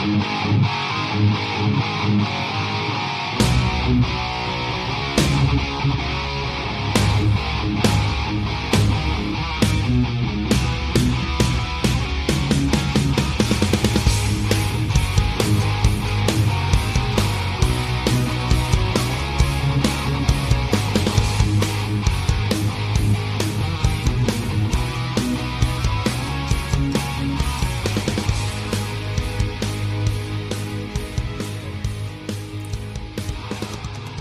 Thank you.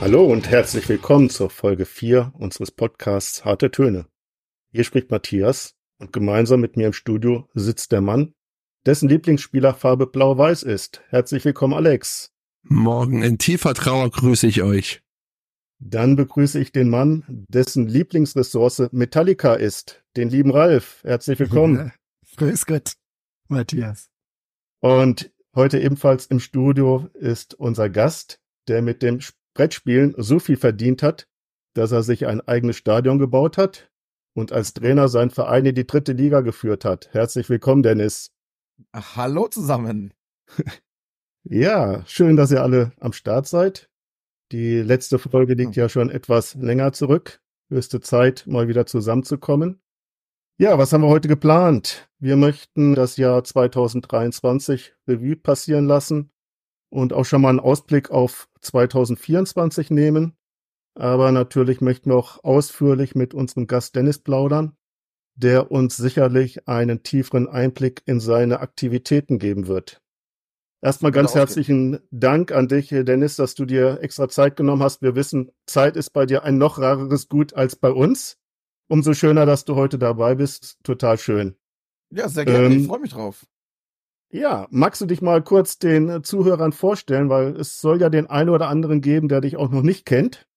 Hallo und herzlich willkommen zur Folge 4 unseres Podcasts Harte Töne. Hier spricht Matthias und gemeinsam mit mir im Studio sitzt der Mann, dessen Lieblingsspielerfarbe blau-weiß ist. Herzlich willkommen, Alex. Morgen in tiefer Trauer grüße ich euch. Dann begrüße ich den Mann, dessen Lieblingsressource Metallica ist, den lieben Ralf. Herzlich willkommen. Grüß Gott, Matthias. Und heute ebenfalls im Studio ist unser Gast, der mit dem Brettspielen so viel verdient hat, dass er sich ein eigenes Stadion gebaut hat und als Trainer seinen Verein in die dritte Liga geführt hat. Herzlich willkommen, Dennis. Hallo zusammen. ja, schön, dass ihr alle am Start seid. Die letzte Folge liegt ja schon etwas länger zurück. Höchste Zeit, mal wieder zusammenzukommen. Ja, was haben wir heute geplant? Wir möchten das Jahr 2023 Revue passieren lassen und auch schon mal einen Ausblick auf 2024 nehmen. Aber natürlich möchten wir auch ausführlich mit unserem Gast Dennis plaudern, der uns sicherlich einen tieferen Einblick in seine Aktivitäten geben wird. Erstmal ganz herzlichen Dank an dich, Dennis, dass du dir extra Zeit genommen hast. Wir wissen, Zeit ist bei dir ein noch rareres Gut als bei uns. Umso schöner, dass du heute dabei bist. Total schön. Ja, sehr gerne. Ähm, ich freue mich drauf. Ja, magst du dich mal kurz den äh, Zuhörern vorstellen, weil es soll ja den einen oder anderen geben, der dich auch noch nicht kennt.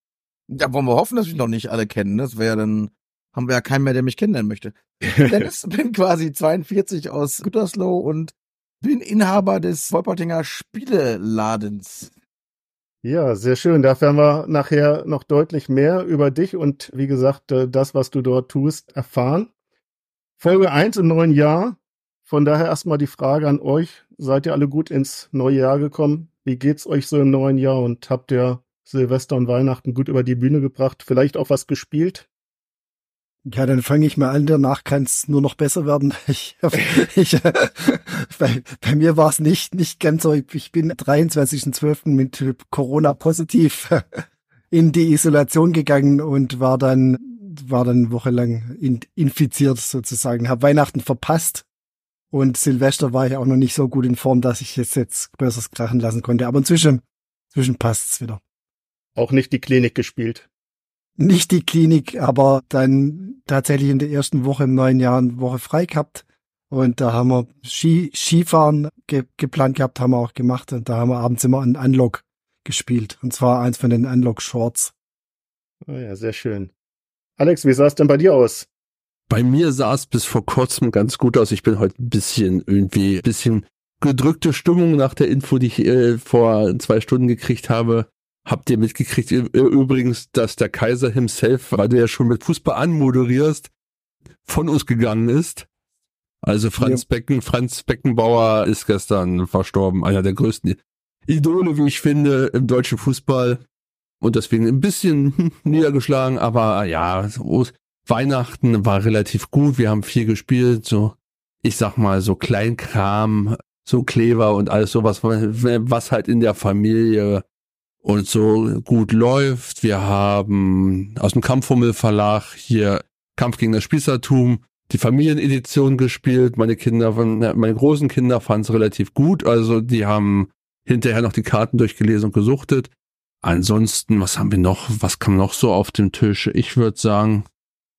Ja, wollen wir hoffen, dass wir noch nicht alle kennen. Das wäre ja dann, haben wir ja keinen mehr, der mich kennenlernen möchte. Dennis bin quasi 42 aus Gütersloh und bin Inhaber des Wolpertinger Spieleladens. Ja, sehr schön. Da werden wir nachher noch deutlich mehr über dich und wie gesagt, äh, das, was du dort tust, erfahren. Folge 1 im neuen Jahr. Von daher erstmal die Frage an euch. Seid ihr alle gut ins neue Jahr gekommen? Wie geht's euch so im neuen Jahr und habt ihr Silvester und Weihnachten gut über die Bühne gebracht? Vielleicht auch was gespielt? Ja, dann fange ich mal an, danach kann es nur noch besser werden. Ich, ich, bei, bei mir war es nicht, nicht ganz so. Ich bin 23.12. mit Corona positiv in die Isolation gegangen und war dann, war dann wochenlang in, infiziert sozusagen. Habe Weihnachten verpasst und Silvester war ich auch noch nicht so gut in Form, dass ich es jetzt Böses krachen lassen konnte. Aber inzwischen, inzwischen passt's wieder. Auch nicht die Klinik gespielt. Nicht die Klinik, aber dann tatsächlich in der ersten Woche im neuen Jahr eine Woche frei gehabt. Und da haben wir Ski, Skifahren ge geplant gehabt, haben wir auch gemacht. Und da haben wir abends immer einen Unlock gespielt. Und zwar eins von den Unlock Shorts. Oh ja, sehr schön. Alex, wie sah es denn bei dir aus? Bei mir sah es bis vor kurzem ganz gut aus. Ich bin heute ein bisschen irgendwie, ein bisschen gedrückte Stimmung nach der Info, die ich äh, vor zwei Stunden gekriegt habe. Habt ihr mitgekriegt übrigens, dass der Kaiser himself, weil du ja schon mit Fußball anmoderierst, von uns gegangen ist? Also Franz ja. Becken, Franz Beckenbauer ist gestern verstorben, einer der größten Idole, wie ich finde, im deutschen Fußball. Und deswegen ein bisschen niedergeschlagen, aber ja, Weihnachten war relativ gut. Wir haben viel gespielt, so, ich sag mal, so Kleinkram, so Kleber und alles sowas, was halt in der Familie und so gut läuft. Wir haben aus dem Kampfhummel Verlag hier Kampf gegen das Spießertum die Familienedition gespielt. Meine Kinder, meine großen Kinder fanden es relativ gut. Also die haben hinterher noch die Karten durchgelesen und gesuchtet. Ansonsten, was haben wir noch? Was kam noch so auf dem Tisch? Ich würde sagen,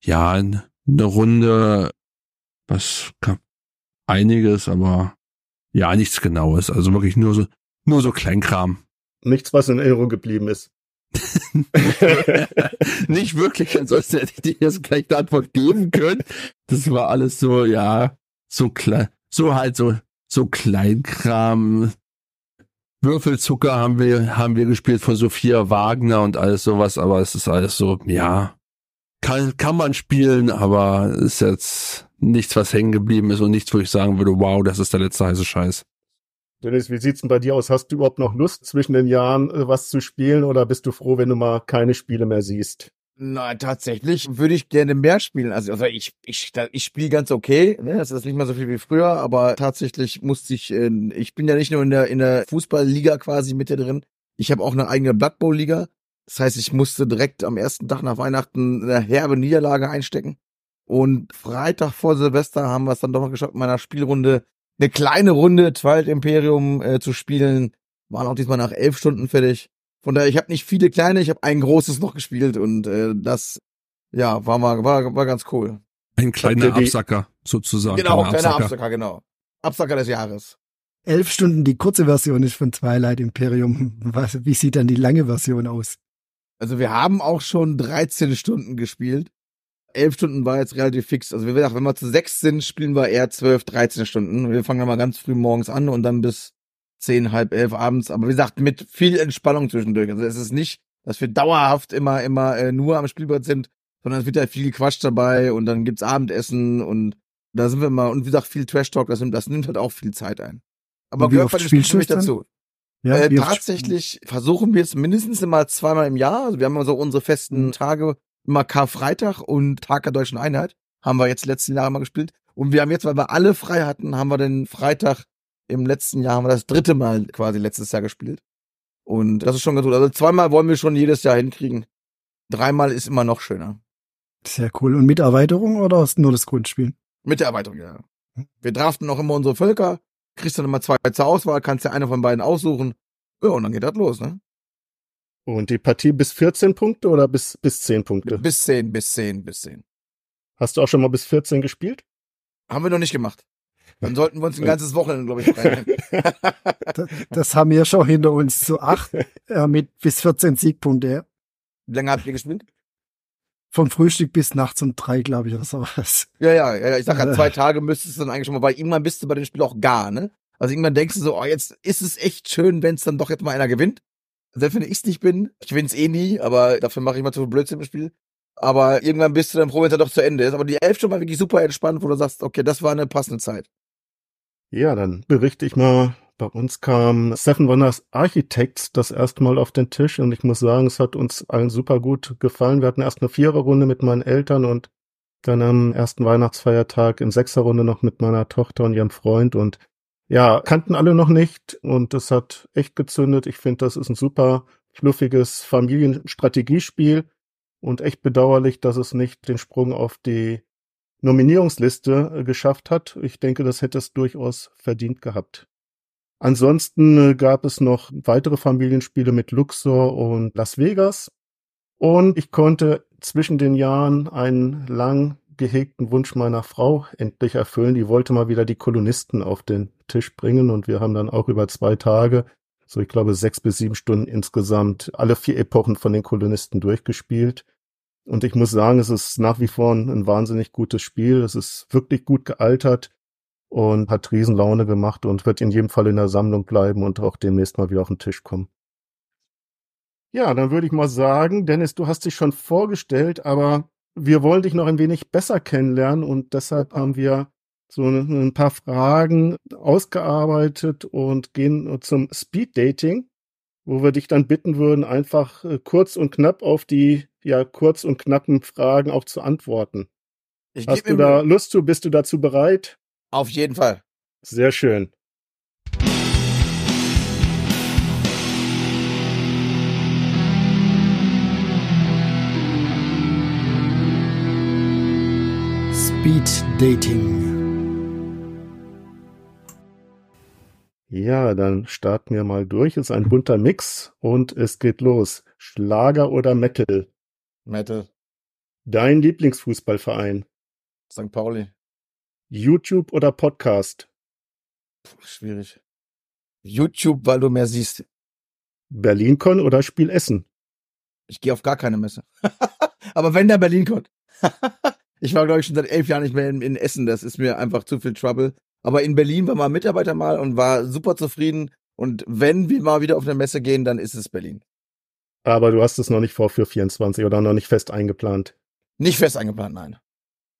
ja, eine Runde, was einiges, aber ja, nichts Genaues. Also wirklich nur so, nur so Kleinkram. Nichts, was in Erinnerung geblieben ist. Nicht wirklich, ansonsten hätte ich dir jetzt gleich eine Antwort geben können. Das war alles so, ja, so klein, so halt so, so Kleinkram. Würfelzucker haben wir, haben wir gespielt von Sophia Wagner und alles sowas, aber es ist alles so, ja, kann, kann man spielen, aber ist jetzt nichts, was hängen geblieben ist und nichts, wo ich sagen würde, wow, das ist der letzte heiße Scheiß. Dennis, wie sieht's denn bei dir aus? Hast du überhaupt noch Lust, zwischen den Jahren äh, was zu spielen oder bist du froh, wenn du mal keine Spiele mehr siehst? Na, tatsächlich würde ich gerne mehr spielen. Also, also ich, ich, ich spiele ganz okay. Ne? Das ist nicht mal so viel wie früher, aber tatsächlich musste ich, äh, ich bin ja nicht nur in der, in der Fußballliga quasi mit dir drin. Ich habe auch eine eigene Blood Bowl Liga. Das heißt, ich musste direkt am ersten Tag nach Weihnachten eine herbe Niederlage einstecken. Und Freitag vor Silvester haben wir es dann doch noch geschafft, in meiner Spielrunde eine kleine Runde Twilight Imperium äh, zu spielen. Waren auch diesmal nach elf Stunden fertig. Von daher, ich habe nicht viele kleine, ich habe ein großes noch gespielt und äh, das, ja, war mal, war, war ganz cool. Ein kleiner Absacker sozusagen. Genau, kleiner Absacker. Absacker, genau. Absacker des Jahres. Elf Stunden die kurze Version ist von Twilight Imperium. Was, wie sieht dann die lange Version aus? Also wir haben auch schon 13 Stunden gespielt. Elf Stunden war jetzt relativ fix. Also wie gesagt, wenn wir zu sechs sind, spielen wir eher 12, 13 Stunden. Wir fangen dann mal ganz früh morgens an und dann bis zehn, halb elf abends. Aber wie gesagt, mit viel Entspannung zwischendurch. Also es ist nicht, dass wir dauerhaft immer, immer äh, nur am Spielbrett sind, sondern es wird ja viel Quatsch dabei und dann gibt's Abendessen und da sind wir immer, und wie gesagt, viel Trash-Talk, das nimmt, das nimmt halt auch viel Zeit ein. Aber wie gehört bei den Spielen dazu. Ja, äh, tatsächlich versuchen wir es mindestens immer zweimal im Jahr. Also wir haben so unsere festen mhm. Tage, immer Karfreitag und Tag der Deutschen Einheit. Haben wir jetzt letzten Jahre mal gespielt. Und wir haben jetzt, weil wir alle frei hatten, haben wir den Freitag im letzten Jahr haben wir das dritte Mal quasi letztes Jahr gespielt. Und das ist schon ganz gut. Also zweimal wollen wir schon jedes Jahr hinkriegen. Dreimal ist immer noch schöner. Sehr cool. Und mit Erweiterung oder nur das Grundspiel? Mit der Erweiterung, ja. Wir draften noch immer unsere Völker, kriegst dann immer zwei zur Auswahl, kannst ja eine von beiden aussuchen. Ja, und dann geht das los, ne? Und die Partie bis 14 Punkte oder bis, bis 10 Punkte? Bis 10, bis 10, bis 10. Hast du auch schon mal bis 14 gespielt? Haben wir noch nicht gemacht. Dann sollten wir uns ein ganzes Wochenende, glaube ich, frei das, das haben wir schon hinter uns zu acht äh, mit bis 14 Siegpunkte. Wie lange habt ihr gespielt? Vom Frühstück bis nachts um drei, glaube ich, oder sowas. Ja, ja, ja. Ich sag ja, zwei Tage müsstest du dann eigentlich schon mal, weil irgendwann bist du bei dem Spiel auch gar, ne? Also irgendwann denkst du so, oh, jetzt ist es echt schön, wenn es dann doch jetzt mal einer gewinnt. Selbst wenn ich es nicht bin, ich gewinn's eh nie, aber dafür mache ich mal zu viel Blödsinn im Spiel. Aber irgendwann bist du dann froh, wenn es doch zu Ende ist. Aber die elf schon mal wirklich super entspannt, wo du sagst, okay, das war eine passende Zeit. Ja, dann berichte ich mal. Bei uns kam Seven Wonders Architects das erste Mal auf den Tisch und ich muss sagen, es hat uns allen super gut gefallen. Wir hatten erst eine Viererrunde mit meinen Eltern und dann am ersten Weihnachtsfeiertag in Sechserrunde noch mit meiner Tochter und ihrem Freund und ja, kannten alle noch nicht und das hat echt gezündet. Ich finde, das ist ein super fluffiges Familienstrategiespiel und echt bedauerlich, dass es nicht den Sprung auf die Nominierungsliste geschafft hat. Ich denke, das hätte es durchaus verdient gehabt. Ansonsten äh, gab es noch weitere Familienspiele mit Luxor und Las Vegas. Und ich konnte zwischen den Jahren einen lang gehegten Wunsch meiner Frau endlich erfüllen. Die wollte mal wieder die Kolonisten auf den Tisch bringen und wir haben dann auch über zwei Tage, so ich glaube sechs bis sieben Stunden insgesamt, alle vier Epochen von den Kolonisten durchgespielt. Und ich muss sagen, es ist nach wie vor ein, ein wahnsinnig gutes Spiel. Es ist wirklich gut gealtert und hat Riesenlaune gemacht und wird in jedem Fall in der Sammlung bleiben und auch demnächst mal wieder auf den Tisch kommen. Ja, dann würde ich mal sagen, Dennis, du hast dich schon vorgestellt, aber wir wollen dich noch ein wenig besser kennenlernen und deshalb haben wir so ein paar Fragen ausgearbeitet und gehen zum Speed Dating, wo wir dich dann bitten würden, einfach äh, kurz und knapp auf die ja kurz und knappen Fragen auch zu antworten. Ich Hast du da Lust zu? Bist du dazu bereit? Auf jeden Fall. Sehr schön. Speed Dating. Ja, dann starten wir mal durch. Es ist ein bunter Mix und es geht los. Schlager oder Metal? Metal. Dein Lieblingsfußballverein? St. Pauli. YouTube oder Podcast? Puh, schwierig. YouTube, weil du mehr siehst. BerlinCon oder Spiel Essen? Ich gehe auf gar keine Messe. Aber wenn der BerlinCon. ich war, glaube ich, schon seit elf Jahren nicht mehr in, in, Essen. Das ist mir einfach zu viel Trouble. Aber in Berlin war mal Mitarbeiter mal und war super zufrieden. Und wenn wir mal wieder auf eine Messe gehen, dann ist es Berlin. Aber du hast es noch nicht vor für 24 oder noch nicht fest eingeplant. Nicht fest eingeplant, nein.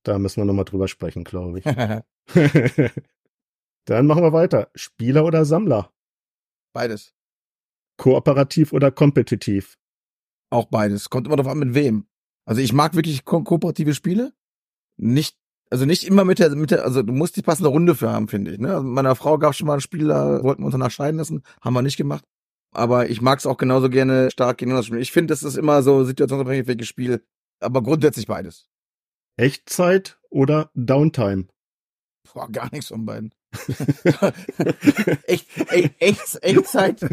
Da müssen wir nochmal drüber sprechen, glaube ich. Dann machen wir weiter. Spieler oder Sammler? Beides. Kooperativ oder kompetitiv? Auch beides. Kommt immer darauf an, mit wem. Also ich mag wirklich ko kooperative Spiele. Nicht, also nicht immer mit der, mit der, also du musst die passende Runde für haben, finde ich. Ne? Also meiner Frau gab es schon mal ein Spiel, da wollten wir uns danach scheiden lassen, haben wir nicht gemacht. Aber ich mag es auch genauso gerne stark gegeneinander spielen. Ich finde, das ist immer so situationsabhängig, welches Spiel. Aber grundsätzlich beides. Echtzeit oder Downtime? Boah, gar nichts von beiden. echt, echt, echt, Echtzeit,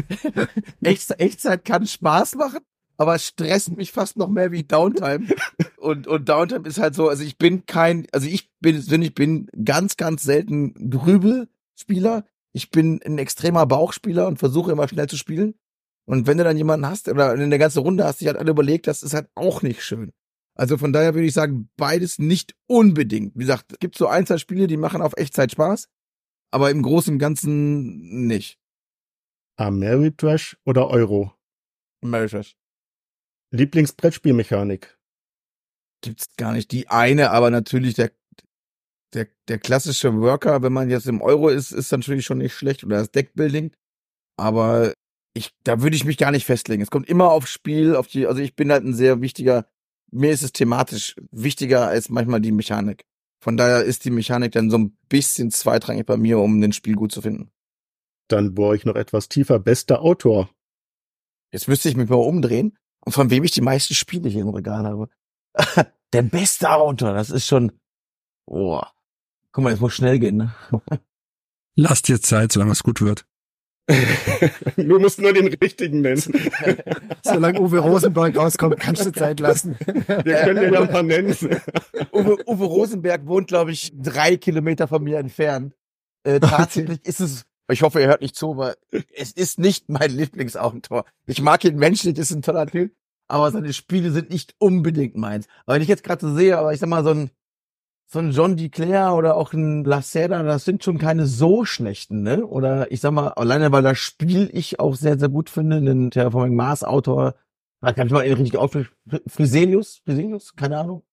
echt, Echtzeit kann Spaß machen, aber stresst mich fast noch mehr wie Downtime. Und, und Downtime ist halt so, also ich bin kein, also ich bin, ich bin ganz, ganz selten Grübelspieler. Ich bin ein extremer Bauchspieler und versuche immer schnell zu spielen. Und wenn du dann jemanden hast oder in der ganzen Runde hast, dich halt alle überlegt, das ist halt auch nicht schön. Also von daher würde ich sagen, beides nicht unbedingt. Wie gesagt, es gibt so ein, zwei Spiele, die machen auf Echtzeit Spaß, aber im Großen und Ganzen nicht. Ameritrash oder Euro? Ameritrash. Lieblingsbrettspielmechanik? Gibt's gar nicht. Die eine, aber natürlich der, der, der klassische Worker, wenn man jetzt im Euro ist, ist natürlich schon nicht schlecht oder das Deckbuilding. Aber ich, da würde ich mich gar nicht festlegen. Es kommt immer aufs Spiel, auf die, also ich bin halt ein sehr wichtiger, mir ist es thematisch wichtiger als manchmal die Mechanik. Von daher ist die Mechanik dann so ein bisschen zweitrangig bei mir, um den Spiel gut zu finden. Dann bohre ich noch etwas tiefer. Bester Autor. Jetzt müsste ich mich mal umdrehen und von wem ich die meisten Spiele hier im Regal habe. Der beste Autor, das ist schon. Oh. Guck mal, es muss schnell gehen, ne? Lass dir Zeit, solange es gut wird. Du musst nur den richtigen nennen. Solange Uwe Rosenberg rauskommt, kannst du Zeit lassen. Wir können dir ja ein paar nennen. Uwe, Uwe Rosenberg wohnt, glaube ich, drei Kilometer von mir entfernt. Äh, tatsächlich ist es, ich hoffe, er hört nicht zu, aber es ist nicht mein Lieblingsautor. Ich mag ihn menschlich, ist ein toller Typ, aber seine Spiele sind nicht unbedingt meins. Aber wenn ich jetzt gerade so sehe, aber ich sag mal, so ein so ein John DeClaire oder auch ein Lacerda, das sind schon keine so schlechten, ne? Oder ich sag mal, alleine weil das Spiel ich auch sehr, sehr gut finde, einen Terraforming Mars Autor, da kann ich mal richtig aufsprechen, Friselius, Friselius, keine Ahnung.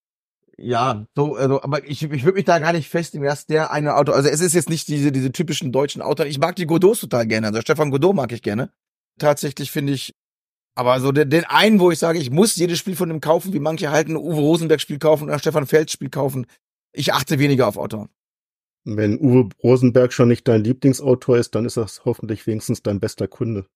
Ja, so, also, aber ich, ich würde mich da gar nicht festlegen, dass der eine Autor, also es ist jetzt nicht diese, diese typischen deutschen Autoren. Ich mag die Godots total gerne, also Stefan Godot mag ich gerne. Tatsächlich finde ich, aber so den, den einen, wo ich sage, ich muss jedes Spiel von ihm kaufen, wie manche halten Uwe Rosenberg Spiel kaufen oder Stefan Feld Spiel kaufen, ich achte weniger auf Autoren. Wenn Uwe Rosenberg schon nicht dein Lieblingsautor ist, dann ist das hoffentlich wenigstens dein bester Kunde.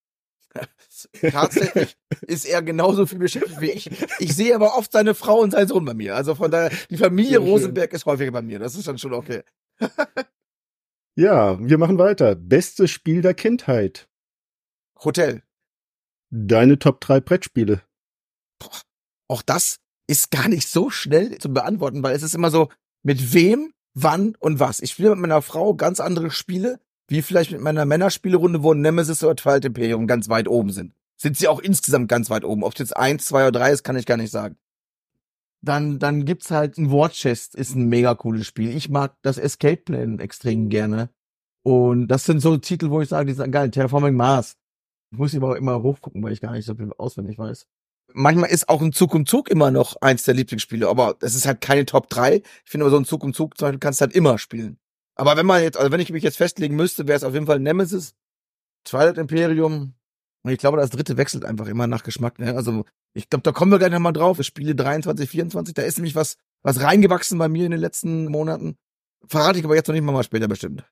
Tatsächlich ist er genauso viel beschäftigt wie ich. Ich sehe aber oft seine Frau und seinen Sohn bei mir. Also von daher, die Familie Rosenberg ist häufiger bei mir. Das ist dann schon okay. ja, wir machen weiter. Bestes Spiel der Kindheit. Hotel. Deine Top 3 Brettspiele. Boah, auch das ist gar nicht so schnell zu beantworten, weil es ist immer so, mit wem, wann und was. Ich spiele mit meiner Frau ganz andere Spiele, wie vielleicht mit meiner Männerspielerunde, wo Nemesis oder Twilight Imperium ganz weit oben sind. Sind sie auch insgesamt ganz weit oben. Ob es jetzt eins, zwei oder drei ist, kann ich gar nicht sagen. Dann, dann gibt's halt ein War Chest, ist ein mega cooles Spiel. Ich mag das Escape Plan extrem gerne. Und das sind so Titel, wo ich sage, die sind geil. Terraforming Mars. Ich muss aber auch immer hochgucken, weil ich gar nicht so viel auswendig weiß manchmal ist auch ein Zug um Zug immer noch eins der Lieblingsspiele, aber es ist halt keine Top 3. Ich finde aber so ein Zug um Zug zum Beispiel kannst du halt immer spielen. Aber wenn man jetzt, also wenn ich mich jetzt festlegen müsste, wäre es auf jeden Fall Nemesis, Twilight Imperium. Und ich glaube, das dritte wechselt einfach immer nach Geschmack. Ne? Also ich glaube, da kommen wir gleich nochmal drauf. Spiele 23, 24, da ist nämlich was, was reingewachsen bei mir in den letzten Monaten. Verrate ich aber jetzt noch nicht mal, mal später bestimmt.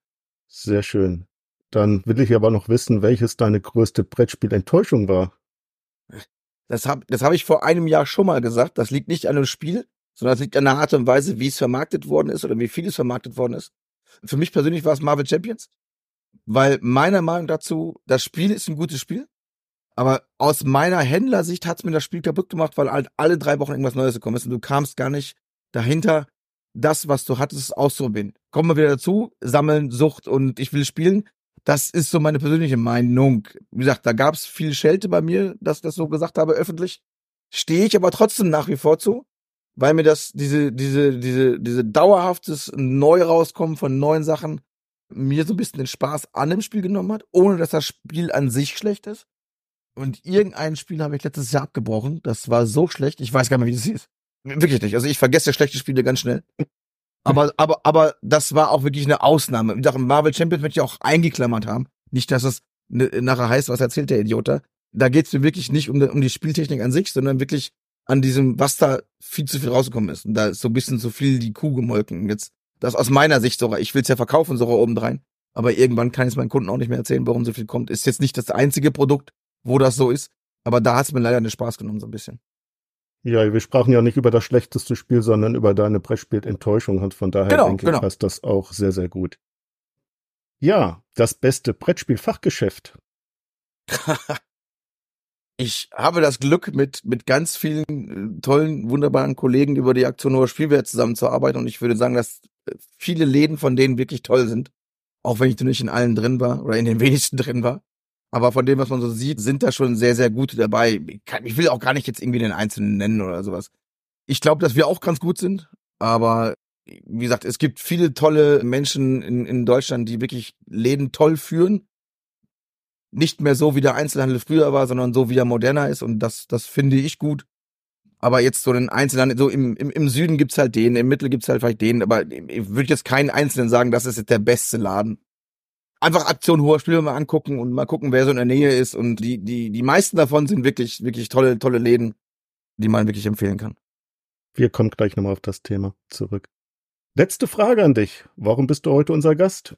Sehr schön. Dann will ich aber noch wissen, welches deine größte Brettspielenttäuschung war. Das habe das hab ich vor einem Jahr schon mal gesagt. Das liegt nicht an dem Spiel, sondern das liegt an der Art und Weise, wie es vermarktet worden ist oder wie viel es vermarktet worden ist. Für mich persönlich war es Marvel Champions, weil meiner Meinung dazu, das Spiel ist ein gutes Spiel, aber aus meiner Händlersicht hat es mir das Spiel kaputt gemacht, weil halt alle drei Wochen irgendwas Neues gekommen ist und du kamst gar nicht dahinter, das, was du hattest, auszuprobieren. Kommen wir wieder dazu, sammeln, Sucht und ich will spielen. Das ist so meine persönliche Meinung. Wie gesagt, da gab es viel Schelte bei mir, dass ich das so gesagt habe öffentlich. Stehe ich aber trotzdem nach wie vor zu, weil mir das, diese, diese, diese, diese dauerhaftes Neu rauskommen von neuen Sachen mir so ein bisschen den Spaß an dem Spiel genommen hat, ohne dass das Spiel an sich schlecht ist. Und irgendein Spiel habe ich letztes Jahr abgebrochen. Das war so schlecht, ich weiß gar nicht mehr, wie das hieß. Wirklich nicht. Also ich vergesse schlechte Spiele ganz schnell. Aber, aber, aber das war auch wirklich eine Ausnahme. Wie gesagt, Marvel Champions möchte ich auch eingeklammert haben. Nicht, dass es nachher heißt, was erzählt der Idiot da. Da geht's mir wirklich nicht um, um die Spieltechnik an sich, sondern wirklich an diesem, was da viel zu viel rausgekommen ist. Und da ist so ein bisschen zu viel die Kuh gemolken. Jetzt, das aus meiner Sicht sogar. Ich will's ja verkaufen, sogar obendrein. Aber irgendwann kann ich es meinen Kunden auch nicht mehr erzählen, warum so viel kommt. Ist jetzt nicht das einzige Produkt, wo das so ist. Aber da hat's mir leider den Spaß genommen, so ein bisschen. Ja, wir sprachen ja nicht über das schlechteste Spiel, sondern über deine Brettspiel-Enttäuschung. Und von daher Genau, denke genau. ich, passt das auch sehr, sehr gut. Ja, das beste Brettspiel-Fachgeschäft. ich habe das Glück, mit, mit ganz vielen äh, tollen, wunderbaren Kollegen über die Aktion Hoher Spielwert zusammenzuarbeiten. Und ich würde sagen, dass äh, viele Läden von denen wirklich toll sind. Auch wenn ich nicht in allen drin war oder in den wenigsten drin war. Aber von dem, was man so sieht, sind da schon sehr, sehr gute dabei. Ich, will auch gar nicht jetzt irgendwie den Einzelnen nennen oder sowas. Ich glaube, dass wir auch ganz gut sind. Aber wie gesagt, es gibt viele tolle Menschen in, in Deutschland, die wirklich Läden toll führen nicht mehr so, wie der Einzelhandel früher war, sondern so, wie er moderner ist. Und das, das finde ich gut. Aber jetzt so den Einzelhandel, so im, im, im Süden gibt's halt den, im Mittel gibt's halt vielleicht den, aber ich würde jetzt keinen Einzelnen sagen, das ist jetzt der beste Laden. Einfach Aktion hoher Spiele mal angucken und mal gucken, wer so in der Nähe ist. Und die, die, die meisten davon sind wirklich, wirklich tolle, tolle Läden, die man wirklich empfehlen kann. Wir kommen gleich nochmal auf das Thema zurück. Letzte Frage an dich. Warum bist du heute unser Gast?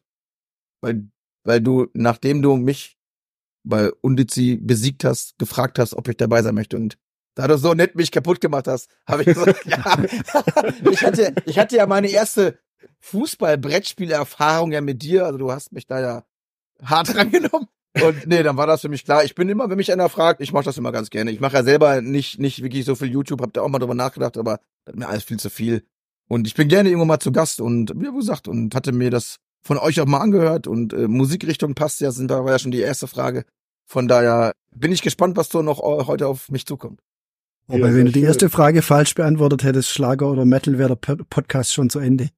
Weil, weil du, nachdem du mich bei Undizi besiegt hast, gefragt hast, ob ich dabei sein möchte. Und da du so nett mich kaputt gemacht hast, habe ich gesagt, ja. ich hatte, ich hatte ja meine erste Fußball-Brettspielerfahrung ja mit dir. Also du hast mich da ja hart drangenommen. Und nee, dann war das für mich klar. Ich bin immer, wenn mich einer fragt, ich mache das immer ganz gerne. Ich mache ja selber nicht, nicht wirklich so viel YouTube, hab da auch mal drüber nachgedacht, aber das ist mir alles viel zu viel. Und ich bin gerne irgendwo mal zu Gast und wie gesagt, und hatte mir das von euch auch mal angehört und äh, Musikrichtung passt ja, sind da war ja schon die erste Frage. Von daher bin ich gespannt, was so noch heute auf mich zukommt. Ja, Aber sehr wenn du die schön. erste Frage falsch beantwortet hättest, Schlager oder Metal, wäre der Podcast schon zu Ende.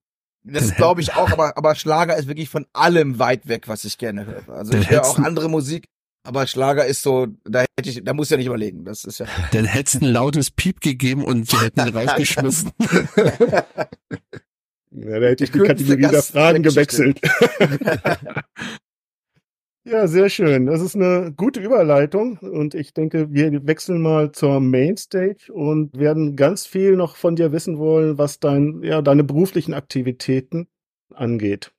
Das glaube ich auch, aber, aber Schlager ist wirklich von allem weit weg, was ich gerne höre. Also ich höre auch andere Musik, aber Schlager ist so, da hätte ich, da muss ich ja nicht überlegen. Das ist ja. Dann hättest du ein lautes Piep gegeben und wir hätten ihn rausgeschmissen. Ja, da hätte ich die Kategorie der Fragen gewechselt. Ja, sehr schön. Das ist eine gute Überleitung und ich denke, wir wechseln mal zur Mainstage und werden ganz viel noch von dir wissen wollen, was dein, ja, deine beruflichen Aktivitäten angeht.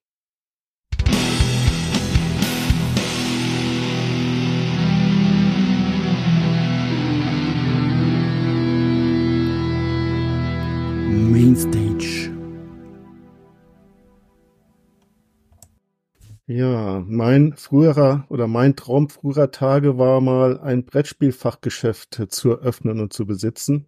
Mainstage. Ja, mein früherer oder mein Traum früherer Tage war mal ein Brettspielfachgeschäft zu eröffnen und zu besitzen.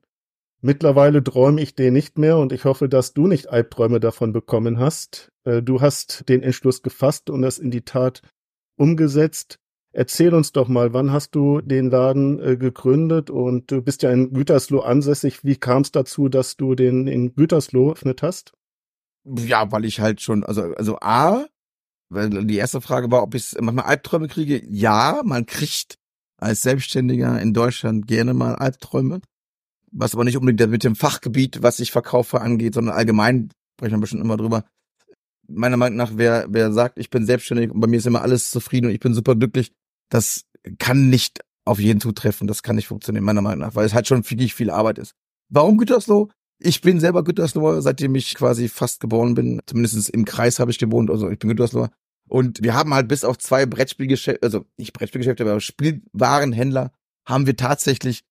Mittlerweile träume ich den nicht mehr und ich hoffe, dass du nicht Albträume davon bekommen hast. Äh, Du hast den Entschluss gefasst und das in die Tat umgesetzt. Erzähl uns doch mal, wann hast du den Laden äh, gegründet und du bist ja in Gütersloh ansässig. Wie kam es dazu, dass du den in Gütersloh eröffnet hast? Ja, weil ich halt schon, also, also A, weil die erste Frage war, ob ich manchmal Albträume kriege. Ja, man kriegt als Selbstständiger in Deutschland gerne mal Albträume. Was aber nicht unbedingt mit dem Fachgebiet, was ich verkaufe, angeht, sondern allgemein, sprechen wir bestimmt immer drüber. Meiner Meinung nach, wer, wer sagt, ich bin selbstständig und bei mir ist immer alles zufrieden und ich bin super glücklich, das kann nicht auf jeden zutreffen. Das kann nicht funktionieren, meiner Meinung nach, weil es halt schon wirklich viel Arbeit ist. Warum Gütersloh? Ich bin selber Gütersloher, seitdem ich quasi fast geboren bin. Zumindest im Kreis habe ich gewohnt, also ich bin Gütersloher. Und wir haben halt bis auf zwei Brettspielgeschäfte, also nicht Brettspielgeschäfte, aber Spielwarenhändler, haben wir tatsächlich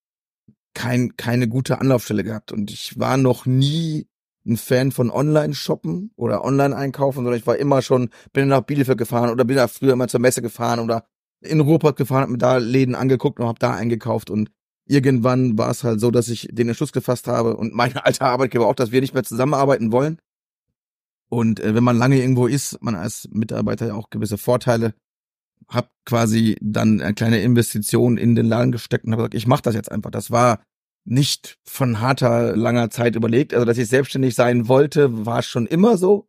kein, keine gute Anlaufstelle gehabt. Und ich war noch nie ein Fan von Online-Shoppen oder Online-Einkaufen, sondern ich war immer schon, bin nach Bielefeld gefahren oder bin da früher immer zur Messe gefahren oder in Ruhrpott gefahren, hab mir da Läden angeguckt und hab da eingekauft und irgendwann war es halt so, dass ich den Entschluss gefasst habe und meine alte Arbeitgeber auch, dass wir nicht mehr zusammenarbeiten wollen. Und äh, wenn man lange irgendwo ist, man als Mitarbeiter ja auch gewisse Vorteile, hab quasi dann eine kleine Investition in den Laden gesteckt und habe gesagt, ich mache das jetzt einfach. Das war nicht von harter, langer Zeit überlegt. Also, dass ich selbstständig sein wollte, war schon immer so.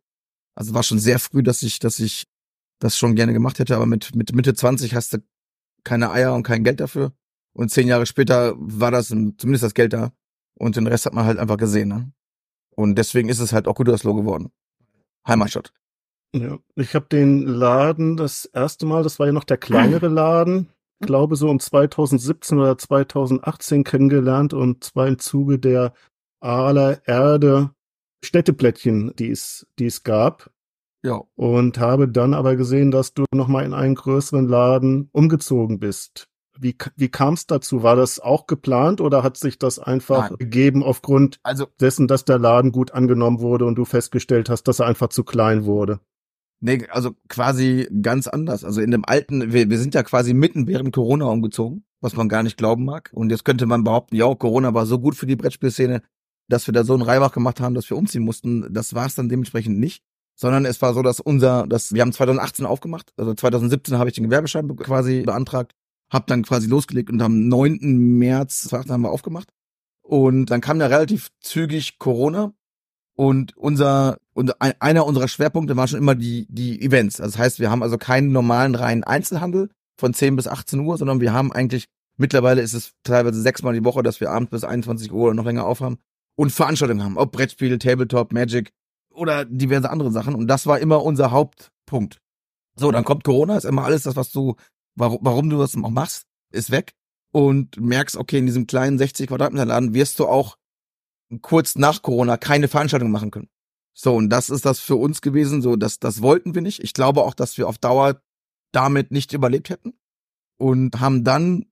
Also war schon sehr früh, dass ich, dass ich das schon gerne gemacht hätte, aber mit, mit Mitte 20 hast du keine Eier und kein Geld dafür. Und zehn Jahre später war das zumindest das Geld da. Und den Rest hat man halt einfach gesehen. Ne? Und deswegen ist es halt auch Gütersloh geworden. Heimatstadt. Ja, ich habe den Laden das erste Mal, das war ja noch der kleinere Laden, glaube so um 2017 oder 2018 kennengelernt und zwar im Zuge der aller Erde Städteplättchen, die es, die es gab. Ja. Und habe dann aber gesehen, dass du nochmal in einen größeren Laden umgezogen bist. Wie, wie kam es dazu? War das auch geplant oder hat sich das einfach Nein. gegeben aufgrund Also, dessen, dass der Laden gut angenommen wurde und du festgestellt hast, dass er einfach zu klein wurde? nee, also quasi ganz anders. Also in dem alten, wir, wir sind ja quasi mitten während Corona umgezogen, was man gar nicht glauben mag. Und jetzt könnte man behaupten, ja, Corona war so gut für die Brettspielszene, dass wir da so einen Reibach gemacht haben, dass wir umziehen mussten. Das war es dann dementsprechend nicht. Sondern es war so, dass unser, dass wir haben 2018 aufgemacht, also 2017 habe ich den Gewerbeschein be- quasi beantragt, habe dann quasi losgelegt und am 9. März 2018 haben wir aufgemacht. Und dann kam ja relativ zügig Corona und unser, und ein, einer unserer Schwerpunkte war schon immer die, die Events. Also das heißt, wir haben also keinen normalen reinen Einzelhandel von 10 bis 18 Uhr, sondern wir haben eigentlich, mittlerweile ist es teilweise sechsmal die Woche, dass wir abends bis 21 Uhr oder noch länger aufhaben und Veranstaltungen haben. Ob Brettspiel, Tabletop, Magic oder diverse andere Sachen. Und das war immer unser Hauptpunkt. So, dann kommt Corona, ist immer alles das, was du, warum, warum du das auch machst, ist weg. Und merkst, okay, in diesem kleinen 60 Quadratmeter Laden wirst du auch kurz nach Corona keine Veranstaltung machen können. So, und das ist das für uns gewesen, so, das, das wollten wir nicht. Ich glaube auch, dass wir auf Dauer damit nicht überlebt hätten. Und haben dann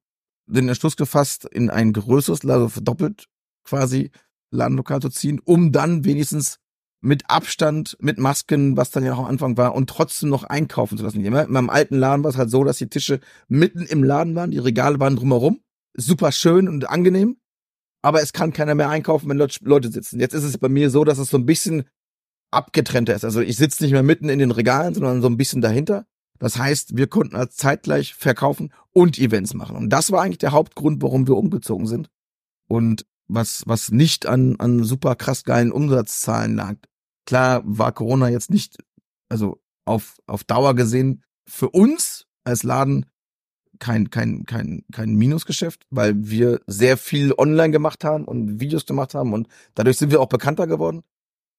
den Entschluss gefasst, in ein größeres, also verdoppelt quasi Ladenlokal zu ziehen, um dann wenigstens mit Abstand, mit Masken, was dann ja auch am Anfang war, und trotzdem noch einkaufen zu lassen. In meinem alten Laden war es halt so, dass die Tische mitten im Laden waren, die Regale waren drumherum. Super schön und angenehm. Aber es kann keiner mehr einkaufen, wenn Leut- Leute sitzen. Jetzt ist es bei mir so, dass es so ein bisschen abgetrennter ist. Also ich sitze nicht mehr mitten in den Regalen, sondern so ein bisschen dahinter. Das heißt, wir konnten als zeitgleich verkaufen und Events machen. Und das war eigentlich der Hauptgrund, warum wir umgezogen sind. Und was, was nicht an, an super krass geilen Umsatzzahlen lag. Klar war Corona jetzt nicht, also auf, auf Dauer gesehen, für uns als Laden kein, kein, kein, kein Minusgeschäft, weil wir sehr viel online gemacht haben und Videos gemacht haben und dadurch sind wir auch bekannter geworden.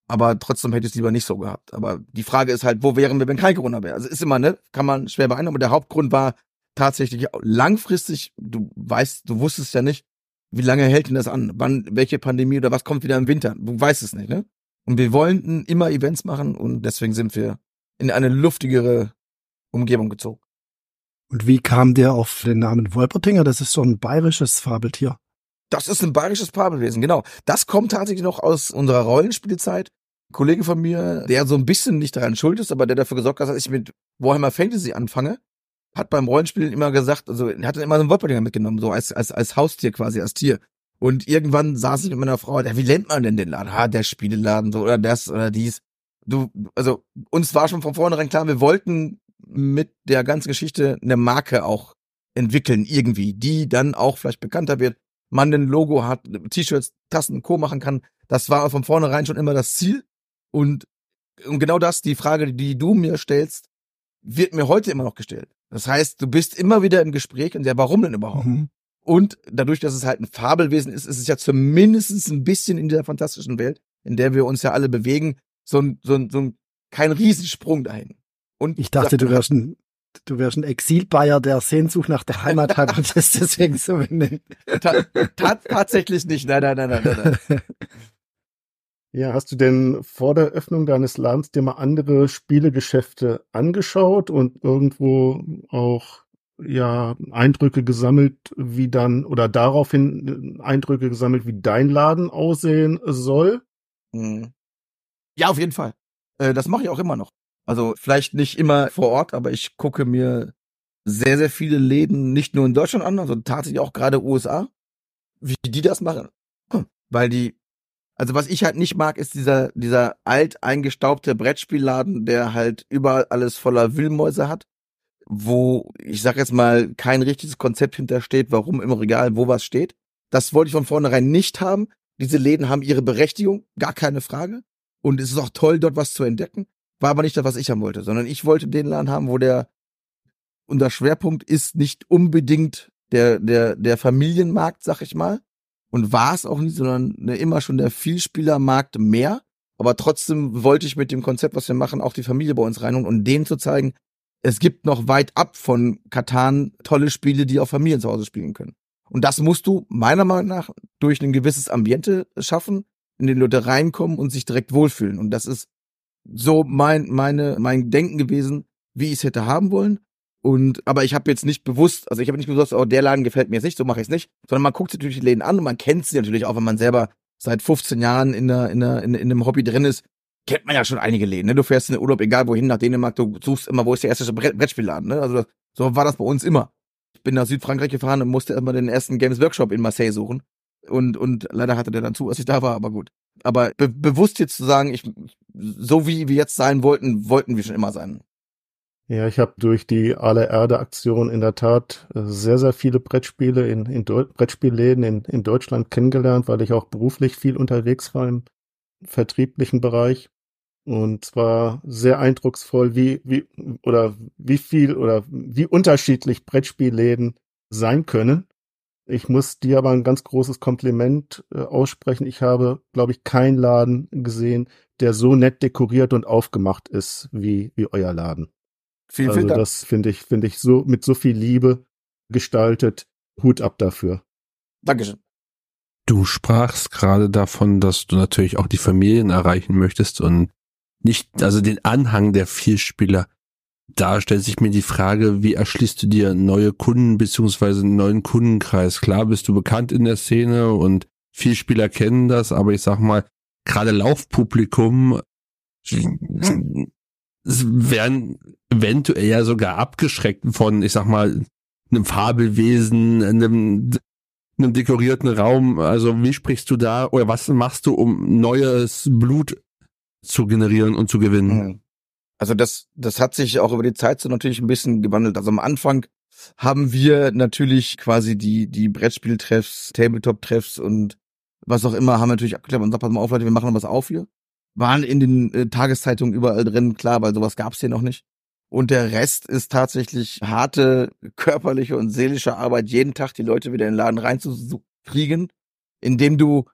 Aber trotzdem hätte ich es lieber nicht so gehabt. Aber die Frage ist halt, wo wären wir, wenn kein Corona wäre? Also ist immer, ne, kann man schwer beeinnahmen. Aber der Hauptgrund war tatsächlich langfristig, du weißt, du wusstest ja nicht, wie lange hält denn das an? Wann, welche Pandemie oder was kommt wieder im Winter? Du weißt es nicht, ne? Und wir wollten immer Events machen und deswegen sind wir in eine luftigere Umgebung gezogen. Und wie kam der auf den Namen Wolpertinger? Das ist so ein bayerisches Fabeltier. Das ist ein bayerisches Fabelwesen, genau. Das kommt tatsächlich noch aus unserer Rollenspielzeit. Ein Kollege von mir, der so ein bisschen nicht daran schuld ist, aber der dafür gesorgt hat, dass ich mit Warhammer Fantasy anfange, hat beim Rollenspielen immer gesagt, also er hat dann immer so einen Wolpertinger mitgenommen, so als, als, als Haustier quasi, als Tier. Und irgendwann saß ich mit meiner Frau, ja, wie nennt man denn den Laden? Ha, der Spieleladen, so, oder das, oder dies. Du, also, uns war schon von vornherein klar, wir wollten mit der ganzen Geschichte eine Marke auch entwickeln, irgendwie, die dann auch vielleicht bekannter wird, man ein Logo hat, T-Shirts, Tassen, Co. machen kann. Das war von vornherein schon immer das Ziel. Und, und genau das, die Frage, die du mir stellst, wird mir heute immer noch gestellt. Das heißt, du bist immer wieder im Gespräch und ja, warum denn überhaupt? Mhm. Und dadurch, dass es halt ein Fabelwesen ist, ist es ja zumindest ein bisschen in dieser fantastischen Welt, in der wir uns ja alle bewegen, so ein, so ein, so ein kein Riesensprung dahin. Und Ich dachte, du wärst ein, du wärst ein Exil-Bayer, der Sehnsucht nach der Heimat hat und das deswegen so benennt. ta ta tatsächlich nicht. Nein, nein, nein, nein, nein. Ja, hast du denn vor der Öffnung deines Ladens dir mal andere Spielegeschäfte angeschaut und irgendwo auch ja Eindrücke gesammelt, wie dann oder daraufhin Eindrücke gesammelt, wie dein Laden aussehen soll? Mhm. Ja, auf jeden Fall. Äh, das mache ich auch immer noch. Also vielleicht nicht immer vor Ort, aber ich gucke mir sehr, sehr viele Läden nicht nur in Deutschland an, also tatsächlich auch gerade USA, wie die das machen. Hm. Weil die, also was ich halt nicht mag, ist dieser, dieser alt eingestaubte Brettspielladen, der halt überall alles voller Wühlmäuse hat, wo, ich sag jetzt mal, kein richtiges Konzept hintersteht, warum im Regal wo was steht. Das wollte ich von vornherein nicht haben. Diese Läden haben ihre Berechtigung, gar keine Frage. Und es ist auch toll, dort was zu entdecken. War aber nicht das, was ich haben wollte, sondern ich wollte den Laden haben, wo der, unser Schwerpunkt ist nicht unbedingt der, der, der Familienmarkt, sag ich mal. Und war es auch nicht, sondern ne, immer schon der Vielspielermarkt mehr. Aber trotzdem wollte ich mit dem Konzept, was wir machen, auch die Familie bei uns reinholen und denen zu zeigen, es gibt noch weit ab von Katan tolle Spiele, die auch Familien zu Hause spielen können. Und das musst du meiner Meinung nach durch ein gewisses Ambiente schaffen, in den Leute reinkommen und sich direkt wohlfühlen. Und das ist so mein, meine, mein Denken gewesen, wie ich es hätte haben wollen. Und aber ich habe jetzt nicht bewusst, also ich habe nicht bewusst, oh, der Laden gefällt mir jetzt nicht, so mache ich es nicht, sondern man guckt sich natürlich die Läden an und man kennt sie natürlich auch, wenn man selber seit 15 Jahren in, der, in, der, in, in einem Hobby drin ist, kennt man ja schon einige Läden. Ne? Du fährst in den Urlaub, egal wohin, nach Dänemark, du suchst immer, wo ist der erste Brettspielladen. Ne? Also das, so war das bei uns immer. Ich bin nach Südfrankreich gefahren und musste erstmal den ersten Games Workshop in Marseille suchen. Und, und leider hatte der dann zu, als ich da war, aber gut. Aber be bewusst jetzt zu sagen, ich, so wie wir jetzt sein wollten, wollten wir schon immer sein. Ja, ich habe durch die Alle Erde Aktion in der Tat äh, sehr, sehr viele Brettspiele in, in Brettspielläden in, in Deutschland kennengelernt, weil ich auch beruflich viel unterwegs war im vertrieblichen Bereich. Und zwar sehr eindrucksvoll, wie, wie, oder wie viel oder wie unterschiedlich Brettspielläden sein können. Ich muss dir aber ein ganz großes Kompliment äh, aussprechen. Ich habe, glaube ich, keinen Laden gesehen, der so nett dekoriert und aufgemacht ist wie, wie euer Laden. Vielen, also vielen Dank. das finde ich, finde ich so mit so viel Liebe gestaltet. Hut ab dafür. Dankeschön. Du sprachst gerade davon, dass du natürlich auch die Familien erreichen möchtest und nicht, also den Anhang der Vielspieler. Da stellt sich mir die Frage, wie erschließt du dir neue Kunden beziehungsweise einen neuen Kundenkreis? Klar bist du bekannt in der Szene und Vielspieler kennen das, aber ich sag mal, gerade Laufpublikum werden eventuell ja sogar abgeschreckt von, ich sag mal, einem Fabelwesen, einem, einem dekorierten Raum. Also wie sprichst du da oder was machst du, um neues Blut zu generieren und zu gewinnen? Mhm. Also das, das hat sich auch über die Zeit so natürlich ein bisschen gewandelt. Also am Anfang haben wir natürlich quasi die, die Brettspieltreffs, Tabletop-Treffs und was auch immer, haben natürlich abgeklärt und gesagt, pass mal auf, Leute, wir machen was auf hier waren in den äh, Tageszeitungen überall drin, klar, weil sowas gab's hier noch nicht. Und der Rest ist tatsächlich harte körperliche und seelische Arbeit, jeden Tag die Leute wieder in den Laden reinzukriegen, indem du,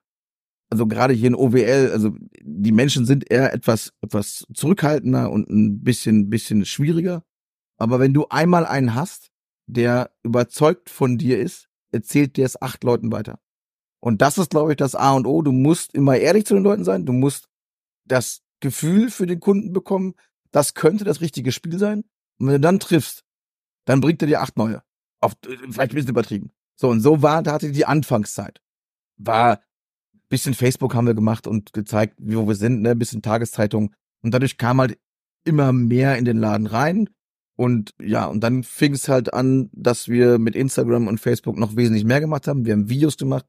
also gerade hier in OWL, also die Menschen sind eher etwas, etwas zurückhaltender und ein bisschen, bisschen schwieriger. Aber wenn du einmal einen hast, der überzeugt von dir ist, erzählt dir es acht Leuten weiter. Und das ist, glaube ich, das A und O. Du musst immer ehrlich zu den Leuten sein. Du musst das Gefühl für den Kunden bekommen, das könnte das richtige Spiel sein. Und wenn du dann triffst, dann bringt er dir acht neue. Auf, vielleicht ein bisschen übertrieben. So, und so war, da hatte die Anfangszeit. War bisschen Facebook haben wir gemacht und gezeigt, wo wir sind, ne, bisschen Tageszeitung. Und dadurch kam halt immer mehr in den Laden rein. Und ja, und dann fing es halt an, dass wir mit Instagram und Facebook noch wesentlich mehr gemacht haben. Wir haben Videos gemacht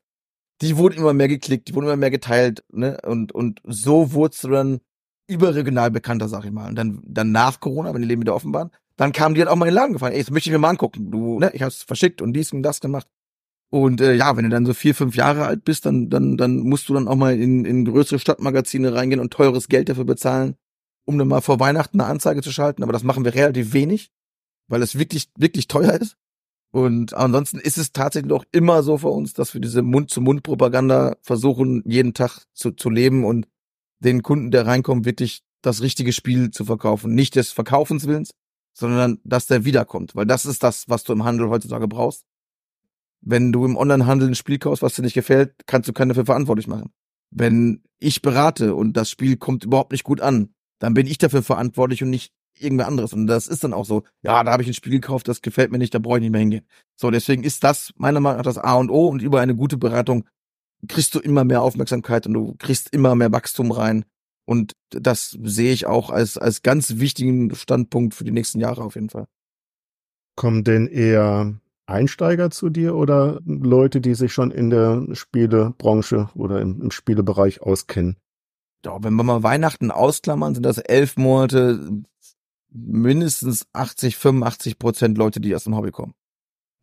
die wurden immer mehr geklickt, die wurden immer mehr geteilt, ne? Und, und so wurdest du dann überregional bekannter, sag ich mal. Und dann, dann nach Corona, wenn die Leben wieder offen waren, dann kamen die halt auch mal in den Laden gefallen. Ey, das möchte ich mir mal angucken. Du, ne, ich hab's verschickt und dies und das gemacht. Und äh, ja, wenn du dann so vier, fünf Jahre alt bist, dann, dann, dann musst du dann auch mal in, in größere Stadtmagazine reingehen und teures Geld dafür bezahlen, um dann mal vor Weihnachten eine Anzeige zu schalten. Aber das machen wir relativ wenig, weil es wirklich, wirklich teuer ist. Und ansonsten ist es tatsächlich auch immer so für uns, dass wir diese Mund-zu-Mund-Propaganda versuchen, jeden Tag zu, zu leben und den Kunden, der reinkommt, wirklich das richtige Spiel zu verkaufen. Nicht des Verkaufenswillens, sondern dass der wiederkommt. Weil das ist das, was du im Handel heutzutage brauchst. Wenn du im Onlinehandel ein Spiel kaufst, was dir nicht gefällt, kannst du keinen dafür verantwortlich machen. Wenn ich berate und das Spiel kommt überhaupt nicht gut an, dann bin ich dafür verantwortlich und nicht irgendwer anderes. Und das ist dann auch so, ja, da habe ich ein Spiel gekauft, das gefällt mir nicht, da brauche ich nicht mehr hingehen. So, deswegen ist das meiner Meinung nach das A und O und über eine gute Beratung kriegst du immer mehr Aufmerksamkeit und du kriegst immer mehr Wachstum rein. Und das sehe ich auch als, als ganz wichtigen Standpunkt für die nächsten Jahre auf jeden Fall. Kommen denn eher Einsteiger zu dir oder Leute, die sich schon in der Spielebranche oder im, im Spielebereich auskennen? Ja, wenn wir mal Weihnachten ausklammern, sind das elf Monate mindestens 80, 85 Prozent Leute, die aus dem Hobby kommen.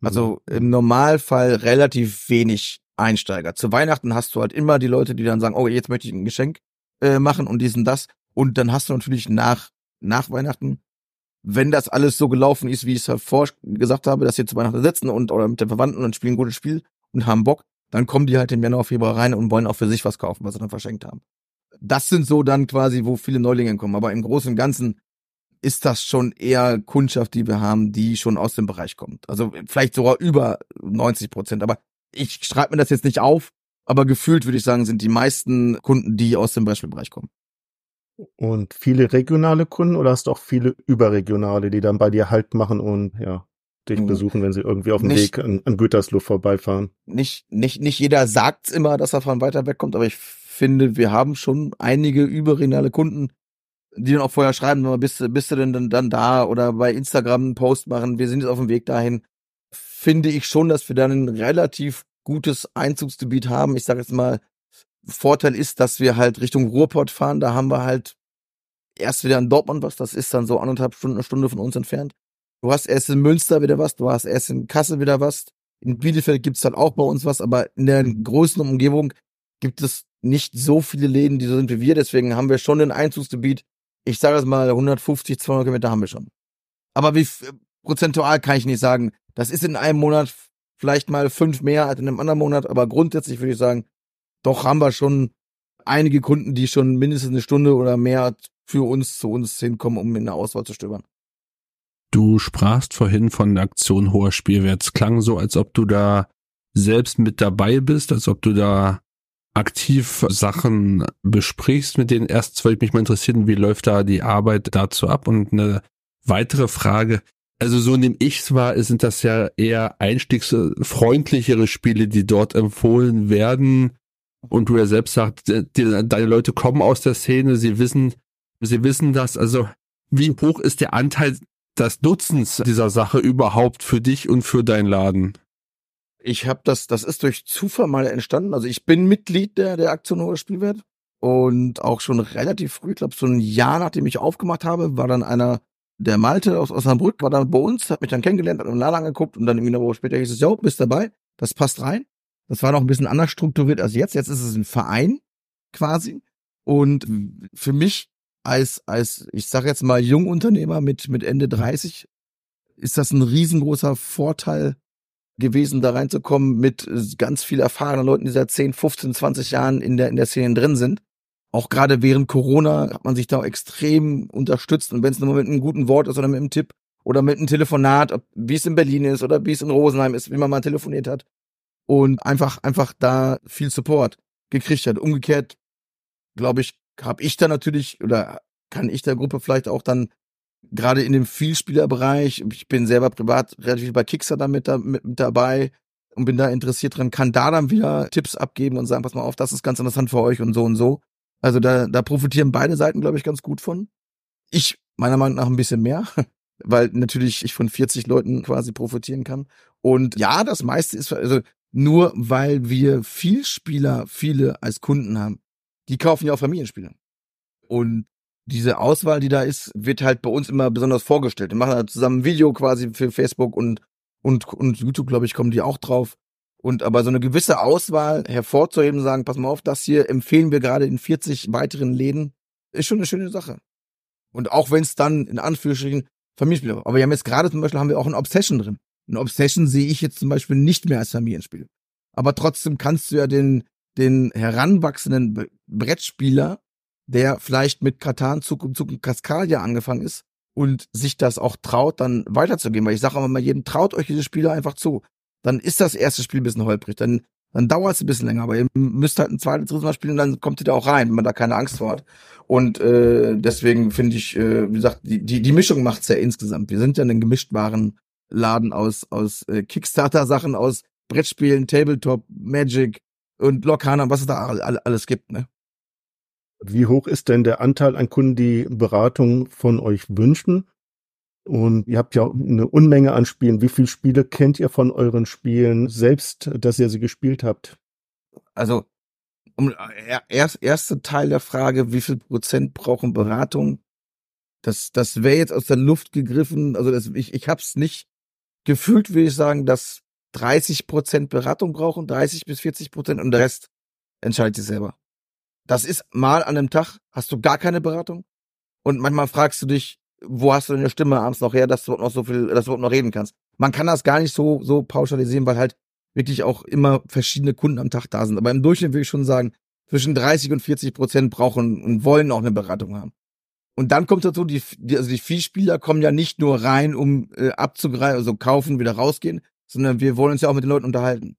Also mhm. im Normalfall relativ wenig Einsteiger. Zu Weihnachten hast du halt immer die Leute, die dann sagen, oh, jetzt möchte ich ein Geschenk äh, machen und diesen das. Und dann hast du natürlich nach, nach Weihnachten, wenn das alles so gelaufen ist, wie ich es halt vor gesagt habe, dass sie zu Weihnachten sitzen und oder mit den Verwandten und spielen ein gutes Spiel und haben Bock, dann kommen die halt im Januar, Februar rein und wollen auch für sich was kaufen, was sie dann verschenkt haben das sind so dann quasi, wo viele Neulinge kommen. Aber im Großen und Ganzen ist das schon eher Kundschaft, die wir haben, die schon aus dem Bereich kommt. Also vielleicht sogar über 90 Prozent. Aber ich schreibe mir das jetzt nicht auf, aber gefühlt würde ich sagen, sind die meisten Kunden, die aus dem Brettspielbereich kommen. Und viele regionale Kunden oder hast du auch viele überregionale, die dann bei dir Halt machen und ja, dich Mhm. besuchen, wenn sie irgendwie auf dem Nicht- Weg an, an Gütersloh vorbeifahren? Nicht, nicht, nicht jeder sagt's immer, dass er von weiter weg kommt, aber ich finde, wir haben schon einige überregionale Kunden, die dann auch vorher schreiben, "Mal, bist, du- bist du denn dann, dann da oder bei Instagram einen Post machen, wir sind jetzt auf dem Weg dahin. Finde ich schon, dass wir dann ein relativ gutes Einzugsgebiet haben. Ich sage jetzt mal, Vorteil ist, dass wir halt Richtung Ruhrpott fahren. Da haben wir halt erst wieder in Dortmund was. Das ist dann so anderthalb Stunden, eine Stunde von uns entfernt. Du hast erst in Münster wieder was, du hast erst in Kassel wieder was. In Bielefeld gibt's dann auch bei uns was, aber in der größten Umgebung gibt es nicht so viele Läden, die so sind wie wir. Deswegen haben wir schon ein Einzugsgebiet. Ich sage es mal, 150, 200 Kilometer haben wir schon. Aber wie prozentual kann ich nicht sagen. Das ist in einem Monat vielleicht mal fünf mehr als in einem anderen Monat, aber grundsätzlich würde ich sagen, doch haben wir schon einige Kunden, die schon mindestens eine Stunde oder mehr für uns zu uns hinkommen, um in der Auswahl zu stöbern. Du sprachst vorhin von der Aktion hoher Spielwert. Es klang so, als ob du da selbst mit dabei bist, als ob du da aktiv Sachen besprichst mit denen. Erst wollte ich mich mal interessieren, wie läuft da die Arbeit dazu ab? Und eine weitere Frage. Also so nehme ich es wahr, sind das ja eher einstiegsfreundlichere Spiele, die dort empfohlen werden. Und du ja selbst sagst, die, deine Leute kommen aus der Szene, sie wissen, sie wissen das. Also wie hoch ist der Anteil des Nutzens dieser Sache überhaupt für dich und für deinen Laden? Ich habe das, das ist durch Zufall mal entstanden. Also ich bin Mitglied der, der Aktion Hoher Spielwert und auch schon relativ früh, ich glaube so ein Jahr nachdem ich aufgemacht habe, war dann einer, der Malte aus Osnabrück, war dann bei uns, hat mich dann kennengelernt, hat im Laden angeguckt und dann irgendwie eine Woche später hieß es, ja, bist dabei, das passt rein. Das war noch ein bisschen anders strukturiert als jetzt. Jetzt ist es ein Verein quasi. Und für mich als, als, ich sage jetzt mal, Jungunternehmer mit, mit Ende 30, ist das ein riesengroßer Vorteil gewesen, da reinzukommen mit ganz viel erfahrenen Leuten, die seit 10, 15, 20 Jahren in der, in der Szene drin sind. Auch gerade während Corona hat man sich da extrem unterstützt. Und wenn es nur mit einem guten Wort ist oder mit einem Tipp oder mit einem Telefonat, wie es in Berlin ist oder wie es in Rosenheim ist, wie man mal telefoniert hat. Und einfach, einfach da viel Support gekriegt hat. Umgekehrt, glaube ich, habe ich da natürlich oder kann ich der Gruppe vielleicht auch dann gerade in dem Vielspielerbereich, ich bin selber privat relativ bei Kickstarter mit, da, mit, mit dabei und bin da interessiert dran, kann da dann wieder Tipps abgeben und sagen, pass mal auf, das ist ganz interessant für euch und so und so. Also da, da profitieren beide Seiten, glaube ich, ganz gut von. Ich meiner Meinung nach ein bisschen mehr, weil natürlich ich von 40 Leuten quasi profitieren kann. Und ja, das meiste ist, also nur weil wir Vielspieler, viele als Kunden haben, die kaufen ja auch Familienspiele. Und diese Auswahl, die da ist, wird halt bei uns immer besonders vorgestellt. Wir machen halt zusammen ein Video quasi für Facebook und, und, und YouTube, glaube ich, kommen die auch drauf. Und aber so eine gewisse Auswahl hervorzuheben, sagen, pass mal auf, das hier empfehlen wir gerade in 40 weiteren Läden, ist schon eine schöne Sache. Und auch wenn es dann in Anführungsstrichen Familienspiele, aber wir haben jetzt gerade zum Beispiel haben wir auch ein Obsession drin. Ein Obsession sehe ich jetzt zum Beispiel nicht mehr als Familienspiel. Aber trotzdem kannst du ja den, den heranwachsenden Bre- Brettspieler, der vielleicht mit Katan, Zug und Zug und Cascadia angefangen ist und sich das auch traut, dann weiterzugehen. Weil ich sage immer jedem, traut euch diese Spiele einfach zu. Dann ist das erste Spiel ein bisschen holprig, dann, dann dauert es ein bisschen länger, aber ihr müsst halt ein zweites, drittes Mal spielen und dann kommt ihr da auch rein, wenn man da keine Angst vor hat. Und äh, deswegen finde ich, äh, wie gesagt, die, die, die Mischung macht's ja insgesamt. Wir sind ja ein gemischtwaren Laden aus, aus äh, Kickstarter-Sachen, aus Brettspielen, Tabletop, Magic und Lokana, was es da all- all- alles gibt, ne? Wie hoch ist denn der Anteil an Kunden, die Beratung von euch wünschen? Und ihr habt ja eine Unmenge an Spielen. Wie viele Spiele kennt ihr von euren Spielen selbst, dass ihr sie gespielt habt? Also, um, er, erst, erste Teil der Frage, wie viel Prozent brauchen Beratung? Das, das wäre jetzt aus der Luft gegriffen. Also, das, ich, ich hab's nicht gefühlt, würde ich sagen, dass 30 Prozent Beratung brauchen, 30 bis 40 Prozent und der Rest entscheidet sich selber. Das ist mal an einem Tag, hast du gar keine Beratung und manchmal fragst du dich, wo hast du deine Stimme abends noch her, dass du noch so viel, dass du noch reden kannst. Man kann das gar nicht so, so pauschalisieren, weil halt wirklich auch immer verschiedene Kunden am Tag da sind. Aber im Durchschnitt würde ich schon sagen, zwischen 30 und 40 Prozent brauchen und wollen auch eine Beratung haben. Und dann kommt dazu, die, die also die Vielspieler kommen ja nicht nur rein, um äh, abzugreifen, also kaufen, wieder rausgehen, sondern wir wollen uns ja auch mit den Leuten unterhalten.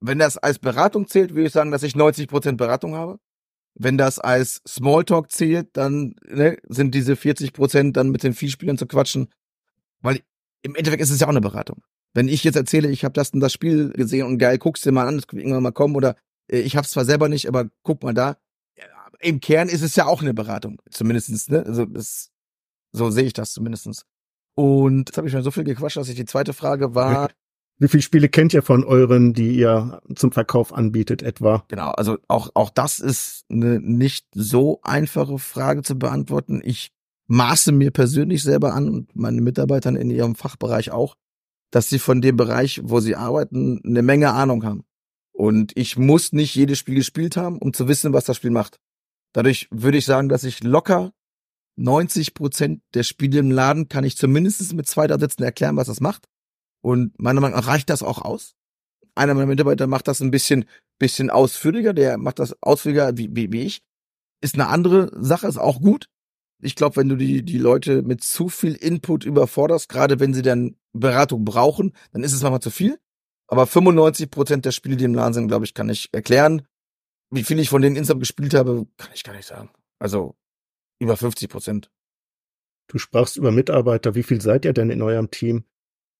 Wenn das als Beratung zählt, würde ich sagen, dass ich 90 Prozent Beratung habe. Wenn das als Smalltalk zählt, dann ne, sind diese 40 Prozent dann mit den Vielspielern zu quatschen. Weil im Endeffekt ist es ja auch eine Beratung. Wenn ich jetzt erzähle, ich habe das und das Spiel gesehen und geil, guckst dir mal an, das wird irgendwann mal kommen oder äh, ich habe es zwar selber nicht, aber guck mal da. Im Kern ist es ja auch eine Beratung, zumindestens. Ne? Also das, so sehe ich das zumindestens. Und jetzt habe ich schon so viel gequatscht, dass ich die zweite Frage war. Wie viele Spiele kennt ihr von euren, die ihr zum Verkauf anbietet etwa? Genau, also auch, auch das ist eine nicht so einfache Frage zu beantworten. Ich maße mir persönlich selber an und meine Mitarbeitern in ihrem Fachbereich auch, dass sie von dem Bereich, wo sie arbeiten, eine Menge Ahnung haben. Und ich muss nicht jedes Spiel gespielt haben, um zu wissen, was das Spiel macht. Dadurch würde ich sagen, dass ich locker 90 Prozent der Spiele im Laden kann ich zumindest mit zwei da sitzen erklären, was das macht. Und meiner Meinung nach reicht das auch aus. Einer meiner Mitarbeiter macht das ein bisschen, bisschen ausführlicher, der macht das ausführlicher wie, wie, wie ich. Ist eine andere Sache, ist auch gut. Ich glaube, wenn du die, die Leute mit zu viel Input überforderst, gerade wenn sie dann Beratung brauchen, dann ist es manchmal zu viel. Aber 95 Prozent der Spiele, die im Laden sind, glaube ich, kann ich erklären. Wie viel ich von denen insgesamt gespielt habe, kann ich gar nicht sagen. Also über 50 Prozent. Du sprachst über Mitarbeiter. Wie viel seid ihr denn in eurem Team?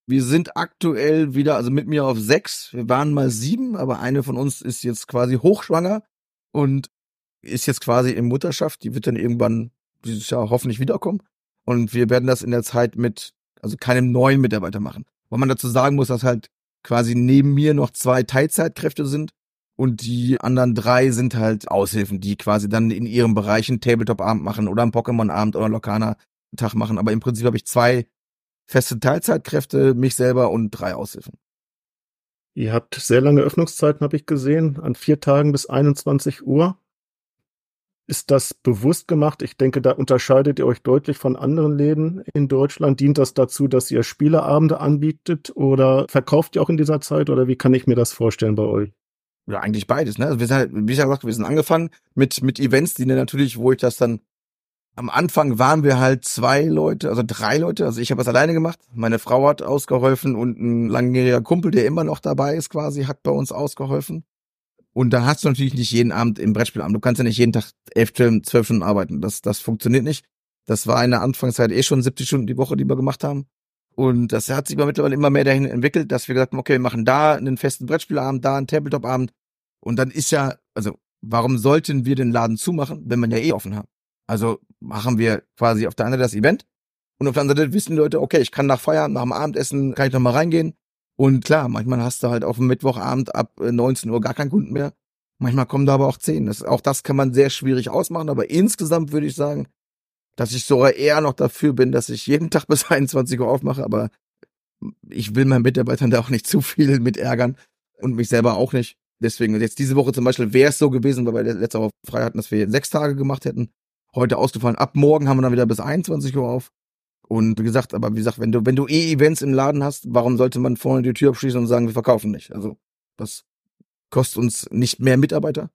Wir sind aktuell wieder, also mit mir auf sechs. Wir waren mal sieben, aber eine von uns ist jetzt quasi hochschwanger und ist jetzt quasi in Mutterschaft. Die wird dann irgendwann dieses Jahr hoffentlich wiederkommen. Und wir werden das in der Zeit mit, also keinem neuen Mitarbeiter machen. Weil man dazu sagen muss, dass halt quasi neben mir noch zwei Teilzeitkräfte sind und die anderen drei sind halt Aushilfen, die quasi dann in ihrem Bereich einen Tabletop-Abend machen oder einen Pokémon-Abend oder einen Lokana-Tag machen. Aber im Prinzip habe ich zwei feste Teilzeitkräfte, mich selber und drei Aushilfen. Ihr habt sehr lange Öffnungszeiten, habe ich gesehen, an vier Tagen bis 21 Uhr. Ist das bewusst gemacht? Ich denke, da unterscheidet ihr euch deutlich von anderen Läden in Deutschland. Dient das dazu, dass ihr Spieleabende anbietet oder verkauft ihr auch in dieser Zeit oder wie kann ich mir das vorstellen bei euch? Ja, eigentlich beides, ne? Also wir sind halt, wie ich ja gesagt, wir sind angefangen mit, mit Events, die natürlich, wo ich das dann am Anfang waren wir halt zwei Leute, also drei Leute. Also ich habe es alleine gemacht. Meine Frau hat ausgeholfen und ein langjähriger Kumpel, der immer noch dabei ist, quasi, hat bei uns ausgeholfen. Und da hast du natürlich nicht jeden Abend im Brettspielabend. Du kannst ja nicht jeden Tag elf, zwölf Stunden arbeiten. Das, das funktioniert nicht. Das war in der Anfangszeit eh schon 70 Stunden die Woche, die wir gemacht haben. Und das hat sich aber mittlerweile immer mehr dahin entwickelt, dass wir gesagt haben, okay, wir machen da einen festen Brettspielabend, da einen Tabletop-Abend. Und dann ist ja, also, warum sollten wir den Laden zumachen, wenn man ja eh offen hat? Also machen wir quasi auf der einen Seite das Event und auf der anderen Seite wissen die Leute, okay, ich kann nach Feierabend, nach dem Abendessen, kann ich noch mal reingehen. Und klar, manchmal hast du halt auf dem Mittwochabend ab 19 äh, Uhr gar keinen Kunden mehr. Manchmal kommen da aber auch 10. Das, auch das kann man sehr schwierig ausmachen, aber insgesamt würde ich sagen, dass ich sogar eher noch dafür bin, dass ich jeden Tag bis 21 Uhr aufmache, aber ich will meinen Mitarbeitern da auch nicht zu viel mit ärgern und mich selber auch nicht. Deswegen, jetzt diese Woche zum Beispiel wäre es so gewesen, weil wir letzte Woche frei hatten, dass wir sechs Tage gemacht hätten heute ausgefallen. Ab morgen haben wir dann wieder bis 21 Uhr auf. Und wie gesagt, aber wie gesagt, wenn du, wenn du eh Events im Laden hast, warum sollte man vorne die Tür abschließen und sagen, wir verkaufen nicht? Also, das kostet uns nicht mehr Mitarbeiter.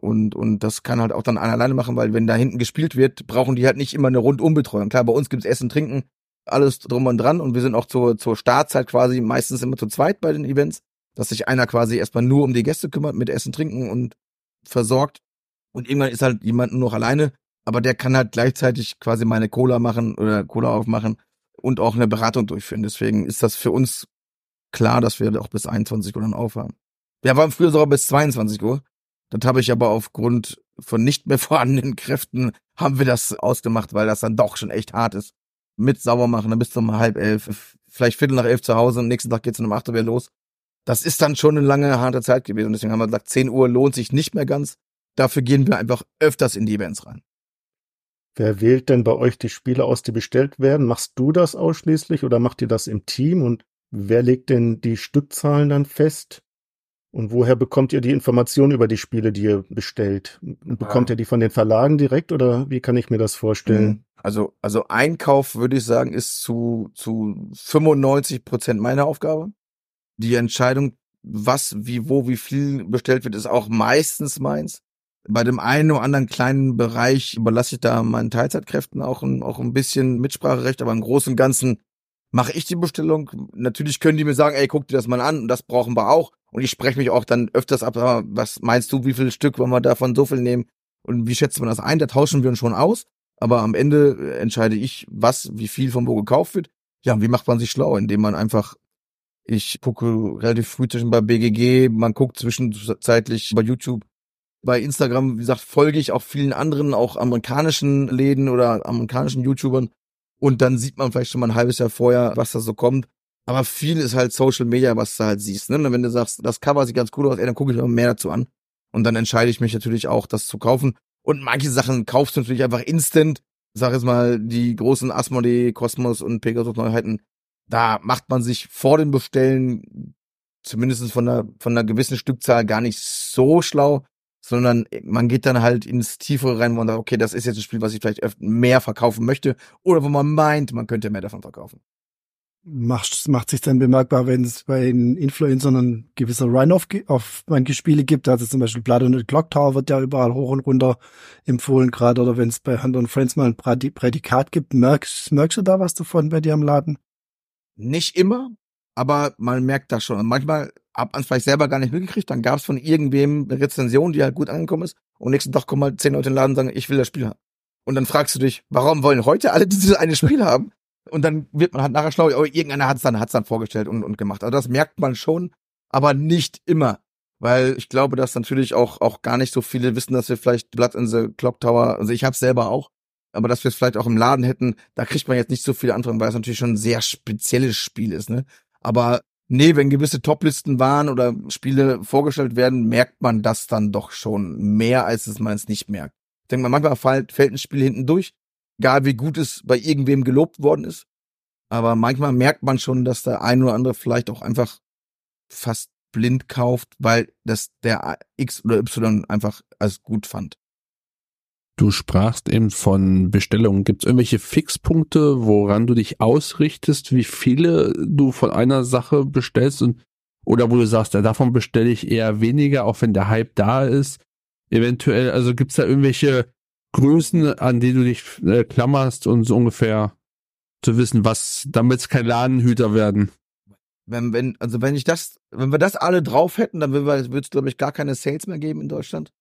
Und, und das kann halt auch dann einer alleine machen, weil wenn da hinten gespielt wird, brauchen die halt nicht immer eine Rundumbetreuung. Klar, bei uns gibt's Essen, Trinken, alles drum und dran. Und wir sind auch zur, zur Startzeit quasi meistens immer zu zweit bei den Events, dass sich einer quasi erstmal nur um die Gäste kümmert, mit Essen, Trinken und versorgt. Und irgendwann ist halt jemand nur noch alleine aber der kann halt gleichzeitig quasi meine Cola machen oder Cola aufmachen und auch eine Beratung durchführen. Deswegen ist das für uns klar, dass wir auch bis 21 Uhr dann aufhaben. Wir waren früher sogar bis 22 Uhr. Das habe ich aber aufgrund von nicht mehr vorhandenen Kräften haben wir das ausgemacht, weil das dann doch schon echt hart ist. Mit sauber machen, dann bis zum halb elf, vielleicht viertel nach elf zu Hause, am nächsten Tag geht's dann um acht Uhr wieder los. Das ist dann schon eine lange, harte Zeit gewesen. Deswegen haben wir gesagt, 10 Uhr lohnt sich nicht mehr ganz. Dafür gehen wir einfach öfters in die Events rein. Wer wählt denn bei euch die Spiele aus, die bestellt werden? Machst du das ausschließlich oder macht ihr das im Team? Und wer legt denn die Stückzahlen dann fest? Und woher bekommt ihr die Informationen über die Spiele, die ihr bestellt? Bekommt ihr die von den Verlagen direkt oder wie kann ich mir das vorstellen? Also, also Einkauf würde ich sagen, ist zu, zu 95 Prozent meine Aufgabe. Die Entscheidung, was, wie, wo, wie viel bestellt wird, ist auch meistens meins. Bei dem einen oder anderen kleinen Bereich überlasse ich da meinen Teilzeitkräften auch ein, auch ein bisschen Mitspracherecht, aber im Großen und Ganzen mache ich die Bestellung. Natürlich können die mir sagen, ey, guck dir das mal an und das brauchen wir auch. Und ich spreche mich auch dann öfters ab, was meinst du, wie viel Stück wollen wir davon so viel nehmen und wie schätzt man das ein? Da tauschen wir uns schon aus. Aber am Ende entscheide ich, was, wie viel von wo gekauft wird. Ja, und wie macht man sich schlau? Indem man einfach, ich gucke relativ früh zwischen bei BGG, man guckt zwischenzeitlich bei YouTube, bei Instagram, wie gesagt, folge ich auch vielen anderen, auch amerikanischen Läden oder amerikanischen YouTubern. Und dann sieht man vielleicht schon mal ein halbes Jahr vorher, was da so kommt. Aber viel ist halt Social Media, was du halt siehst. Ne? wenn du sagst, das Cover sieht ganz cool aus, ey, dann gucke ich mir mehr dazu an. Und dann entscheide ich mich natürlich auch, das zu kaufen. Und manche Sachen kaufst du natürlich einfach instant. Sag jetzt mal, die großen Asmodee, Cosmos und Pegasus Neuheiten. Da macht man sich vor dem Bestellen, zumindest von einer, von einer gewissen Stückzahl, gar nicht so schlau, sondern man geht dann halt ins Tiefere rein, wo man sagt, okay, das ist jetzt ein Spiel, was ich vielleicht mehr verkaufen möchte oder wo man meint, man könnte mehr davon verkaufen macht, macht sich dann bemerkbar, wenn es bei den Influencern ein gewisser Run-Off auf manche Spiele gibt. Also zum Beispiel Blood und Clock Tower wird ja überall hoch und runter empfohlen gerade. Oder wenn es bei Hand und Friends mal ein Prädikat gibt, merkst, merkst du da was davon bei dir am Laden? Nicht immer, aber man merkt das schon. Und manchmal hat man es vielleicht selber gar nicht mitgekriegt. Dann gab es von irgendwem eine Rezension, die halt gut angekommen ist. Und nächsten Tag kommen halt zehn Leute in den Laden und sagen, ich will das Spiel haben. Und dann fragst du dich, warum wollen heute alle dieses eine Spiel haben? Und dann wird man halt nachher schlau, oh, irgendeiner hat es dann, hat's dann vorgestellt und, und gemacht. Also das merkt man schon, aber nicht immer. Weil ich glaube, dass natürlich auch, auch gar nicht so viele wissen, dass wir vielleicht Blood in the Clock Tower, also ich hab's selber auch, aber dass wir es vielleicht auch im Laden hätten, da kriegt man jetzt nicht so viele Anfragen, weil es natürlich schon ein sehr spezielles Spiel ist, ne? Aber nee, wenn gewisse Toplisten waren oder Spiele vorgestellt werden, merkt man das dann doch schon mehr, als es man es nicht merkt. Ich denke mal, manchmal fällt, fällt ein Spiel hinten durch, egal wie gut es bei irgendwem gelobt worden ist. Aber manchmal merkt man schon, dass der ein oder andere vielleicht auch einfach fast blind kauft, weil das der X oder Y einfach als gut fand. Du sprachst eben von Bestellungen. Gibt es irgendwelche Fixpunkte, woran du dich ausrichtest, wie viele du von einer Sache bestellst und oder wo du sagst, ja, davon bestelle ich eher weniger, auch wenn der Hype da ist. Eventuell, also gibt es da irgendwelche Größen, an die du dich äh, klammerst und so ungefähr zu wissen, was, damit es kein Ladenhüter werden. Wenn, wenn, also wenn ich das, wenn wir das alle drauf hätten, dann würde es, glaube ich, gar keine Sales mehr geben in Deutschland.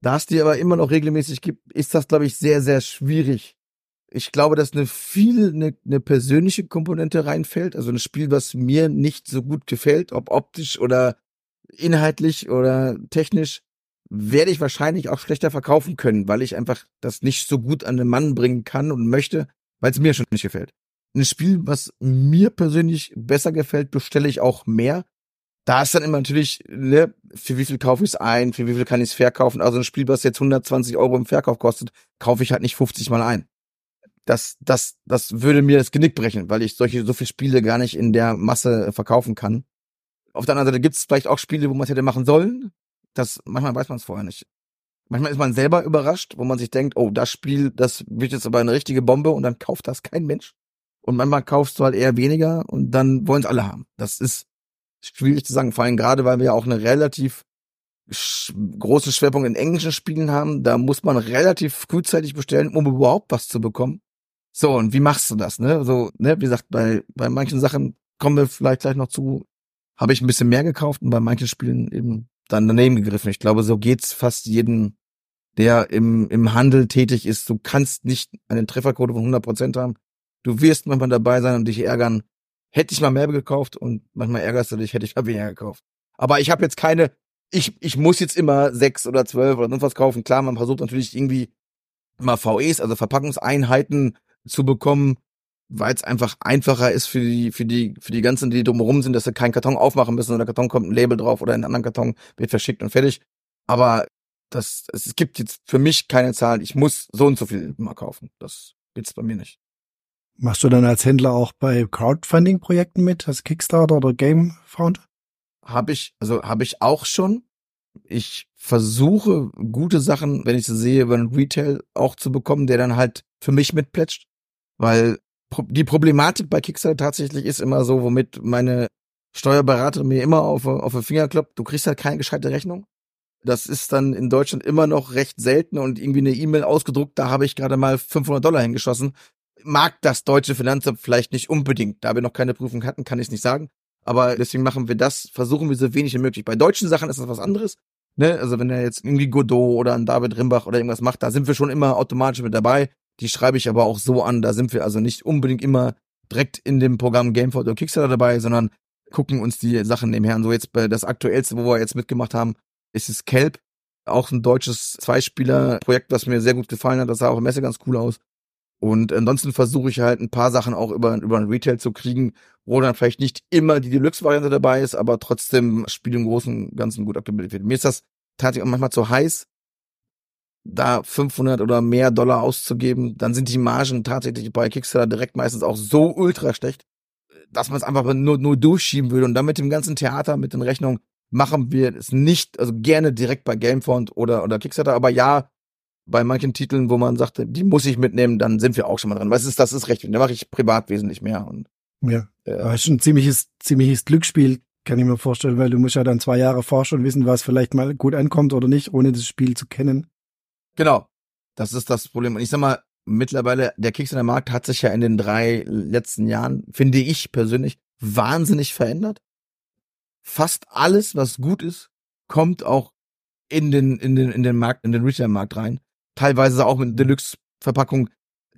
Da es die aber immer noch regelmäßig gibt, ist das, glaube ich, sehr, sehr schwierig. Ich glaube, dass eine viel, eine, eine persönliche Komponente reinfällt. Also ein Spiel, was mir nicht so gut gefällt, ob optisch oder inhaltlich oder technisch, werde ich wahrscheinlich auch schlechter verkaufen können, weil ich einfach das nicht so gut an den Mann bringen kann und möchte, weil es mir schon nicht gefällt. Ein Spiel, was mir persönlich besser gefällt, bestelle ich auch mehr. Da ist dann immer natürlich, ne, für wie viel kaufe ich es ein, für wie viel kann ich es verkaufen. Also ein Spiel, was jetzt 120 Euro im Verkauf kostet, kaufe ich halt nicht 50 mal ein. Das, das, das würde mir das Genick brechen, weil ich solche, so viele Spiele gar nicht in der Masse verkaufen kann. Auf der anderen Seite gibt es vielleicht auch Spiele, wo man es hätte machen sollen, das, manchmal weiß man es vorher nicht. Manchmal ist man selber überrascht, wo man sich denkt, oh, das Spiel, das wird jetzt aber eine richtige Bombe und dann kauft das kein Mensch. Und manchmal kaufst du halt eher weniger und dann wollen es alle haben. Das ist schwierig zu sagen, vor allem gerade, weil wir ja auch eine relativ sch große Schwerpunkt in englischen Spielen haben. Da muss man relativ frühzeitig bestellen, um überhaupt was zu bekommen. So, und wie machst du das, ne? So, ne, wie gesagt, bei, bei manchen Sachen kommen wir vielleicht gleich noch zu, habe ich ein bisschen mehr gekauft und bei manchen Spielen eben dann daneben gegriffen. Ich glaube, so geht's fast jedem, der im, im Handel tätig ist. Du kannst nicht eine Trefferquote von 100 Prozent haben. Du wirst manchmal dabei sein und dich ärgern. Hätte ich mal mehr gekauft und manchmal ärgerst du dich, hätte ich mal weniger gekauft. Aber ich habe jetzt keine, ich, ich muss jetzt immer sechs oder zwölf oder sonst was kaufen. Klar, man versucht natürlich irgendwie mal VEs, also Verpackungseinheiten zu bekommen, weil es einfach einfacher ist für die, für die, für die ganzen, die drumherum sind, dass sie keinen Karton aufmachen müssen oder der Karton kommt ein Label drauf oder in einen anderen Karton wird verschickt und fertig. Aber das, es gibt jetzt für mich keine Zahlen. Ich muss so und so viel immer kaufen. Das gibt's bei mir nicht. Machst du dann als Händler auch bei Crowdfunding-Projekten mit, als Kickstarter oder Gamefound? Habe ich, also habe ich auch schon. Ich versuche gute Sachen, wenn ich sie sehe, über einen Retail auch zu bekommen, der dann halt für mich mitplätscht. Weil die Problematik bei Kickstarter tatsächlich ist immer so, womit meine Steuerberaterin mir immer auf, auf den Finger kloppt, du kriegst halt keine gescheite Rechnung. Das ist dann in Deutschland immer noch recht selten und irgendwie eine E-Mail ausgedruckt, da habe ich gerade mal 500 Dollar hingeschossen. Mag das deutsche Finanzamt vielleicht nicht unbedingt. Da wir noch keine Prüfung hatten, kann ich es nicht sagen. Aber deswegen machen wir das, versuchen wir so wenig wie möglich. Bei deutschen Sachen ist das was anderes. Ne? Also wenn er jetzt irgendwie Godot oder ein David Rimbach oder irgendwas macht, da sind wir schon immer automatisch mit dabei. Die schreibe ich aber auch so an, da sind wir also nicht unbedingt immer direkt in dem Programm Gamefold oder Kickstarter dabei, sondern gucken uns die Sachen nebenher an. So jetzt das aktuellste, wo wir jetzt mitgemacht haben, ist es Kelp. Auch ein deutsches Zweispieler-Projekt, was mir sehr gut gefallen hat. Das sah auch im Messe ganz cool aus. Und ansonsten versuche ich halt ein paar Sachen auch über, über ein Retail zu kriegen, wo dann vielleicht nicht immer die Deluxe-Variante dabei ist, aber trotzdem Spiel im Großen und Ganzen gut abgebildet wird. Mir ist das tatsächlich auch manchmal zu heiß, da 500 oder mehr Dollar auszugeben. Dann sind die Margen tatsächlich bei Kickstarter direkt meistens auch so ultra schlecht, dass man es einfach nur, nur durchschieben würde. Und dann mit dem ganzen Theater, mit den Rechnungen, machen wir es nicht, also gerne direkt bei Gamefond oder, oder Kickstarter, aber ja, bei manchen Titeln, wo man sagte, die muss ich mitnehmen, dann sind wir auch schon mal dran. Was ist, das ist recht, da mache ich privat wesentlich mehr. Und, ja, äh, ist ein ziemliches, ziemliches Glücksspiel, kann ich mir vorstellen, weil du musst ja dann zwei Jahre vor schon wissen, was vielleicht mal gut ankommt oder nicht, ohne das Spiel zu kennen. Genau. Das ist das Problem. Und ich sag mal, mittlerweile, der Kickstarter-Markt hat sich ja in den drei letzten Jahren, finde ich persönlich, wahnsinnig verändert. Fast alles, was gut ist, kommt auch in den, in den, in den Markt, in den Retail-Markt rein teilweise auch mit Deluxe-Verpackung.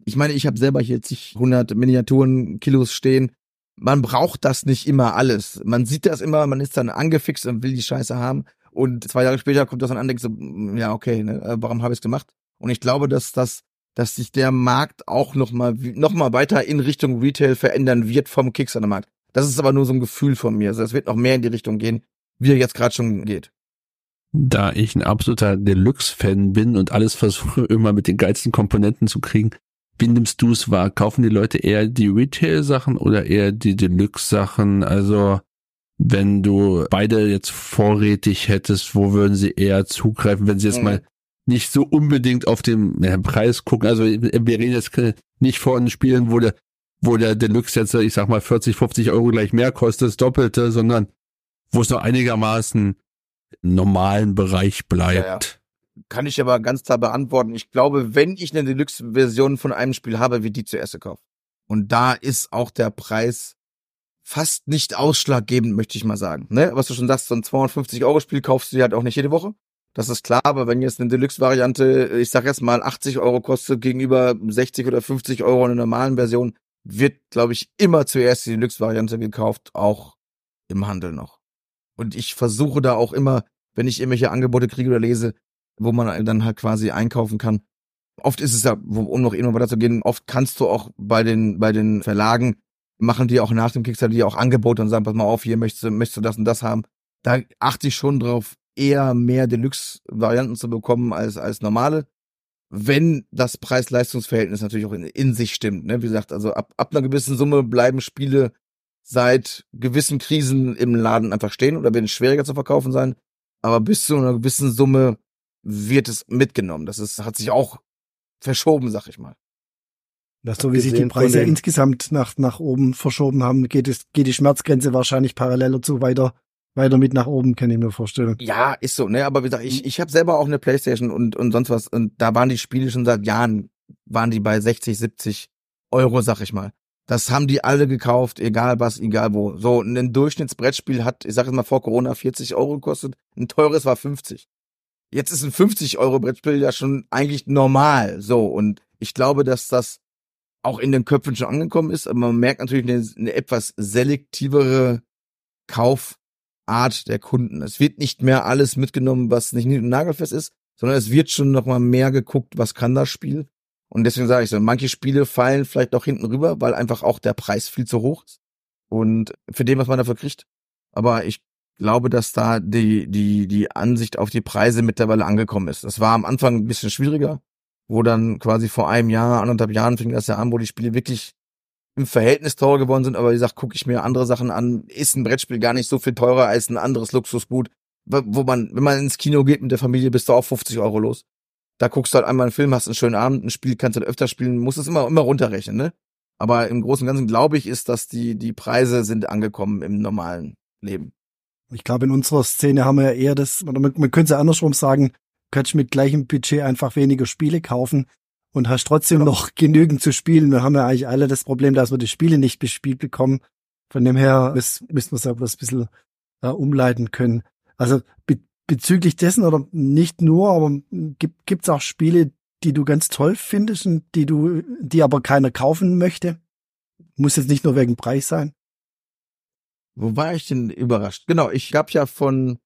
Ich meine, ich habe selber hier zig hundert Miniaturen, Kilos stehen. Man braucht das nicht immer alles. Man sieht das immer, man ist dann angefixt und will die Scheiße haben. Und zwei Jahre später kommt das dann an, denkt so, mm, ja, okay, ne, äh, warum habe ich es gemacht? Und ich glaube, dass das, dass sich der Markt auch noch mal, noch mal weiter in Richtung Retail verändern wird vom Kickstarter-Markt. Das ist aber nur so ein Gefühl von mir. Also es wird noch mehr in die Richtung gehen, wie er jetzt gerade schon geht da ich ein absoluter Deluxe-Fan bin und alles versuche immer mit den geilsten Komponenten zu kriegen, wie nimmst du es wahr? Kaufen die Leute eher die Retail-Sachen oder eher die Deluxe-Sachen? Also wenn du beide jetzt vorrätig hättest, wo würden sie eher zugreifen, wenn sie jetzt mhm. mal nicht so unbedingt auf den ja, Preis gucken? Also wir reden jetzt nicht von Spielen, wo der, wo der Deluxe jetzt, ich sag mal, 40, 50 Euro gleich mehr kostet, das Doppelte, sondern wo es noch einigermaßen normalen Bereich bleibt. Ja, ja. Kann ich aber ganz klar beantworten. Ich glaube, wenn ich eine Deluxe-Version von einem Spiel habe, wird die zuerst gekauft. Und da ist auch der Preis fast nicht ausschlaggebend, möchte ich mal sagen. Ne? Was du schon sagst, so ein 250-Euro-Spiel kaufst du dir halt auch nicht jede Woche. Das ist klar, aber wenn jetzt eine Deluxe-Variante, ich sag jetzt mal 80 Euro kostet gegenüber 60 oder 50 Euro in der normalen Version, wird, glaube ich, immer zuerst die Deluxe-Variante gekauft, auch im Handel noch. Und ich versuche da auch immer, wenn ich irgendwelche Angebote kriege oder lese, wo man dann halt quasi einkaufen kann. Oft ist es ja, um noch immer weiter zu gehen, oft kannst du auch bei den, bei den Verlagen machen die auch nach dem Kickstarter die auch Angebote und sagen, pass mal auf, hier möchtest du, möchtest du das und das haben. Da achte ich schon drauf, eher mehr Deluxe-Varianten zu bekommen als, als normale. Wenn das Preis-Leistungs-Verhältnis natürlich auch in, in, sich stimmt. Ne? Wie gesagt, also ab, ab einer gewissen Summe bleiben Spiele seit gewissen Krisen im Laden einfach stehen oder werden schwieriger zu verkaufen sein. Aber bis zu einer gewissen Summe wird es mitgenommen. Das ist, hat sich auch verschoben, sag ich mal. Das so wie sich die Preise insgesamt nach, nach oben verschoben haben, geht es, geht die Schmerzgrenze wahrscheinlich parallel dazu weiter, weiter mit nach oben, kann ich mir vorstellen. Ja, ist so, ne, aber wie gesagt, ich, ich habe selber auch eine Playstation und, und sonst was und da waren die Spiele schon seit Jahren, waren die bei 60, 70 Euro, sag ich mal. Das haben die alle gekauft, egal was, egal wo. So, ein Durchschnittsbrettspiel hat, ich sag jetzt mal vor Corona, 40 Euro gekostet. Ein teures war 50. Jetzt ist ein 50 Euro Brettspiel ja schon eigentlich normal. So, und ich glaube, dass das auch in den Köpfen schon angekommen ist, aber man merkt natürlich eine, eine etwas selektivere Kaufart der Kunden. Es wird nicht mehr alles mitgenommen, was nicht nagelfest ist, sondern es wird schon noch mal mehr geguckt, was kann das Spiel und deswegen sage ich so, manche Spiele fallen vielleicht noch hinten rüber, weil einfach auch der Preis viel zu hoch ist. Und für den, was man dafür kriegt. Aber ich glaube, dass da die, die, die Ansicht auf die Preise mittlerweile angekommen ist. Das war am Anfang ein bisschen schwieriger, wo dann quasi vor einem Jahr, anderthalb Jahren fing das ja an, wo die Spiele wirklich im Verhältnis teurer geworden sind. Aber wie gesagt, gucke ich mir andere Sachen an, ist ein Brettspiel gar nicht so viel teurer als ein anderes Luxusgut. Wo man, wenn man ins Kino geht mit der Familie, bist du auch 50 Euro los. Da guckst du halt einmal einen Film, hast einen schönen Abend, ein Spiel kannst du halt öfter spielen, musst es immer, immer runterrechnen, ne? Aber im Großen und Ganzen glaube ich, ist, dass die, die Preise sind angekommen im normalen Leben. Ich glaube, in unserer Szene haben wir ja eher das, man, man könnte es ja andersrum sagen, kannst mit gleichem Budget einfach weniger Spiele kaufen und hast trotzdem genau. noch genügend zu spielen. Wir haben ja eigentlich alle das Problem, dass wir die Spiele nicht bespielt bekommen. Von dem her müssen wir es aber ein bisschen äh, umleiten können. Also be bezüglich dessen oder nicht nur, aber gibt es auch Spiele, die du ganz toll findest und die du, die aber keiner kaufen möchte? Muss jetzt nicht nur wegen Preis sein. Wo war ich denn überrascht? Genau, ich gab ja von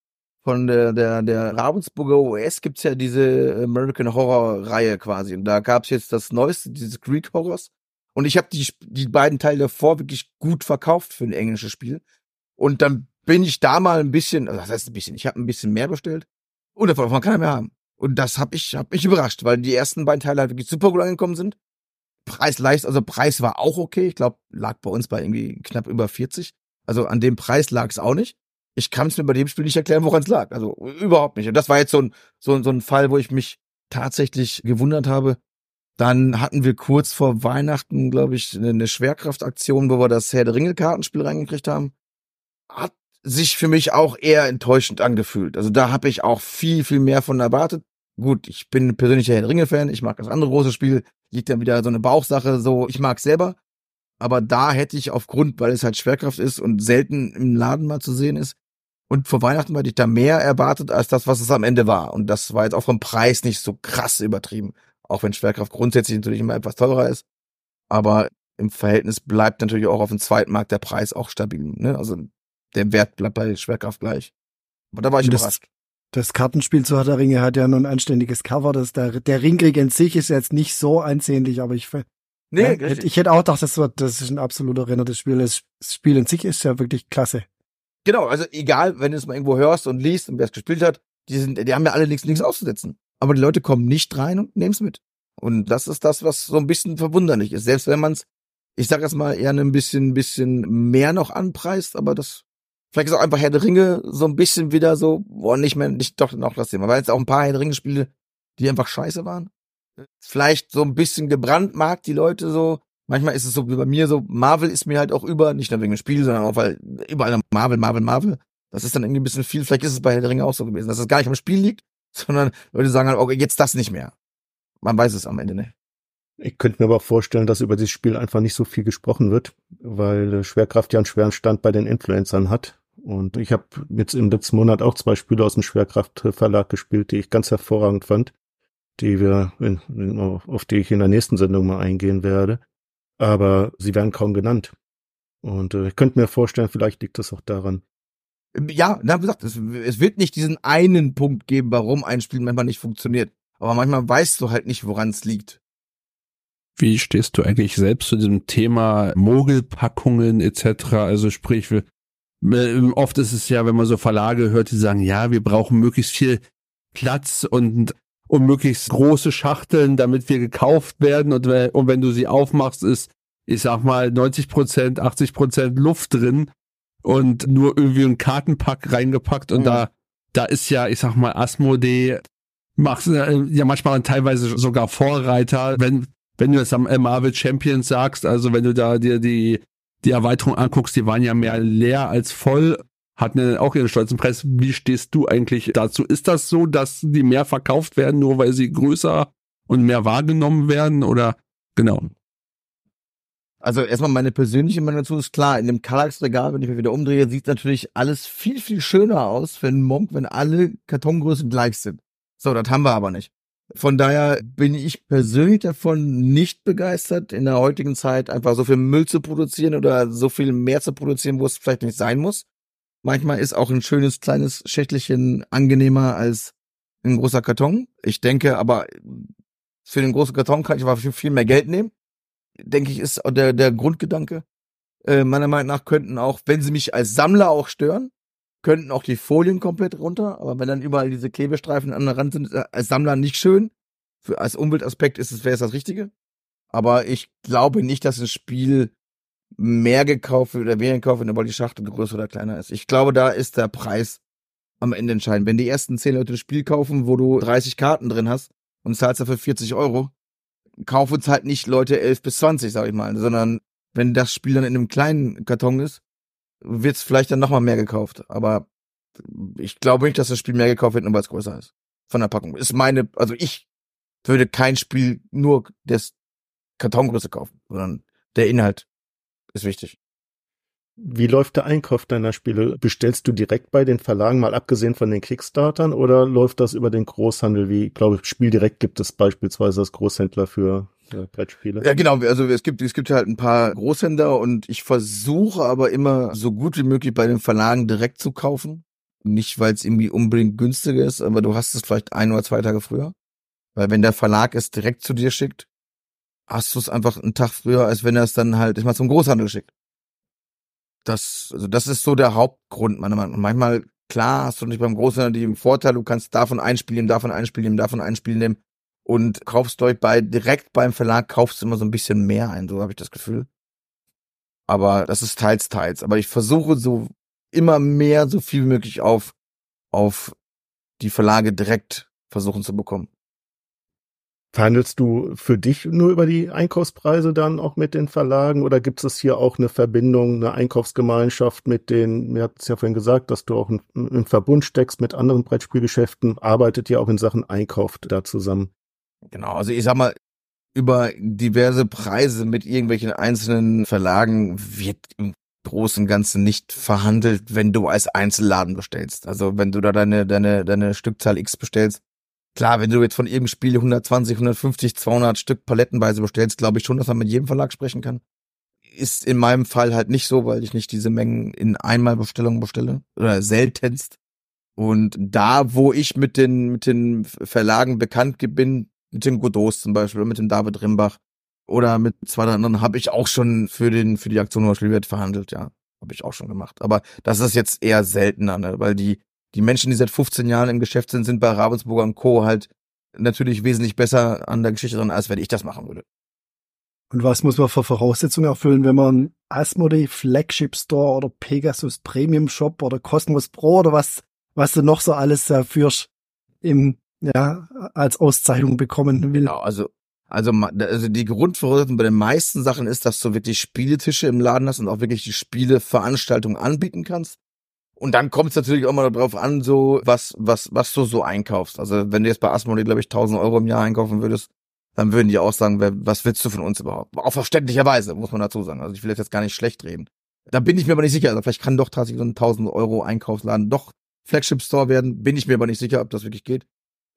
von der der der Ravensburger OS gibt's ja diese American Horror Reihe quasi. Und da gab's jetzt das neueste, dieses Greek Horrors. Und ich habe die die beiden Teile davor wirklich gut verkauft für ein englisches Spiel. Und dann bin ich da mal ein bisschen, also das heißt ein bisschen, ich habe ein bisschen mehr bestellt. Und davon kann keiner mehr haben. Und das habe ich hab mich überrascht, weil die ersten beiden Teile halt wirklich super gut angekommen sind. Preis leicht, also Preis war auch okay, ich glaube lag bei uns bei irgendwie knapp über 40 also an dem Preis lag es auch nicht. Ich kann es mir bei dem Spiel nicht erklären, woran es lag. Also überhaupt nicht. Und das war jetzt so ein, so, so ein Fall, wo ich mich tatsächlich gewundert habe. Dann hatten wir kurz vor Weihnachten, glaube ich, eine Schwerkraftaktion, wo wir das Herr der Ringe-Kartenspiel reingekriegt haben. Hat sich für mich auch eher enttäuschend angefühlt. Also da habe ich auch viel, viel mehr von erwartet. Gut, ich bin persönlicher Herr der Ringe-Fan, ich mag das andere große Spiel, liegt dann wieder so eine Bauchsache, so, ich mag selber aber da hätte ich aufgrund, weil es halt Schwerkraft ist und selten im Laden mal zu sehen ist, und vor Weihnachten hätte ich da mehr erwartet als das, was es am Ende war. Und das war jetzt auch vom Preis nicht so krass übertrieben. Auch wenn Schwerkraft grundsätzlich natürlich immer etwas teurer ist. Aber im Verhältnis bleibt natürlich auch auf dem zweiten Markt der Preis auch stabil. Ne? Also der Wert bleibt bei Schwerkraft gleich. Aber da war ich das, überrascht. Das Kartenspiel zu Herr Ringe hat ja nun ein anständiges Cover. Das, der, der Ringkrieg in sich ist jetzt nicht so ansehnlich, aber ich Nee, ja, ich hätte auch gedacht, das, war, das ist ein absoluter Renner des Spiels. Das Spiel in sich ist ja wirklich klasse. Genau, also egal, wenn du es mal irgendwo hörst und liest und wer es gespielt hat, die sind, die haben ja alle nichts, nichts auszusetzen. Aber die Leute kommen nicht rein und nehmen es mit. Und das ist das, was so ein bisschen verwunderlich ist. Selbst wenn man es, ich sag jetzt mal, eher ein bisschen, bisschen mehr noch anpreist, aber das, vielleicht ist auch einfach Herr der Ringe so ein bisschen wieder so, boah, nicht mehr, nicht doch noch das Thema. Weil jetzt auch ein paar Herr der Ringe Spiele, die einfach scheiße waren vielleicht so ein bisschen gebrannt mag, die Leute so. Manchmal ist es so wie bei mir so, Marvel ist mir halt auch über, nicht nur wegen dem Spiel, sondern auch weil überall Marvel, Marvel, Marvel. Das ist dann irgendwie ein bisschen viel. Vielleicht ist es bei Herr der Ringe auch so gewesen, dass es gar nicht am Spiel liegt, sondern Leute sagen halt, okay, jetzt das nicht mehr. Man weiß es am Ende nicht. Ich könnte mir aber vorstellen, dass über dieses Spiel einfach nicht so viel gesprochen wird, weil Schwerkraft ja einen schweren Stand bei den Influencern hat. Und ich habe jetzt im letzten Monat auch zwei Spiele aus dem Schwerkraft-Verlag gespielt, die ich ganz hervorragend fand die wir, in, auf die ich in der nächsten Sendung mal eingehen werde. Aber sie werden kaum genannt. Und äh, ich könnte mir vorstellen, vielleicht liegt das auch daran. Ja, na, wie gesagt, es, es wird nicht diesen einen Punkt geben, warum ein Spiel manchmal nicht funktioniert. Aber manchmal weißt du halt nicht, woran es liegt. Wie stehst du eigentlich selbst zu diesem Thema Mogelpackungen etc.? Also sprich, wir, oft ist es ja, wenn man so Verlage hört, die sagen, ja, wir brauchen möglichst viel Platz und und möglichst große Schachteln, damit wir gekauft werden. Und, und wenn du sie aufmachst, ist, ich sag mal, 90 Prozent, 80 Prozent Luft drin und nur irgendwie ein Kartenpack reingepackt. Und mhm. da, da ist ja, ich sag mal, Asmodee macht äh, ja manchmal teilweise sogar Vorreiter, wenn, wenn du es am Marvel Champions sagst, also wenn du da dir die, die Erweiterung anguckst, die waren ja mehr leer als voll hatten ja auch ihren stolzen Preis. Wie stehst du eigentlich dazu? Ist das so, dass die mehr verkauft werden, nur weil sie größer und mehr wahrgenommen werden oder genau? Also erstmal meine persönliche Meinung dazu ist klar, in dem Kallax-Regal, wenn ich mich wieder umdrehe, sieht natürlich alles viel, viel schöner aus einen Monk, wenn alle Kartongrößen gleich sind. So, das haben wir aber nicht. Von daher bin ich persönlich davon nicht begeistert, in der heutigen Zeit einfach so viel Müll zu produzieren oder so viel mehr zu produzieren, wo es vielleicht nicht sein muss. Manchmal ist auch ein schönes kleines Schächtelchen angenehmer als ein großer Karton. Ich denke aber, für den großen Karton kann ich aber viel mehr Geld nehmen. Denke ich, ist der, der Grundgedanke. Äh, meiner Meinung nach könnten auch, wenn sie mich als Sammler auch stören, könnten auch die Folien komplett runter. Aber wenn dann überall diese Klebestreifen an der Rand sind, als Sammler nicht schön. Für, als Umweltaspekt ist es, wäre es das Richtige. Aber ich glaube nicht, dass ein Spiel mehr gekauft wird oder weniger gekauft wird, weil die Schachtel größer oder kleiner ist. Ich glaube, da ist der Preis am Ende entscheidend. Wenn die ersten zehn Leute das Spiel kaufen, wo du 30 Karten drin hast und zahlst dafür 40 Euro, kaufen es halt nicht Leute 11 bis 20, sag ich mal, sondern wenn das Spiel dann in einem kleinen Karton ist, wird es vielleicht dann nochmal mehr gekauft. Aber ich glaube nicht, dass das Spiel mehr gekauft wird, nur weil es größer ist. Von der Packung. Ist meine, also ich würde kein Spiel nur des Kartongröße kaufen, sondern der Inhalt ist wichtig. Wie läuft der Einkauf deiner Spiele? Bestellst du direkt bei den Verlagen, mal abgesehen von den Kickstartern, oder läuft das über den Großhandel, wie, glaube ich, Spieldirekt gibt es beispielsweise als Großhändler für ja, Brettspiele? Ja, genau. Also es gibt, es gibt halt ein paar Großhändler und ich versuche aber immer so gut wie möglich bei den Verlagen direkt zu kaufen. Nicht, weil es irgendwie unbedingt günstiger ist, aber du hast es vielleicht ein oder zwei Tage früher. Weil wenn der Verlag es direkt zu dir schickt, hast du es einfach einen Tag früher, als wenn er es dann halt ich mal zum Großhandel schickt. Das, also das ist so der Hauptgrund meiner Meinung nach. Manchmal, klar, hast du nicht beim Großhandel den Vorteil, du kannst davon einspielen, davon einspielen, davon einspielen nehmen und kaufst dort bei, direkt beim Verlag kaufst du immer so ein bisschen mehr ein, so habe ich das Gefühl. Aber das ist teils, teils. Aber ich versuche so immer mehr, so viel wie möglich auf, auf die Verlage direkt versuchen zu bekommen. Verhandelst du für dich nur über die Einkaufspreise dann auch mit den Verlagen oder gibt es hier auch eine Verbindung, eine Einkaufsgemeinschaft mit den, mir hat es ja vorhin gesagt, dass du auch im Verbund steckst mit anderen Brettspielgeschäften, arbeitet ihr auch in Sachen Einkauf da zusammen? Genau, also ich sag mal, über diverse Preise mit irgendwelchen einzelnen Verlagen wird im Großen und Ganzen nicht verhandelt, wenn du als Einzelladen bestellst. Also wenn du da deine, deine, deine Stückzahl X bestellst, Klar, wenn du jetzt von irgendeinem Spiel 120, 150, 200 Stück palettenweise bestellst, glaube ich schon, dass man mit jedem Verlag sprechen kann. Ist in meinem Fall halt nicht so, weil ich nicht diese Mengen in Einmalbestellungen bestelle oder seltenst. Und da, wo ich mit den, mit den Verlagen bekannt bin, mit den Godots zum Beispiel, oder mit dem David Rimbach oder mit zwei anderen, habe ich auch schon für den, für die Aktion Spielwert verhandelt, ja. Habe ich auch schon gemacht. Aber das ist jetzt eher seltener, ne? weil die, die Menschen, die seit 15 Jahren im Geschäft sind, sind bei Ravensburger und Co. halt natürlich wesentlich besser an der Geschichte dran, als wenn ich das machen würde. Und was muss man für Voraussetzungen erfüllen, wenn man Asmodee Flagship Store oder Pegasus Premium Shop oder Cosmos Pro oder was, was du noch so alles dafür im, ja, als Auszeichnung bekommen will? Genau, also, also, also die Grundvoraussetzung bei den meisten Sachen ist, dass du wirklich Spieletische im Laden hast und auch wirklich die Spieleveranstaltung anbieten kannst. Und dann kommt es natürlich auch mal darauf an, so was, was, was du so einkaufst. Also wenn du jetzt bei Asmodee, glaube ich, 1000 Euro im Jahr einkaufen würdest, dann würden die auch sagen, wer, was willst du von uns überhaupt? Auch verständlicherweise, muss man dazu sagen. Also ich will jetzt gar nicht schlecht reden. Da bin ich mir aber nicht sicher. Also vielleicht kann doch tatsächlich so ein 1000 Euro Einkaufsladen doch Flagship Store werden. Bin ich mir aber nicht sicher, ob das wirklich geht.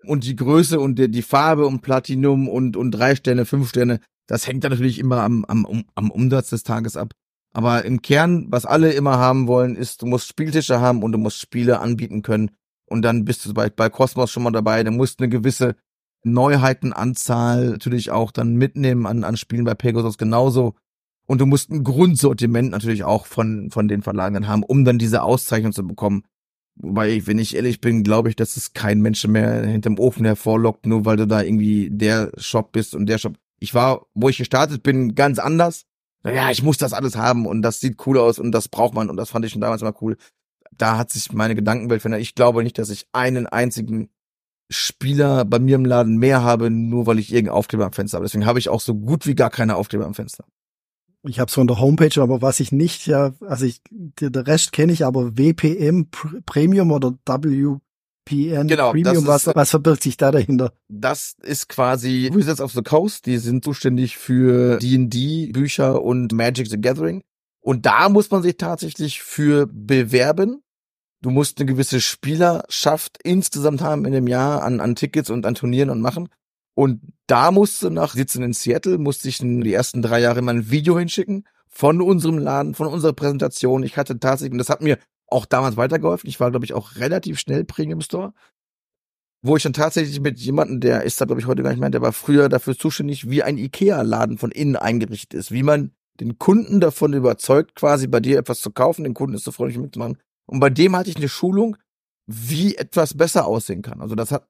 Und die Größe und die, die Farbe und Platinum und, und drei Sterne, fünf Sterne, das hängt dann natürlich immer am, am, am Umsatz des Tages ab. Aber im Kern, was alle immer haben wollen, ist, du musst Spieltische haben und du musst Spiele anbieten können. Und dann bist du bei, bei Cosmos schon mal dabei. Du musst eine gewisse Neuheitenanzahl natürlich auch dann mitnehmen an, an Spielen bei Pegasus genauso. Und du musst ein Grundsortiment natürlich auch von, von den Verlagen dann haben, um dann diese Auszeichnung zu bekommen. Wobei, wenn ich ehrlich bin, glaube ich, dass es kein Mensch mehr hinterm Ofen hervorlockt, nur weil du da irgendwie der Shop bist und der Shop. Ich war, wo ich gestartet bin, ganz anders ja, ich muss das alles haben und das sieht cool aus und das braucht man und das fand ich schon damals immer cool. Da hat sich meine Gedankenwelt verändert. Ich glaube nicht, dass ich einen einzigen Spieler bei mir im Laden mehr habe, nur weil ich irgendeinen Aufkleber am Fenster habe. Deswegen habe ich auch so gut wie gar keine Aufkleber am Fenster. Ich habe es von der Homepage, aber was ich nicht, ja, also ich, der Rest kenne ich, aber WPM Premium oder W PN genau, Premium, ist, was, was verbirgt sich da dahinter? Das ist quasi Wizards of the Coast, die sind zuständig für D&D Bücher und Magic the Gathering. Und da muss man sich tatsächlich für bewerben. Du musst eine gewisse Spielerschaft insgesamt haben in dem Jahr an, an Tickets und an Turnieren und machen. Und da musst du nach Sitzen in Seattle, musste ich die ersten drei Jahre immer ein Video hinschicken von unserem Laden, von unserer Präsentation. Ich hatte tatsächlich, und das hat mir auch damals weitergeholfen. Ich war, glaube ich, auch relativ schnell Premium Store. Wo ich dann tatsächlich mit jemandem, der ist da, glaube ich, heute gar nicht mehr, der war früher dafür zuständig, wie ein IKEA-Laden von innen eingerichtet ist. Wie man den Kunden davon überzeugt, quasi bei dir etwas zu kaufen, den Kunden ist so freundlich mitzumachen. Und bei dem hatte ich eine Schulung, wie etwas besser aussehen kann. Also das hat,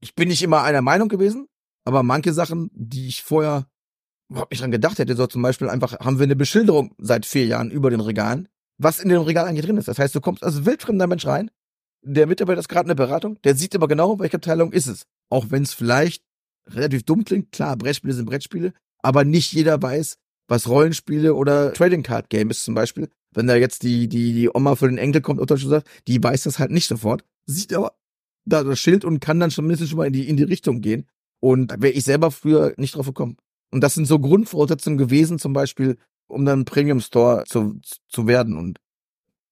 ich bin nicht immer einer Meinung gewesen, aber manche Sachen, die ich vorher überhaupt nicht dran gedacht hätte, so zum Beispiel einfach, haben wir eine Beschilderung seit vier Jahren über den Regalen, was in dem Regal eigentlich drin ist. Das heißt, du kommst als wildfremder Mensch rein, der Mitarbeiter ist gerade in der Beratung, der sieht aber genau, welche Abteilung ist es. Auch wenn es vielleicht relativ dumm klingt, klar, Brettspiele sind Brettspiele, aber nicht jeder weiß, was Rollenspiele oder Trading Card Game ist zum Beispiel. Wenn da jetzt die, die, die Oma für den Enkel kommt, oder sagt, die weiß das halt nicht sofort, sieht aber da das Schild und kann dann schon mindestens schon mal in die, in die Richtung gehen. Und da wäre ich selber früher nicht drauf gekommen. Und das sind so Grundvoraussetzungen gewesen, zum Beispiel, um dann Premium Store zu, zu werden. Und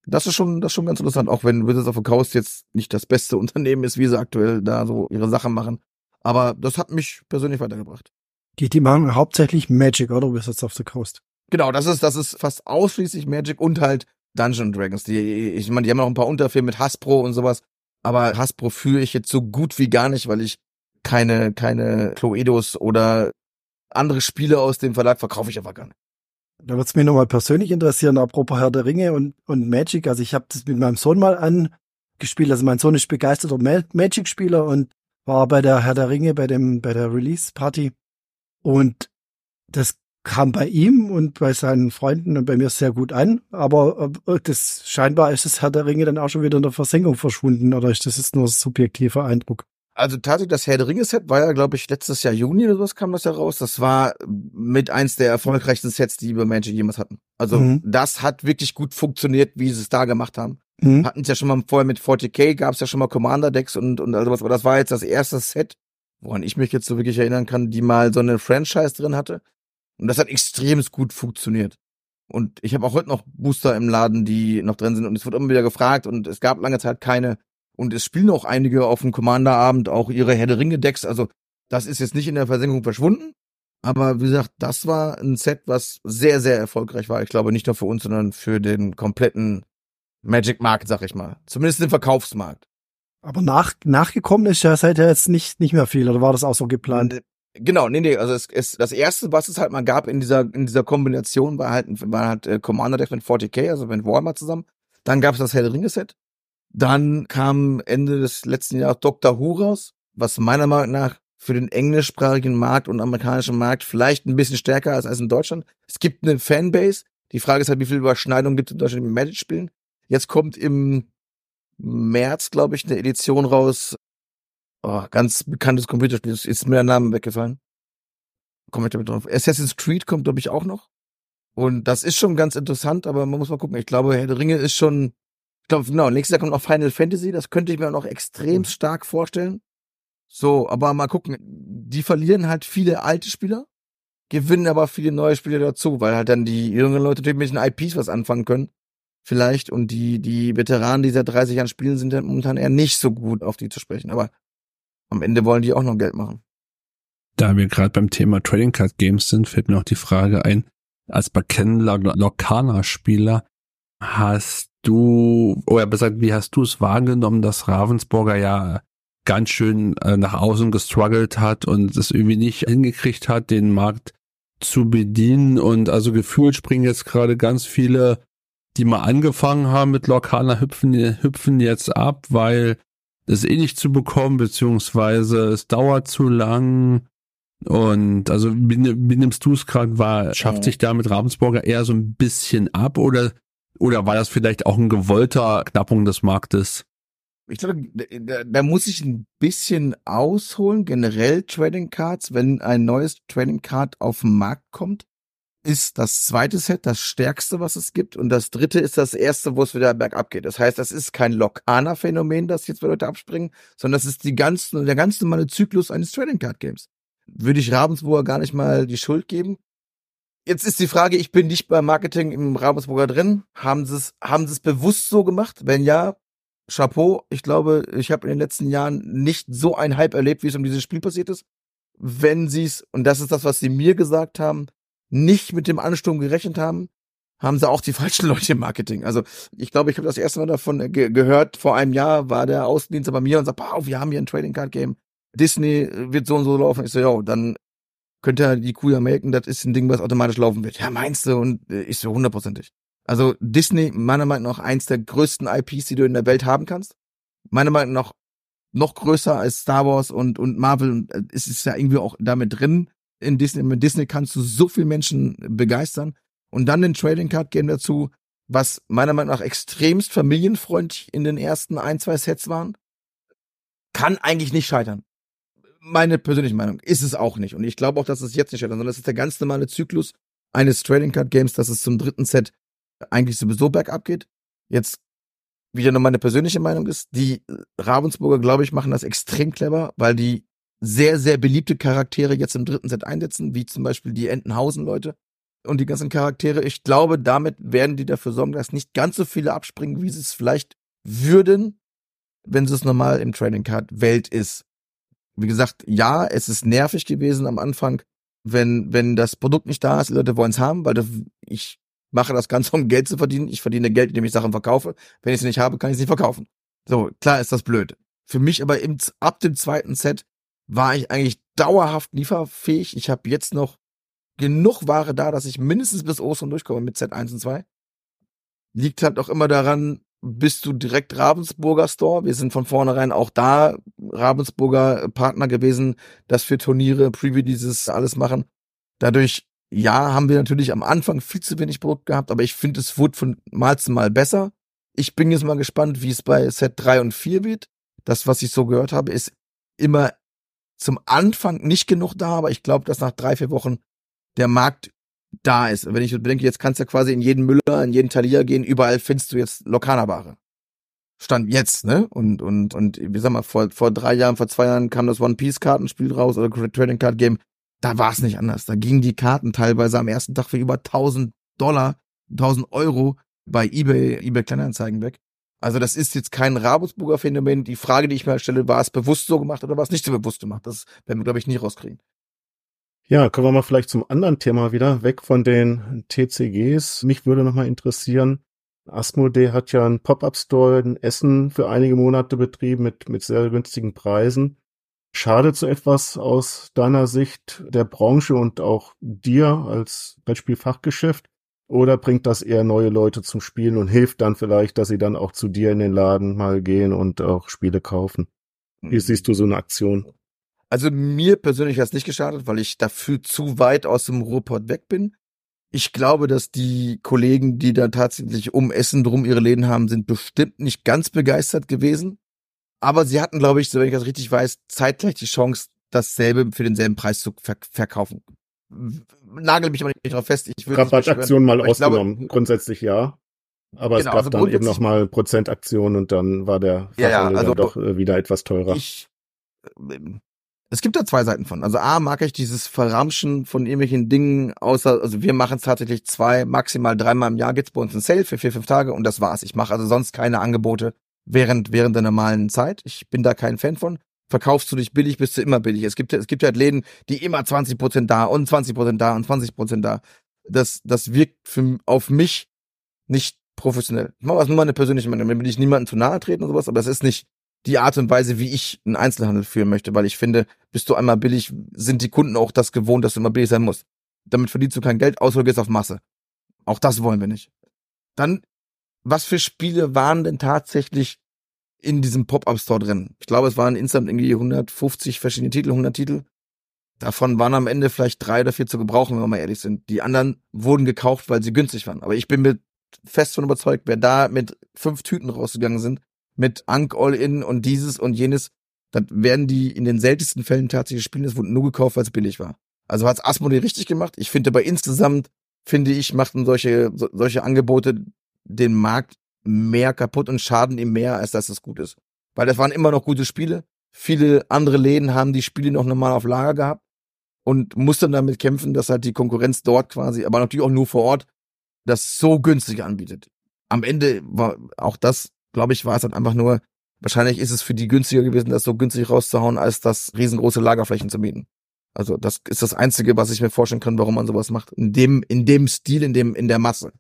das ist schon, das ist schon ganz interessant, auch wenn Wizards of the Coast jetzt nicht das beste Unternehmen ist, wie sie aktuell da so ihre Sachen machen. Aber das hat mich persönlich weitergebracht. Die, die machen hauptsächlich Magic, oder? Wizards of the Coast. Genau, das ist, das ist fast ausschließlich Magic und halt Dungeon Dragons. Die, ich meine, die haben noch ein paar Unterfirmen mit Hasbro und sowas. Aber Hasbro führe ich jetzt so gut wie gar nicht, weil ich keine, keine Cluedos oder andere Spiele aus dem Verlag verkaufe ich einfach gar nicht. Da würde es mich nochmal persönlich interessieren, apropos Herr der Ringe und, und Magic. Also ich habe das mit meinem Sohn mal angespielt. Also mein Sohn ist begeisterter Magic-Spieler und war bei der Herr der Ringe, bei dem, bei der Release-Party. Und das kam bei ihm und bei seinen Freunden und bei mir sehr gut an. Aber äh, das scheinbar ist das Herr der Ringe dann auch schon wieder in der Versenkung verschwunden oder ist das jetzt nur subjektiver Eindruck? Also tatsächlich, das Herr der Ringe-Set war ja, glaube ich, letztes Jahr Juni oder sowas kam das ja raus. Das war mit eins der erfolgreichsten Sets, die wir Magic jemals hatten. Also mhm. das hat wirklich gut funktioniert, wie sie es da gemacht haben. Mhm. Hatten es ja schon mal vorher mit 40k, gab es ja schon mal Commander-Decks und, und also was, aber das war jetzt das erste Set, woran ich mich jetzt so wirklich erinnern kann, die mal so eine Franchise drin hatte. Und das hat extrem gut funktioniert. Und ich habe auch heute noch Booster im Laden, die noch drin sind und es wird immer wieder gefragt und es gab lange Zeit keine und es spielen auch einige auf dem Commander-Abend auch ihre Herr der Ringe-Decks. Also das ist jetzt nicht in der Versenkung verschwunden. Aber wie gesagt, das war ein Set, was sehr, sehr erfolgreich war. Ich glaube nicht nur für uns, sondern für den kompletten Magic-Markt, sag ich mal. Zumindest den Verkaufsmarkt. Aber nach, nachgekommen ist ja seither jetzt nicht, nicht mehr viel, oder war das auch so geplant? Genau, nee, nee, also es, es, das erste, was es halt mal gab in dieser, in dieser Kombination, war halt, war halt äh, Commander Deck mit 40k, also mit Warhammer zusammen. Dann gab es das der Ringe Set. Dann kam Ende des letzten Jahres Dr. Who raus, was meiner Meinung nach für den englischsprachigen Markt und amerikanischen Markt vielleicht ein bisschen stärker ist als in Deutschland. Es gibt eine Fanbase. Die Frage ist halt, wie viel Überschneidung gibt es in Deutschland mit Magic-Spielen. Jetzt kommt im März, glaube ich, eine Edition raus. Oh, ganz bekanntes Computerspiel. Ist mir der Name weggefallen. Komme ich damit drauf. Assassin's Creed kommt, glaube ich, auch noch. Und das ist schon ganz interessant, aber man muss mal gucken. Ich glaube, Herr der Ringe ist schon glaube, genau, nächstes Jahr kommt noch Final Fantasy, das könnte ich mir auch noch extrem mhm. stark vorstellen. So, aber mal gucken. Die verlieren halt viele alte Spieler, gewinnen aber viele neue Spieler dazu, weil halt dann die jungen Leute natürlich mit den IPs was anfangen können. Vielleicht. Und die, die Veteranen, die seit 30 Jahren spielen, sind dann momentan eher nicht so gut auf die zu sprechen. Aber am Ende wollen die auch noch Geld machen. Da wir gerade beim Thema Trading Card Games sind, fällt mir auch die Frage ein, als bekennender Lokana-Spieler hast du, oder besser wie hast du es wahrgenommen, dass Ravensburger ja ganz schön äh, nach außen gestruggelt hat und es irgendwie nicht hingekriegt hat, den Markt zu bedienen und also gefühlt springen jetzt gerade ganz viele, die mal angefangen haben mit Lokana hüpfen, hüpfen jetzt ab, weil es eh nicht zu bekommen, beziehungsweise es dauert zu lang. Und also wie, wie nimmst du es gerade wahr? Schafft sich da mit Ravensburger eher so ein bisschen ab oder oder war das vielleicht auch ein gewollter Knappung des Marktes? Ich glaube, da, da muss ich ein bisschen ausholen. Generell Trading Cards, wenn ein neues Trading Card auf den Markt kommt, ist das zweite Set das stärkste, was es gibt. Und das dritte ist das erste, wo es wieder bergab geht. Das heißt, das ist kein Lokana-Phänomen, das jetzt bei Leute abspringen, sondern das ist die ganze, der ganz normale Zyklus eines Trading Card Games. Würde ich Ravensburger gar nicht mal die Schuld geben. Jetzt ist die Frage, ich bin nicht beim Marketing im Ravensburger drin. Haben sie es, haben sie es bewusst so gemacht? Wenn ja, Chapeau. Ich glaube, ich habe in den letzten Jahren nicht so ein Hype erlebt, wie es um dieses Spiel passiert ist. Wenn sie es, und das ist das, was sie mir gesagt haben, nicht mit dem Ansturm gerechnet haben, haben sie auch die falschen Leute im Marketing. Also ich glaube, ich habe das erste Mal davon ge gehört, vor einem Jahr war der Außendienst bei mir und sagt, wow, wir haben hier ein Trading Card Game. Disney wird so und so laufen. Ich so, ja, dann könnte ja die Kuh ja melken, das ist ein Ding, was automatisch laufen wird. Ja, meinst du? Und äh, ich so hundertprozentig. Also Disney, meiner Meinung nach, eins der größten IPs, die du in der Welt haben kannst. Meiner Meinung nach noch größer als Star Wars und, und Marvel. Äh, es ist ja irgendwie auch damit drin. In Disney, mit Disney kannst du so viel Menschen begeistern. Und dann den Trading Card Game dazu, was meiner Meinung nach extremst familienfreundlich in den ersten ein, zwei Sets waren. Kann eigentlich nicht scheitern meine persönliche Meinung ist es auch nicht. Und ich glaube auch, dass es jetzt nicht scheitert, sondern es ist der ganz normale Zyklus eines Trading Card Games, dass es zum dritten Set eigentlich sowieso bergab geht. Jetzt wieder nur meine persönliche Meinung ist, die Ravensburger, glaube ich, machen das extrem clever, weil die sehr, sehr beliebte Charaktere jetzt im dritten Set einsetzen, wie zum Beispiel die Entenhausen-Leute und die ganzen Charaktere. Ich glaube, damit werden die dafür sorgen, dass nicht ganz so viele abspringen, wie sie es vielleicht würden, wenn es normal im Trading Card Welt ist. Wie gesagt, ja, es ist nervig gewesen am Anfang, wenn, wenn das Produkt nicht da ist, die Leute wollen es haben, weil das, ich mache das Ganze, um Geld zu verdienen. Ich verdiene Geld, indem ich Sachen verkaufe. Wenn ich es nicht habe, kann ich es nicht verkaufen. So, klar ist das blöd. Für mich aber im, ab dem zweiten Set war ich eigentlich dauerhaft lieferfähig. Ich habe jetzt noch genug Ware da, dass ich mindestens bis Ostern durchkomme mit Set 1 und 2. Liegt halt auch immer daran, bist du direkt Ravensburger Store. Wir sind von vornherein auch da Ravensburger Partner gewesen, das für Turniere, Preview dieses alles machen. Dadurch, ja, haben wir natürlich am Anfang viel zu wenig Produkt gehabt, aber ich finde, es wurde von Mal zu Mal besser. Ich bin jetzt mal gespannt, wie es bei Set 3 und 4 wird. Das, was ich so gehört habe, ist immer zum Anfang nicht genug da, aber ich glaube, dass nach drei, vier Wochen der Markt da ist. Wenn ich bedenke, jetzt kannst du quasi in jeden Müller, in jeden Thalia gehen, überall findest du jetzt Lokana-Ware. Stand jetzt, ne? Und, und, und, wie sag mal, vor, vor drei Jahren, vor zwei Jahren kam das One-Piece-Kartenspiel raus oder Trading Card Game. Da war es nicht anders. Da gingen die Karten teilweise am ersten Tag für über 1000 Dollar, 1000 Euro bei eBay, eBay Kleinanzeigen weg. Also das ist jetzt kein Ravensburger Phänomen. Die Frage, die ich mir stelle, war es bewusst so gemacht oder war es nicht so bewusst gemacht? Das werden wir, glaube ich, nie rauskriegen. Ja, kommen wir mal vielleicht zum anderen Thema wieder, weg von den TCGs. Mich würde nochmal interessieren, Asmodee hat ja einen Pop-Up-Store in Essen für einige Monate betrieben mit, mit sehr günstigen Preisen. Schadet so etwas aus deiner Sicht der Branche und auch dir als Brettspielfachgeschäft? Oder bringt das eher neue Leute zum Spielen und hilft dann vielleicht, dass sie dann auch zu dir in den Laden mal gehen und auch Spiele kaufen? Wie siehst du so eine Aktion? Also mir persönlich hat es nicht geschadet, weil ich dafür zu weit aus dem Ruhrpott weg bin. Ich glaube, dass die Kollegen, die da tatsächlich um Essen drum ihre Läden haben, sind bestimmt nicht ganz begeistert gewesen. Aber sie hatten, glaube ich, so wenn ich das richtig weiß, zeitgleich die Chance, dasselbe für denselben Preis zu ver verkaufen. Nagel mich aber nicht drauf fest. Ich würde Rabattaktion mal ausgenommen. Glaube, Grundsätzlich ja. Aber genau, es gab also dann eben noch mal Prozentaktion und dann war der ja, ja, also, doch äh, wieder etwas teurer. Ich, es gibt da zwei Seiten von. Also A, mag ich dieses Verramschen von irgendwelchen Dingen, außer, also wir machen es tatsächlich zwei, maximal dreimal im Jahr gibt's bei uns ein Sale für vier, fünf Tage und das war's. Ich mache also sonst keine Angebote während, während der normalen Zeit. Ich bin da kein Fan von. Verkaufst du dich billig, bist du immer billig. Es gibt, es gibt halt Läden, die immer 20 Prozent da und 20 Prozent da und 20 Prozent da. Das, das wirkt für, auf mich nicht professionell. Ich mache was nur meine persönliche Meinung. Damit will ich niemanden zu nahe treten und sowas, aber das ist nicht, die Art und Weise, wie ich einen Einzelhandel führen möchte, weil ich finde, bist du einmal billig, sind die Kunden auch das gewohnt, dass du immer billig sein musst. Damit verdienst du kein Geld, außer du gehst auf Masse. Auch das wollen wir nicht. Dann, was für Spiele waren denn tatsächlich in diesem Pop-Up-Store drin? Ich glaube, es waren insgesamt irgendwie 150 verschiedene Titel, 100 Titel. Davon waren am Ende vielleicht drei oder vier zu gebrauchen, wenn wir mal ehrlich sind. Die anderen wurden gekauft, weil sie günstig waren. Aber ich bin mir fest von überzeugt, wer da mit fünf Tüten rausgegangen sind, mit Ank All-In und dieses und jenes, dann werden die in den seltensten Fällen tatsächlich spielen. Es wurde nur gekauft, weil es billig war. Also hat's Asmodee richtig gemacht. Ich finde aber insgesamt, finde ich, machten solche, so, solche Angebote den Markt mehr kaputt und schaden ihm mehr, als dass es gut ist. Weil das waren immer noch gute Spiele. Viele andere Läden haben die Spiele noch normal auf Lager gehabt und mussten damit kämpfen, dass halt die Konkurrenz dort quasi, aber natürlich auch nur vor Ort, das so günstig anbietet. Am Ende war auch das glaube ich, war es dann einfach nur, wahrscheinlich ist es für die günstiger gewesen, das so günstig rauszuhauen, als das riesengroße Lagerflächen zu mieten. Also das ist das Einzige, was ich mir vorstellen kann, warum man sowas macht. In dem, in dem Stil, in dem, in der Masse.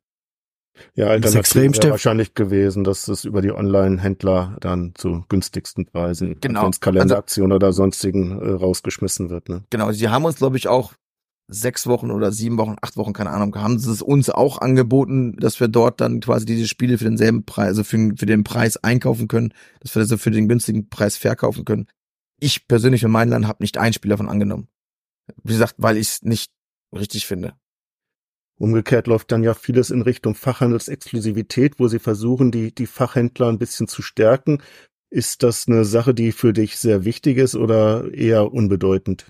Ja, Alternativ wäre wahrscheinlich gewesen, dass es über die Online-Händler dann zu günstigsten Preisen, genau. Kalenderaktion also, oder sonstigen äh, rausgeschmissen wird. Ne? Genau, sie haben uns, glaube ich, auch sechs Wochen oder sieben Wochen, acht Wochen, keine Ahnung, haben sie es uns auch angeboten, dass wir dort dann quasi diese Spiele für denselben Preis, also für, für den Preis einkaufen können, dass wir das für den günstigen Preis verkaufen können. Ich persönlich in meinem Land habe nicht ein Spiel davon angenommen. Wie gesagt, weil ich es nicht richtig finde. Umgekehrt läuft dann ja vieles in Richtung Fachhandelsexklusivität, wo sie versuchen, die, die Fachhändler ein bisschen zu stärken. Ist das eine Sache, die für dich sehr wichtig ist oder eher unbedeutend?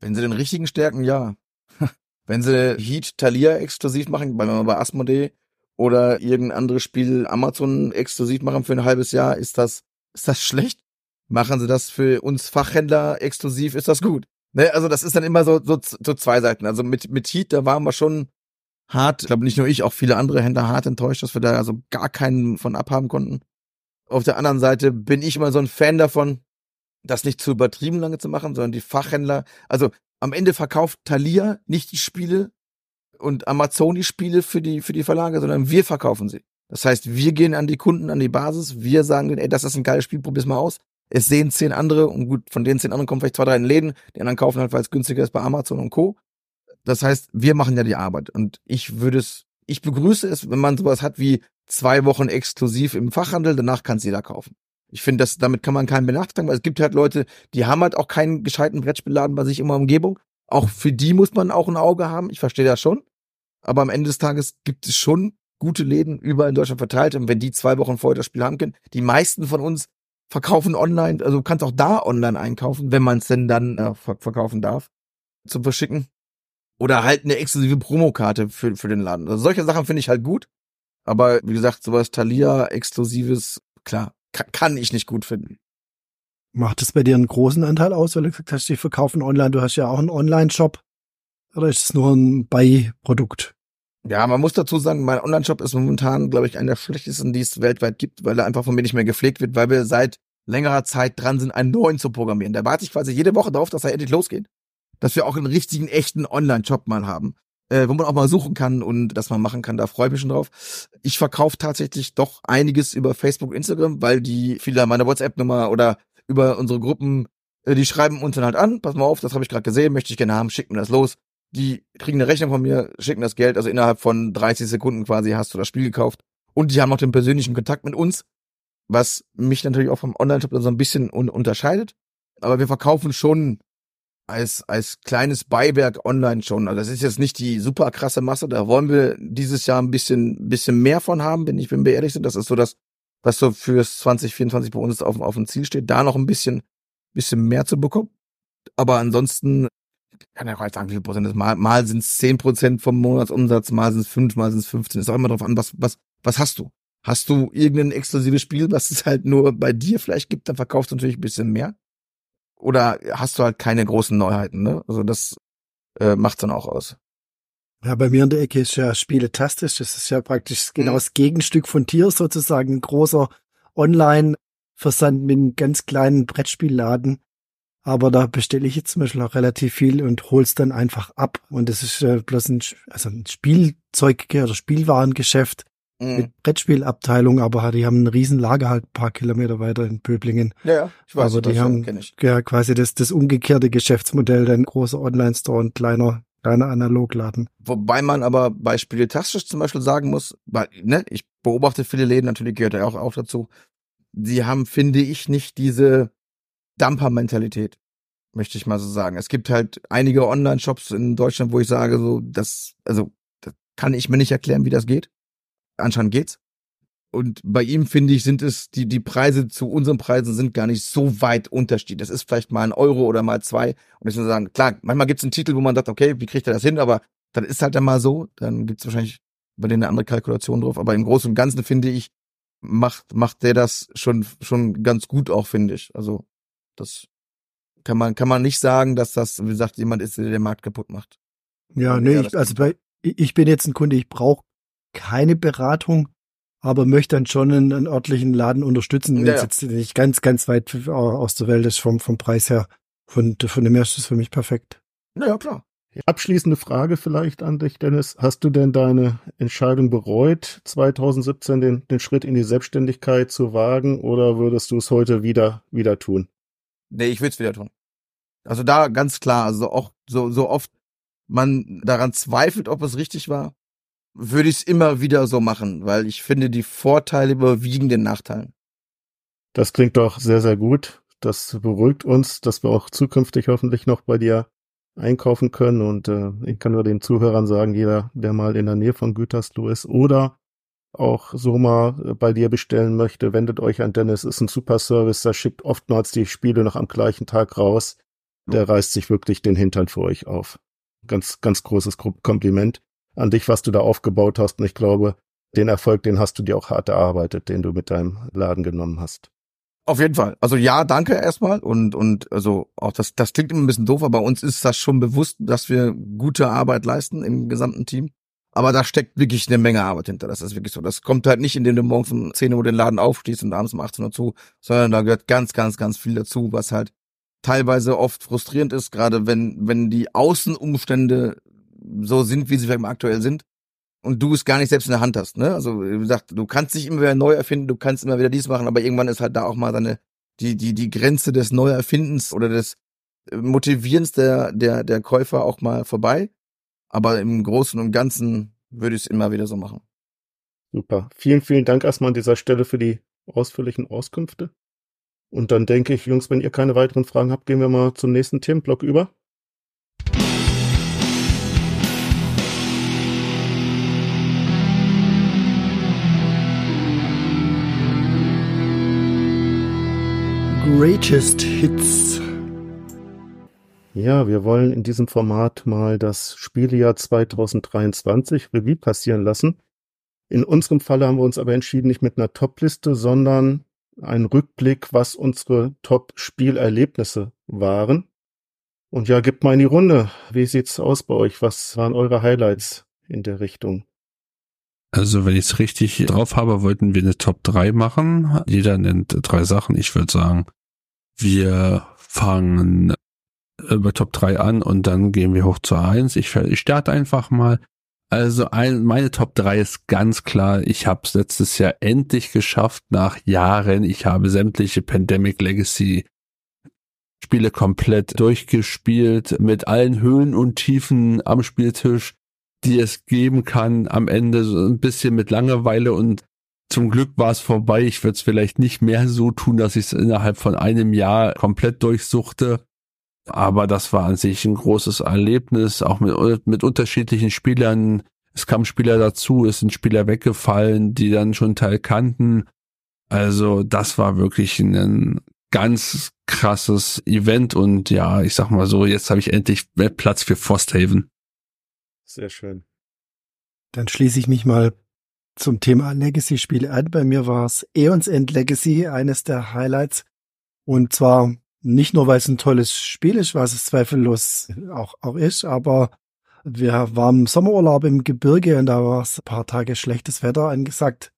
Wenn sie den richtigen stärken, ja. Wenn sie Heat Thalia exklusiv machen, bei, bei Asmodee oder irgendein anderes Spiel Amazon exklusiv machen für ein halbes Jahr, ist das, ist das schlecht? Machen sie das für uns Fachhändler exklusiv, ist das gut. Ne, also das ist dann immer so, so, so zwei Seiten. Also mit, mit Heat, da waren wir schon hart, ich glaube nicht nur ich, auch viele andere Händler hart enttäuscht, dass wir da also gar keinen von abhaben konnten. Auf der anderen Seite bin ich immer so ein Fan davon, das nicht zu übertrieben lange zu machen, sondern die Fachhändler, also am Ende verkauft Thalia nicht die Spiele und Amazon die Spiele für die, für die Verlage, sondern wir verkaufen sie. Das heißt, wir gehen an die Kunden, an die Basis, wir sagen denen, ey, das ist ein geiles Spiel, probier's mal aus. Es sehen zehn andere und gut, von den zehn anderen kommen vielleicht zwei, drei in Läden, die anderen kaufen halt, weil es günstiger ist bei Amazon und Co. Das heißt, wir machen ja die Arbeit und ich würde es, ich begrüße es, wenn man sowas hat wie zwei Wochen exklusiv im Fachhandel, danach kann es jeder kaufen. Ich finde, dass damit kann man keinen benachteiligen, weil es gibt halt Leute, die haben halt auch keinen gescheiten Brettspielladen bei sich in der Umgebung. Auch für die muss man auch ein Auge haben. Ich verstehe das schon. Aber am Ende des Tages gibt es schon gute Läden überall in Deutschland verteilt. Und wenn die zwei Wochen vorher das Spiel haben können, die meisten von uns verkaufen online, also du kannst auch da online einkaufen, wenn man es denn dann äh, verkaufen darf, zum Verschicken. Oder halt eine exklusive Promokarte für, für den Laden. Also solche Sachen finde ich halt gut. Aber wie gesagt, sowas Thalia, exklusives, klar, kann ich nicht gut finden. Macht es bei dir einen großen Anteil aus, weil du gesagt hast, die verkaufen online, du hast ja auch einen Online-Shop. Oder ist es nur ein Beiprodukt? Ja, man muss dazu sagen, mein Online-Shop ist momentan, glaube ich, einer der schlechtesten, die es weltweit gibt, weil er einfach von mir nicht mehr gepflegt wird, weil wir seit längerer Zeit dran sind, einen neuen zu programmieren. Da warte ich quasi jede Woche darauf, dass er endlich losgeht. Dass wir auch einen richtigen, echten Online-Shop mal haben äh, wo man auch mal suchen kann und das man machen kann. Da freue ich mich schon drauf. Ich verkaufe tatsächlich doch einiges über Facebook, Instagram, weil die viele meiner WhatsApp-Nummer oder über unsere Gruppen, äh, die schreiben uns dann halt an, pass mal auf, das habe ich gerade gesehen, möchte ich gerne haben, schick mir das los. Die kriegen eine Rechnung von mir, schicken das Geld, also innerhalb von 30 Sekunden quasi hast du das Spiel gekauft. Und die haben auch den persönlichen Kontakt mit uns, was mich natürlich auch vom Online-Shop so ein bisschen un unterscheidet. Aber wir verkaufen schon als, als kleines Beiwerk online schon. Also das ist jetzt nicht die super krasse Masse. Da wollen wir dieses Jahr ein bisschen, bisschen mehr von haben, wenn ich, wenn wir ehrlich sind. Das ist so das, was so fürs 2024 bei uns auf, auf dem Ziel steht, da noch ein bisschen, bisschen mehr zu bekommen. Aber ansonsten kann ja auch halt sagen, wie viel Prozent ist. Mal, mal sind es zehn Prozent vom Monatsumsatz, mal sind es fünf, mal sind es 15. Ist auch immer drauf an, was, was, was hast du? Hast du irgendein exklusives Spiel, was es halt nur bei dir vielleicht gibt, dann verkaufst du natürlich ein bisschen mehr oder hast du halt keine großen Neuheiten, ne? Also das äh, macht's dann auch aus. Ja, bei mir in der Ecke ist ja Spieletastisch. Das ist ja praktisch genau mhm. das Gegenstück von Tier sozusagen. Ein großer Online-Versand mit einem ganz kleinen Brettspielladen. Aber da bestelle ich jetzt zum Beispiel auch relativ viel und hol's dann einfach ab. Und das ist äh, bloß ein, also ein Spielzeug- oder Spielwarengeschäft mhm. mit Brettspielabteilung, aber die haben ein riesen Lager halt ein paar Kilometer weiter in Böblingen. Ja, ja ich weiß. Aber die haben ja quasi das, das umgekehrte Geschäftsmodell, ein großer Online-Store und kleiner kleiner Analogladen. Wobei man aber bei Spieletastisch zum Beispiel sagen muss, weil, ne, ich beobachte viele Läden, natürlich gehört er auch, auch dazu. Sie haben, finde ich, nicht diese Dumper-Mentalität, möchte ich mal so sagen. Es gibt halt einige Online-Shops in Deutschland, wo ich sage, so, das, also, das kann ich mir nicht erklären, wie das geht anscheinend geht's. Und bei ihm finde ich, sind es, die, die Preise zu unseren Preisen sind gar nicht so weit unterschiedlich. Das ist vielleicht mal ein Euro oder mal zwei. Und ich muss sagen, klar, manchmal gibt es einen Titel, wo man sagt, okay, wie kriegt er das hin? Aber dann ist halt dann mal so. Dann gibt es wahrscheinlich bei denen eine andere Kalkulation drauf. Aber im Großen und Ganzen finde ich, macht, macht der das schon, schon ganz gut auch, finde ich. Also, das kann man, kann man nicht sagen, dass das, wie gesagt, jemand ist, der den Markt kaputt macht. Ja, nee, ich, also bei, ich bin jetzt ein Kunde, ich brauche keine Beratung, aber möchte dann schon einen, einen örtlichen Laden unterstützen, wenn ja, es jetzt nicht ganz, ganz weit aus der Welt ist vom, vom Preis her. Von, von dem her ist es für mich perfekt. Ja, klar. Abschließende Frage vielleicht an dich, Dennis. Hast du denn deine Entscheidung bereut, 2017 den, den Schritt in die Selbstständigkeit zu wagen oder würdest du es heute wieder, wieder tun? Nee, ich würde es wieder tun. Also da ganz klar, also auch so, so oft man daran zweifelt, ob es richtig war, würde ich es immer wieder so machen, weil ich finde, die Vorteile überwiegen den Nachteilen. Das klingt doch sehr, sehr gut. Das beruhigt uns, dass wir auch zukünftig hoffentlich noch bei dir einkaufen können. Und äh, ich kann nur den Zuhörern sagen, jeder, der mal in der Nähe von Gütersloh ist oder auch so mal bei dir bestellen möchte, wendet euch an Dennis. Ist ein super Service. Der schickt oftmals die Spiele noch am gleichen Tag raus. Der reißt sich wirklich den Hintern für euch auf. Ganz, ganz großes Kompliment an dich, was du da aufgebaut hast. Und ich glaube, den Erfolg, den hast du dir auch hart erarbeitet, den du mit deinem Laden genommen hast. Auf jeden Fall. Also ja, danke erstmal und und also auch das das klingt immer ein bisschen doof, aber uns ist das schon bewusst, dass wir gute Arbeit leisten im gesamten Team. Aber da steckt wirklich eine Menge Arbeit hinter. Das ist wirklich so. Das kommt halt nicht, indem du morgens um 10 Uhr den Laden aufstehst und abends um 18 Uhr zu, sondern da gehört ganz, ganz, ganz viel dazu, was halt teilweise oft frustrierend ist, gerade wenn, wenn die Außenumstände so sind, wie sie aktuell sind und du es gar nicht selbst in der Hand hast. Ne? Also wie gesagt, du kannst dich immer wieder neu erfinden, du kannst immer wieder dies machen, aber irgendwann ist halt da auch mal deine die die die Grenze des Neuerfindens oder des Motivierens der der der Käufer auch mal vorbei. Aber im Großen und Ganzen würde ich es immer wieder so machen. Super. Vielen, vielen Dank erstmal an dieser Stelle für die ausführlichen Auskünfte. Und dann denke ich, Jungs, wenn ihr keine weiteren Fragen habt, gehen wir mal zum nächsten Themenblock über. Greatest Hits. Ja, wir wollen in diesem Format mal das Spielejahr 2023 Revue passieren lassen. In unserem Falle haben wir uns aber entschieden, nicht mit einer Top-Liste, sondern einen Rückblick, was unsere Top-Spielerlebnisse waren. Und ja, gebt mal in die Runde. Wie sieht's aus bei euch? Was waren eure Highlights in der Richtung? Also, wenn ich es richtig drauf habe, wollten wir eine Top 3 machen. Jeder nennt drei Sachen. Ich würde sagen, wir fangen über Top 3 an und dann gehen wir hoch zur 1. Ich, ich starte einfach mal. Also ein, meine Top 3 ist ganz klar, ich habe es letztes Jahr endlich geschafft, nach Jahren. Ich habe sämtliche Pandemic Legacy Spiele komplett durchgespielt, mit allen Höhen und Tiefen am Spieltisch, die es geben kann. Am Ende so ein bisschen mit Langeweile und zum Glück war es vorbei. Ich würde es vielleicht nicht mehr so tun, dass ich es innerhalb von einem Jahr komplett durchsuchte. Aber das war an sich ein großes Erlebnis, auch mit, mit unterschiedlichen Spielern. Es kamen Spieler dazu, es sind Spieler weggefallen, die dann schon Teil kannten. Also das war wirklich ein ganz krasses Event und ja, ich sag mal so, jetzt habe ich endlich Platz für Frosthaven. Sehr schön. Dann schließe ich mich mal zum Thema Legacy-Spiele an. Bei mir war es Aeons End Legacy, eines der Highlights. Und zwar nicht nur, weil es ein tolles Spiel ist, was es zweifellos auch, auch ist, aber wir waren im Sommerurlaub im Gebirge und da war es ein paar Tage schlechtes Wetter angesagt.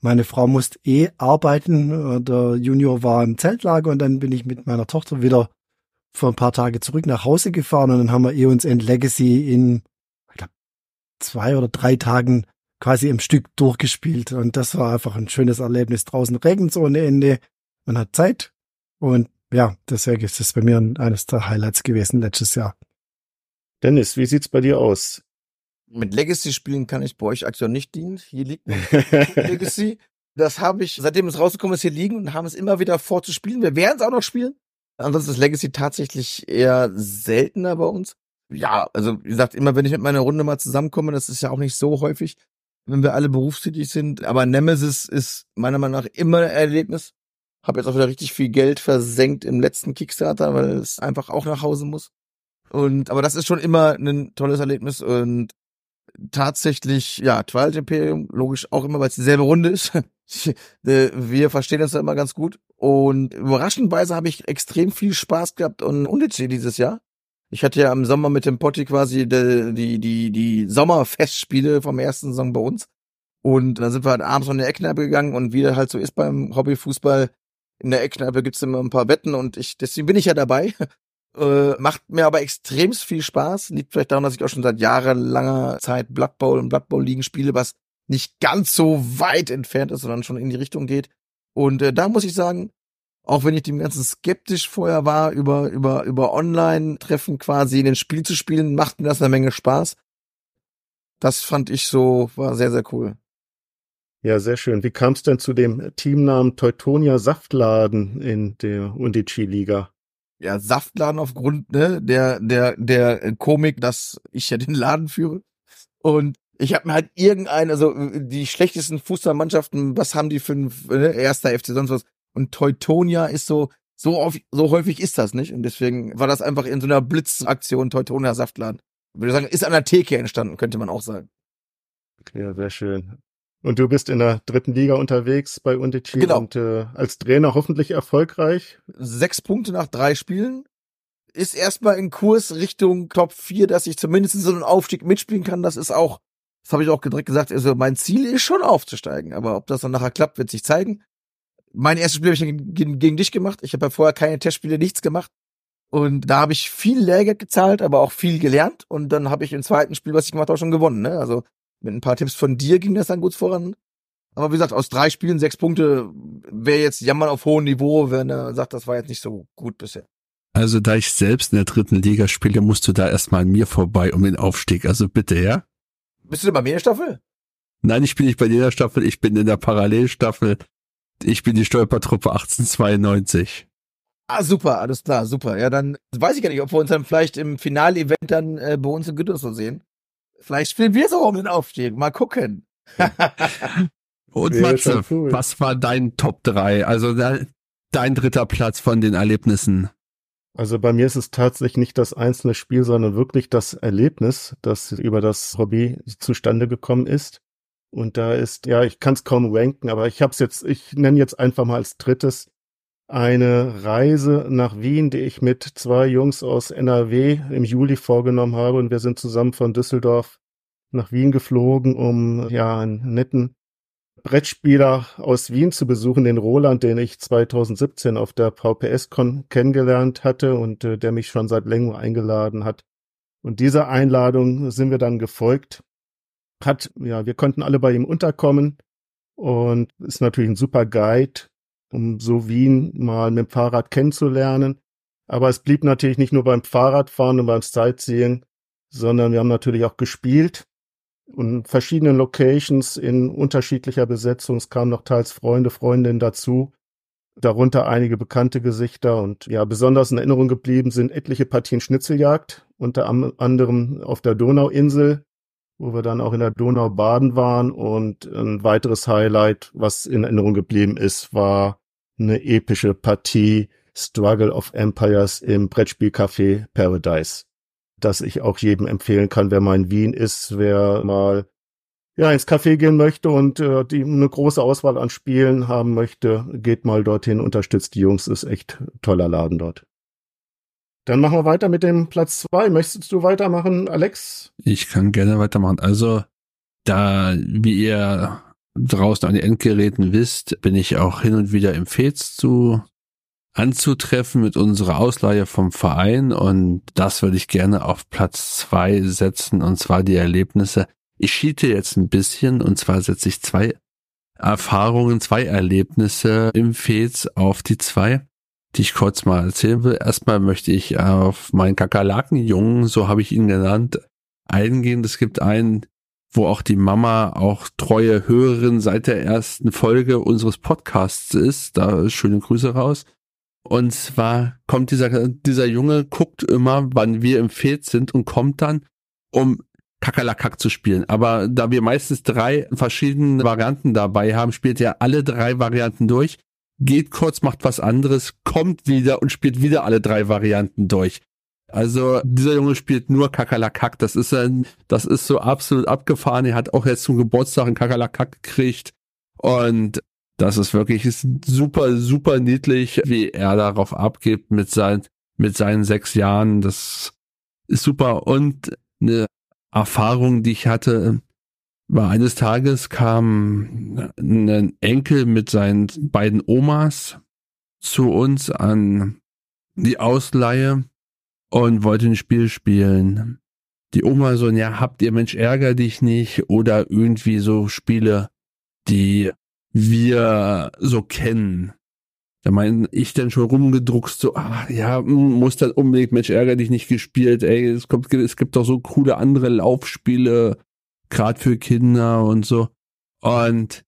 Meine Frau musste eh arbeiten, der Junior war im Zeltlager und dann bin ich mit meiner Tochter wieder für ein paar Tage zurück nach Hause gefahren und dann haben wir uns End Legacy in ich glaub, zwei oder drei Tagen quasi im Stück durchgespielt und das war einfach ein schönes Erlebnis. Draußen regnet so ohne Ende, man hat Zeit und ja, deswegen ist das bei mir eines der Highlights gewesen letztes Jahr. Dennis, wie sieht's bei dir aus? Mit Legacy-Spielen kann ich bei euch aktuell nicht dienen. Hier liegt Legacy. Das habe ich, seitdem es rausgekommen ist, hier liegen und haben es immer wieder vor zu spielen. Wir werden es auch noch spielen. Ansonsten ist Legacy tatsächlich eher seltener bei uns. Ja, also wie gesagt, immer wenn ich mit meiner Runde mal zusammenkomme, das ist ja auch nicht so häufig, wenn wir alle berufstätig sind. Aber Nemesis ist meiner Meinung nach immer ein Erlebnis. Habe jetzt auch wieder richtig viel Geld versenkt im letzten Kickstarter, weil es einfach auch nach Hause muss. Und aber das ist schon immer ein tolles Erlebnis und tatsächlich ja Twilight Imperium logisch auch immer, weil es dieselbe Runde ist. Äh, wir verstehen das ja immer ganz gut und überraschendweise habe ich extrem viel Spaß gehabt und Undici dieses Jahr. Ich hatte ja im Sommer mit dem Potti quasi die, die, die, die Sommerfestspiele vom ersten Saison bei uns. Und dann sind wir halt abends von der Eckkneipe gegangen und wie das halt so ist beim Hobbyfußball, in der Eckkneipe gibt's immer ein paar Wetten und ich, deswegen bin ich ja dabei. Äh, macht mir aber extremst viel Spaß. Liegt vielleicht daran, dass ich auch schon seit jahrelanger Zeit Blood Bowl und Blood Bowl Ligen spiele, was nicht ganz so weit entfernt ist, sondern schon in die Richtung geht. Und äh, da muss ich sagen, auch wenn ich dem Ganzen skeptisch vorher war, über, über, über Online-Treffen quasi in den Spiel zu spielen, macht mir das eine Menge Spaß. Das fand ich so, war sehr, sehr cool. Ja, sehr schön. Wie kam es denn zu dem Teamnamen Teutonia Saftladen in der Undici-Liga? Ja, Saftladen aufgrund ne, der, der, der Komik, dass ich ja den Laden führe. Und ich habe mir halt irgendein, also die schlechtesten Fußballmannschaften, was haben die für ein ne, erster FC sonst was? Und Teutonia ist so, so, oft, so häufig ist das nicht. Und deswegen war das einfach in so einer Blitzaktion Teutonia Saftladen. würde sagen, ist an der Theke entstanden, könnte man auch sagen. Ja, sehr schön. Und du bist in der dritten Liga unterwegs bei Undici Genau. und äh, als Trainer hoffentlich erfolgreich. Sechs Punkte nach drei Spielen. Ist erstmal in Kurs Richtung Top 4, dass ich zumindest so einen Aufstieg mitspielen kann. Das ist auch, das habe ich auch direkt gesagt, also mein Ziel ist schon aufzusteigen. Aber ob das dann nachher klappt, wird sich zeigen. Mein erstes Spiel habe ich gegen, gegen, dich gemacht. Ich habe ja vorher keine Testspiele, nichts gemacht. Und da habe ich viel Lehrgeld gezahlt, aber auch viel gelernt. Und dann habe ich im zweiten Spiel, was ich gemacht habe, schon gewonnen. Ne? Also mit ein paar Tipps von dir ging das dann gut voran. Aber wie gesagt, aus drei Spielen sechs Punkte wäre jetzt Jammern auf hohem Niveau, wenn er sagt, das war jetzt nicht so gut bisher. Also da ich selbst in der dritten Liga spiele, musst du da erstmal an mir vorbei um den Aufstieg. Also bitte, ja? Bist du denn bei mir in der Staffel? Nein, ich bin nicht bei der Staffel, ich bin in der Parallelstaffel. Ich bin die Stolpertruppe 1892. Ah, super, alles klar, super. Ja, dann weiß ich gar nicht, ob wir uns dann vielleicht im Finalevent dann äh, bei uns in Gütersloh sehen. Vielleicht spielen wir so um den Aufstieg. Mal gucken. Und Wäre Matze, cool. was war dein Top 3? Also de- dein dritter Platz von den Erlebnissen. Also bei mir ist es tatsächlich nicht das einzelne Spiel, sondern wirklich das Erlebnis, das über das Hobby zustande gekommen ist. Und da ist, ja, ich kann es kaum ranken, aber ich habe es jetzt, ich nenne jetzt einfach mal als drittes eine Reise nach Wien, die ich mit zwei Jungs aus NRW im Juli vorgenommen habe. Und wir sind zusammen von Düsseldorf nach Wien geflogen, um ja einen netten Brettspieler aus Wien zu besuchen, den Roland, den ich 2017 auf der VPS-Con kennengelernt hatte und äh, der mich schon seit längerem eingeladen hat. Und dieser Einladung sind wir dann gefolgt. Hat, ja, wir konnten alle bei ihm unterkommen und ist natürlich ein super Guide, um so Wien mal mit dem Fahrrad kennenzulernen. Aber es blieb natürlich nicht nur beim Fahrradfahren und beim Sightseeing, sondern wir haben natürlich auch gespielt und verschiedenen Locations in unterschiedlicher Besetzung. Es kamen noch teils Freunde, Freundinnen dazu, darunter einige bekannte Gesichter und ja, besonders in Erinnerung geblieben sind etliche Partien Schnitzeljagd, unter anderem auf der Donauinsel, wo wir dann auch in der Donau baden waren und ein weiteres Highlight, was in Erinnerung geblieben ist, war eine epische Partie Struggle of Empires im Brettspielcafé Paradise das ich auch jedem empfehlen kann, wer mal in Wien ist, wer mal ja ins Café gehen möchte und äh, die eine große Auswahl an Spielen haben möchte, geht mal dorthin, unterstützt die Jungs, ist echt toller Laden dort. Dann machen wir weiter mit dem Platz zwei. Möchtest du weitermachen, Alex? Ich kann gerne weitermachen. Also, da, wie ihr draußen an den Endgeräten wisst, bin ich auch hin und wieder im Fez zu anzutreffen mit unserer Ausleihe vom Verein und das würde ich gerne auf Platz zwei setzen und zwar die Erlebnisse. Ich schiete jetzt ein bisschen und zwar setze ich zwei Erfahrungen, zwei Erlebnisse im Fez auf die zwei, die ich kurz mal erzählen will. Erstmal möchte ich auf meinen Kakerlakenjungen, so habe ich ihn genannt, eingehen. Es gibt einen, wo auch die Mama auch treue Hörerin seit der ersten Folge unseres Podcasts ist. Da schöne Grüße raus. Und zwar kommt dieser, dieser Junge, guckt immer, wann wir im Feld sind und kommt dann, um Kakerlakak zu spielen. Aber da wir meistens drei verschiedene Varianten dabei haben, spielt er alle drei Varianten durch, geht kurz, macht was anderes, kommt wieder und spielt wieder alle drei Varianten durch. Also dieser Junge spielt nur Kakerlakak. Das ist ein, das ist so absolut abgefahren. Er hat auch jetzt zum Geburtstag einen Kakerlakak gekriegt und das ist wirklich ist super, super niedlich, wie er darauf abgibt mit seinen, mit seinen sechs Jahren. Das ist super. Und eine Erfahrung, die ich hatte, war eines Tages kam ein Enkel mit seinen beiden Omas zu uns an die Ausleihe und wollte ein Spiel spielen. Die Oma so, ja, habt ihr Mensch ärger dich nicht oder irgendwie so Spiele, die wir so kennen. Da meine ich dann schon rumgedruckst, so, ah, ja, muss dann unbedingt Mensch ärger dich nicht gespielt, ey, es, kommt, es gibt doch so coole andere Laufspiele, gerade für Kinder und so. Und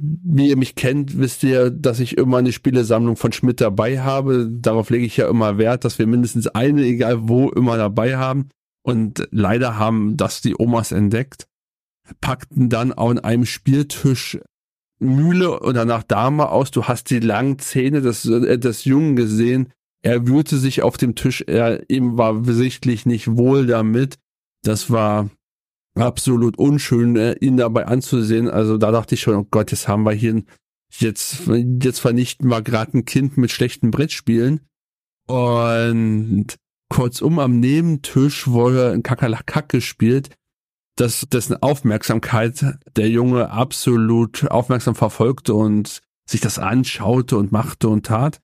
wie ihr mich kennt, wisst ihr, dass ich immer eine Spielesammlung von Schmidt dabei habe. Darauf lege ich ja immer Wert, dass wir mindestens eine, egal wo, immer dabei haben. Und leider haben das die Omas entdeckt, packten dann an einem Spieltisch Mühle oder nach Dame aus. Du hast die langen Zähne des, äh, des Jungen gesehen. Er wühlte sich auf dem Tisch. Er, ihm war sichtlich nicht wohl damit. Das war absolut unschön, äh, ihn dabei anzusehen. Also da dachte ich schon, oh Gott, jetzt haben wir hier, jetzt, jetzt vernichten wir gerade ein Kind mit schlechten Brettspielen. Und kurzum am Nebentisch wurde ein Kakerlakak gespielt, dass dessen Aufmerksamkeit der Junge absolut aufmerksam verfolgte und sich das anschaute und machte und tat.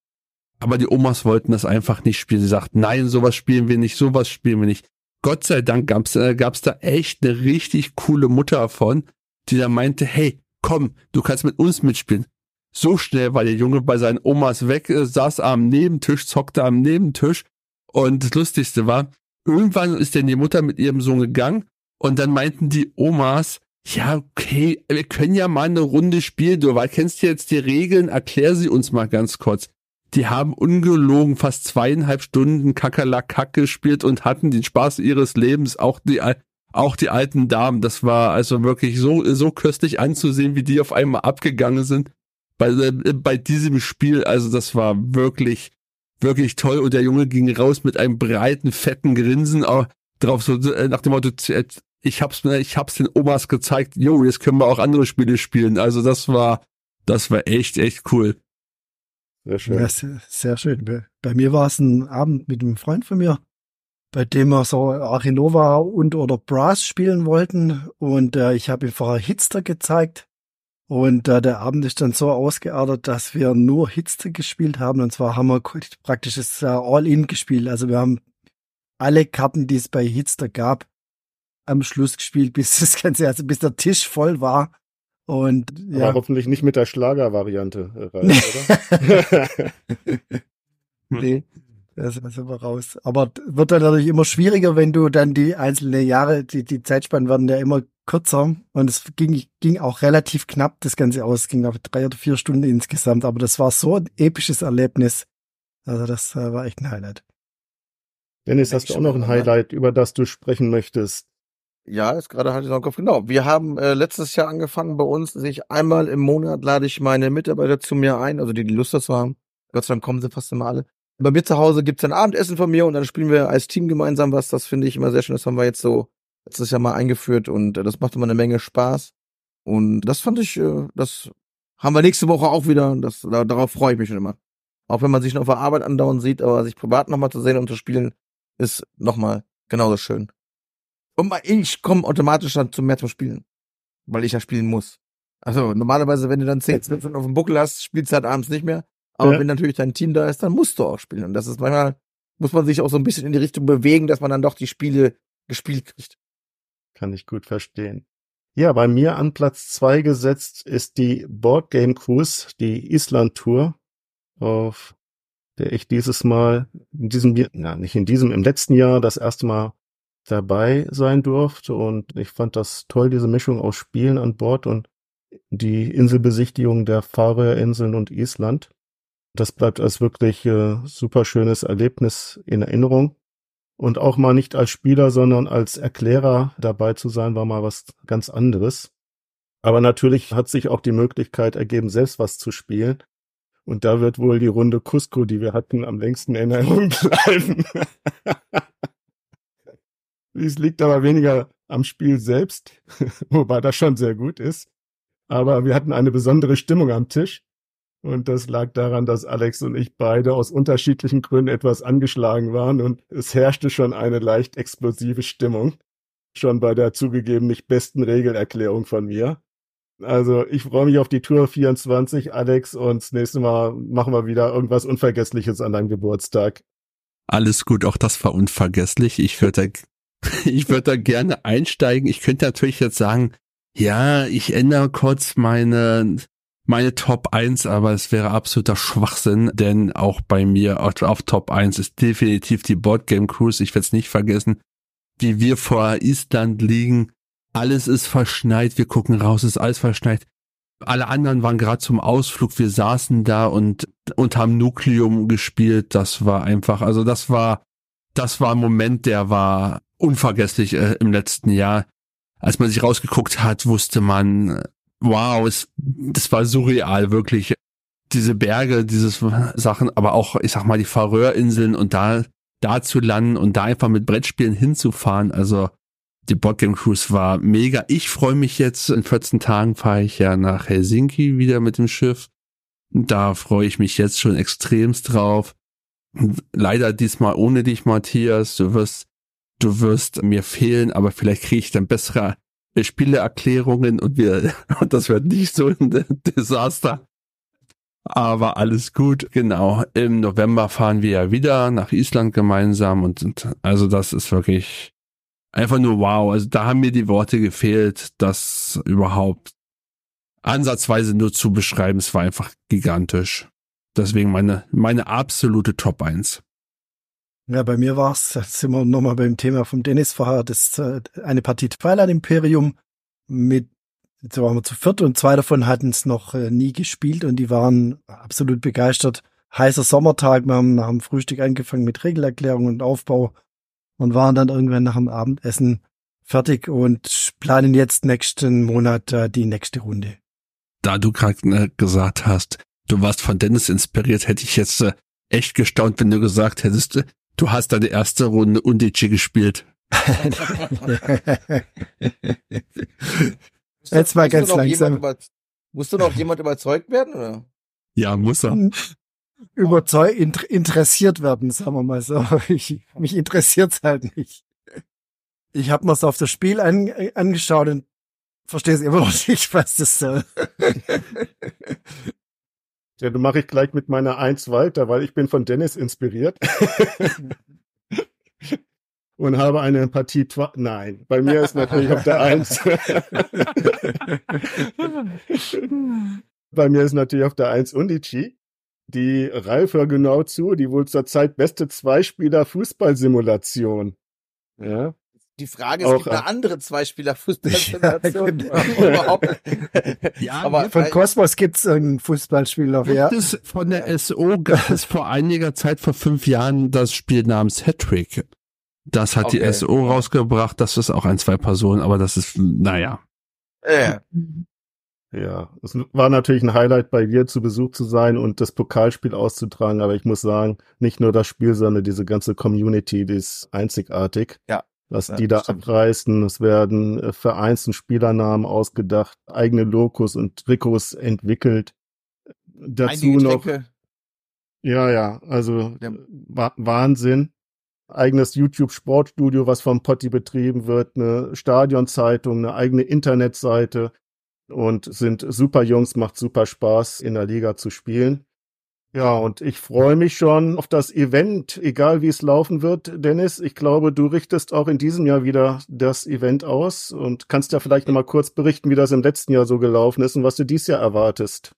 Aber die Omas wollten das einfach nicht spielen. Sie sagten, nein, sowas spielen wir nicht, sowas spielen wir nicht. Gott sei Dank gab's, äh, gab's da echt eine richtig coole Mutter davon, die da meinte, hey, komm, du kannst mit uns mitspielen. So schnell war der Junge bei seinen Omas weg, äh, saß am Nebentisch, zockte am Nebentisch. Und das Lustigste war, irgendwann ist denn die Mutter mit ihrem Sohn gegangen und dann meinten die Omas, ja, okay, wir können ja mal eine Runde spielen, du weil kennst jetzt die Regeln, erklär sie uns mal ganz kurz die haben ungelogen fast zweieinhalb Stunden Kakerlakack gespielt und hatten den Spaß ihres Lebens, auch die, auch die alten Damen. Das war also wirklich so, so köstlich anzusehen, wie die auf einmal abgegangen sind bei, äh, bei diesem Spiel. Also das war wirklich, wirklich toll. Und der Junge ging raus mit einem breiten, fetten Grinsen auch drauf, so äh, nach dem Motto, ich hab's ich hab's den Omas gezeigt, jo, jetzt können wir auch andere Spiele spielen. Also das war, das war echt, echt cool. Sehr schön. Ja, sehr, sehr, schön. Bei mir war es ein Abend mit einem Freund von mir, bei dem wir so Arinova und oder Brass spielen wollten. Und äh, ich habe ihm vorher Hitster gezeigt. Und äh, der Abend ist dann so ausgeartet, dass wir nur Hitster gespielt haben. Und zwar haben wir praktisch das äh, All-In gespielt. Also wir haben alle Karten, die es bei Hitster gab, am Schluss gespielt, bis das Ganze, also bis der Tisch voll war. Und ja. Aber hoffentlich nicht mit der Schlagervariante, äh, oder? nee, da sind wir raus. Aber wird dann natürlich immer schwieriger, wenn du dann die einzelnen Jahre, die, die Zeitspannen werden ja immer kürzer. Und es ging, ging auch relativ knapp das Ganze aus. Es ging auf drei oder vier Stunden insgesamt. Aber das war so ein episches Erlebnis. Also das äh, war echt ein Highlight. Dennis, hast du auch noch ein Highlight, über das du sprechen möchtest? Ja, ist gerade halt in den Kopf. Genau. Wir haben äh, letztes Jahr angefangen bei uns, sich einmal im Monat lade ich meine Mitarbeiter zu mir ein, also die, die Lust dazu haben. Gott sei Dank kommen sie fast immer alle. Bei mir zu Hause gibt's ein Abendessen von mir und dann spielen wir als Team gemeinsam was. Das finde ich immer sehr schön. Das haben wir jetzt so letztes Jahr mal eingeführt und äh, das macht immer eine Menge Spaß. Und das fand ich, äh, das haben wir nächste Woche auch wieder. Das, da, darauf freue ich mich schon immer. Auch wenn man sich nur auf der Arbeit andauernd sieht, aber sich privat nochmal zu sehen und zu spielen, ist nochmal genauso schön. Und ich komme automatisch dann zum mehr zum Spielen. Weil ich ja spielen muss. Also normalerweise, wenn du dann 10 Stunden auf dem Buckel hast, spielst du halt abends nicht mehr. Aber ja. wenn natürlich dein Team da ist, dann musst du auch spielen. Und das ist manchmal, muss man sich auch so ein bisschen in die Richtung bewegen, dass man dann doch die Spiele gespielt kriegt. Kann ich gut verstehen. Ja, bei mir an Platz zwei gesetzt ist die Board Game Cruise, die Island Tour, auf der ich dieses Mal in diesem, na, nicht in diesem, im letzten Jahr das erste Mal dabei sein durfte und ich fand das toll, diese Mischung aus Spielen an Bord und die Inselbesichtigung der Färöerinseln und Island. Das bleibt als wirklich äh, super schönes Erlebnis in Erinnerung. Und auch mal nicht als Spieler, sondern als Erklärer dabei zu sein, war mal was ganz anderes. Aber natürlich hat sich auch die Möglichkeit ergeben, selbst was zu spielen. Und da wird wohl die Runde Cusco, die wir hatten, am längsten in Erinnerung bleiben. Es liegt aber weniger am Spiel selbst, wobei das schon sehr gut ist. Aber wir hatten eine besondere Stimmung am Tisch. Und das lag daran, dass Alex und ich beide aus unterschiedlichen Gründen etwas angeschlagen waren und es herrschte schon eine leicht explosive Stimmung. Schon bei der zugegeben nicht besten Regelerklärung von mir. Also ich freue mich auf die Tour 24, Alex, und das nächste Mal machen wir wieder irgendwas Unvergessliches an deinem Geburtstag. Alles gut, auch das war unvergesslich. Ich würde ich würde da gerne einsteigen. Ich könnte natürlich jetzt sagen, ja, ich ändere kurz meine, meine Top 1, aber es wäre absoluter Schwachsinn, denn auch bei mir auf, auf Top 1 ist definitiv die Boardgame Cruise. Ich werde es nicht vergessen, wie wir vor Island liegen. Alles ist verschneit, wir gucken raus, ist alles verschneit. Alle anderen waren gerade zum Ausflug, wir saßen da und, und haben Nukleum gespielt. Das war einfach, also das war, das war ein Moment, der war unvergesslich äh, im letzten Jahr. Als man sich rausgeguckt hat, wusste man, wow, es, das war surreal, wirklich. Diese Berge, dieses Sachen, aber auch, ich sag mal, die Färöerinseln und da, da zu landen und da einfach mit Brettspielen hinzufahren. Also, Die Boardgame Cruise war mega. Ich freue mich jetzt. In 14 Tagen fahre ich ja nach Helsinki wieder mit dem Schiff. Da freue ich mich jetzt schon extremst drauf. Leider diesmal ohne dich, Matthias. Du wirst, du wirst mir fehlen, aber vielleicht kriege ich dann bessere Spieleerklärungen und wir, und das wird nicht so ein Desaster. Aber alles gut, genau. Im November fahren wir ja wieder nach Island gemeinsam und, und also das ist wirklich einfach nur wow. Also da haben mir die Worte gefehlt, das überhaupt ansatzweise nur zu beschreiben. Es war einfach gigantisch. Deswegen meine, meine absolute Top 1. Ja, bei mir war es, sind wir nochmal beim Thema vom Dennis vorher, das äh, eine Partie Twilight Imperium mit, jetzt waren wir zu viert und zwei davon hatten es noch äh, nie gespielt und die waren absolut begeistert. Heißer Sommertag, wir haben nach dem Frühstück angefangen mit Regelerklärung und Aufbau und waren dann irgendwann nach dem Abendessen fertig und planen jetzt nächsten Monat äh, die nächste Runde. Da du gerade äh, gesagt hast, du warst von Dennis inspiriert, hätte ich jetzt äh, echt gestaunt, wenn du gesagt hättest, äh, du hast deine erste Runde Undici gespielt. jetzt mal ganz langsam. Musst du noch jemand überzeugt werden, oder? Ja, muss er. Überzeug, interessiert werden, sagen wir mal so. Ich, mich interessiert's halt nicht. Ich habe mir's auf das Spiel an, angeschaut und verstehe es immer noch nicht, was das soll. Ja, du mache ich gleich mit meiner Eins weiter, weil ich bin von Dennis inspiriert. Und habe eine Partie. Twa Nein, bei mir ist natürlich auf der Eins. bei mir ist natürlich auf der Eins Undici. Die Ralf hör genau zu, die wohl zurzeit beste Zweispieler-Fußballsimulation. Ja, die Frage ist, es gibt eine andere Zweispieler-Fußballsimulation. Ja, ja, aber von Cosmos gibt's ein Fußballspiel noch, ja. Es, von der SO gab es vor einiger Zeit, vor fünf Jahren, das Spiel namens Hattrick. Das hat okay. die SO rausgebracht, das ist auch ein Zwei-Personen, aber das ist, naja. Ja. Ja, es war natürlich ein Highlight bei dir zu Besuch zu sein und das Pokalspiel auszutragen, aber ich muss sagen, nicht nur das Spiel, sondern diese ganze Community, die ist einzigartig. Ja was ja, die da stimmt. abreißen. Es werden äh, Vereins- und Spielernamen ausgedacht, eigene Logos und Trikots entwickelt. Dazu noch. Ja, ja, also ja. Wahnsinn. Eigenes YouTube-Sportstudio, was vom Potti betrieben wird, eine Stadionzeitung, eine eigene Internetseite und sind super Jungs, macht super Spaß, in der Liga zu spielen. Ja, und ich freue mich schon auf das Event, egal wie es laufen wird. Dennis, ich glaube, du richtest auch in diesem Jahr wieder das Event aus und kannst ja vielleicht nochmal kurz berichten, wie das im letzten Jahr so gelaufen ist und was du dieses Jahr erwartest.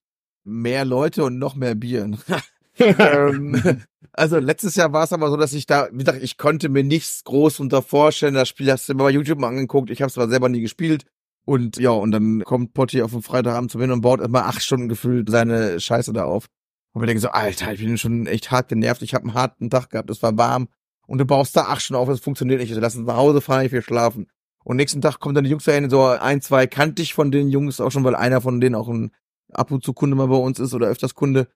Mehr Leute und noch mehr Bier. ähm, also letztes Jahr war es aber so, dass ich da, wie gesagt, ich konnte mir nichts groß unter vorstellen. Das Spiel hast du mir bei YouTube mal angeguckt. Ich habe es zwar selber nie gespielt. Und ja, und dann kommt Potti auf den Freitagabend zum Hin und baut erstmal acht Stunden gefühlt seine Scheiße da auf. Und wir denken so, Alter, ich bin schon echt hart genervt, ich habe einen harten Tag gehabt, es war warm. Und du baust da acht Stunden auf, das funktioniert nicht. Also lass uns nach Hause fahren, ich will schlafen. Und nächsten Tag kommen dann die Jungs dahin, so ein, zwei kannte ich von den Jungs auch schon, weil einer von denen auch ein ab und zu Kunde mal bei uns ist oder öfters Kunde.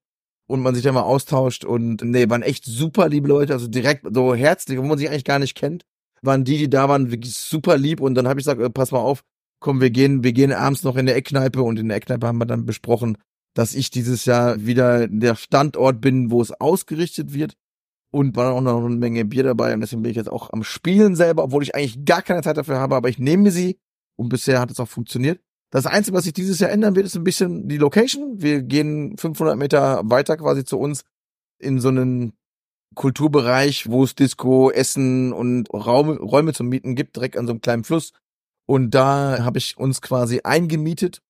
Und man sich dann mal austauscht. Und nee, waren echt super liebe Leute, also direkt so herzlich, wo man sich eigentlich gar nicht kennt, waren die, die da waren, wirklich super lieb. Und dann habe ich gesagt, äh, pass mal auf, komm, wir gehen, wir gehen abends noch in der Eckkneipe. Und in der Eckkneipe haben wir dann besprochen, dass ich dieses Jahr wieder der Standort bin, wo es ausgerichtet wird. Und war auch noch eine Menge Bier dabei. Und deswegen bin ich jetzt auch am Spielen selber, obwohl ich eigentlich gar keine Zeit dafür habe, aber ich nehme sie. Und bisher hat es auch funktioniert. Das Einzige, was sich dieses Jahr ändern wird, ist ein bisschen die Location. Wir gehen 500 Meter weiter quasi zu uns in so einen Kulturbereich, wo es Disco, Essen und Raum, Räume zum Mieten gibt, direkt an so einem kleinen Fluss. Und da habe ich uns quasi eingemietet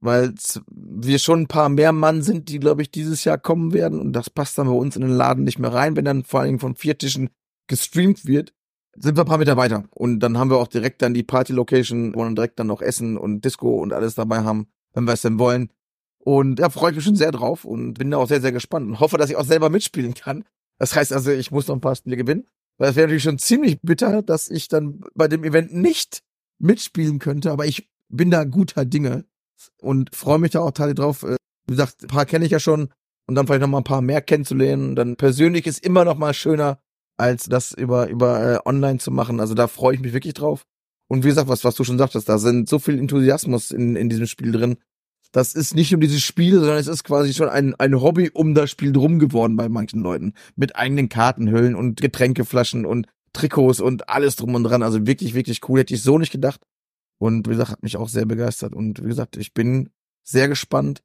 weil wir schon ein paar mehr Mann sind, die, glaube ich, dieses Jahr kommen werden. Und das passt dann bei uns in den Laden nicht mehr rein, wenn dann vor allen Dingen von vier Tischen gestreamt wird, sind wir ein paar Meter weiter und dann haben wir auch direkt dann die Party-Location, wo wir dann direkt dann noch Essen und Disco und alles dabei haben, wenn wir es denn wollen. Und ja, freue ich mich schon sehr drauf und bin da auch sehr, sehr gespannt und hoffe, dass ich auch selber mitspielen kann. Das heißt also, ich muss noch ein paar Spiele gewinnen, weil es wäre natürlich schon ziemlich bitter, dass ich dann bei dem Event nicht mitspielen könnte, aber ich bin da guter Dinge und freue mich da auch total drauf. Äh, wie gesagt, ein paar kenne ich ja schon und dann vielleicht noch mal ein paar mehr kennenzulernen. Dann persönlich ist immer noch mal schöner, als das über über äh, online zu machen. Also da freue ich mich wirklich drauf. Und wie gesagt, was, was du schon sagtest, da sind so viel Enthusiasmus in, in diesem Spiel drin. Das ist nicht nur dieses Spiel, sondern es ist quasi schon ein, ein Hobby um das Spiel drum geworden bei manchen Leuten. Mit eigenen Kartenhüllen und Getränkeflaschen und Trikots und alles drum und dran. Also wirklich, wirklich cool. Hätte ich so nicht gedacht. Und wie gesagt, hat mich auch sehr begeistert. Und wie gesagt, ich bin sehr gespannt,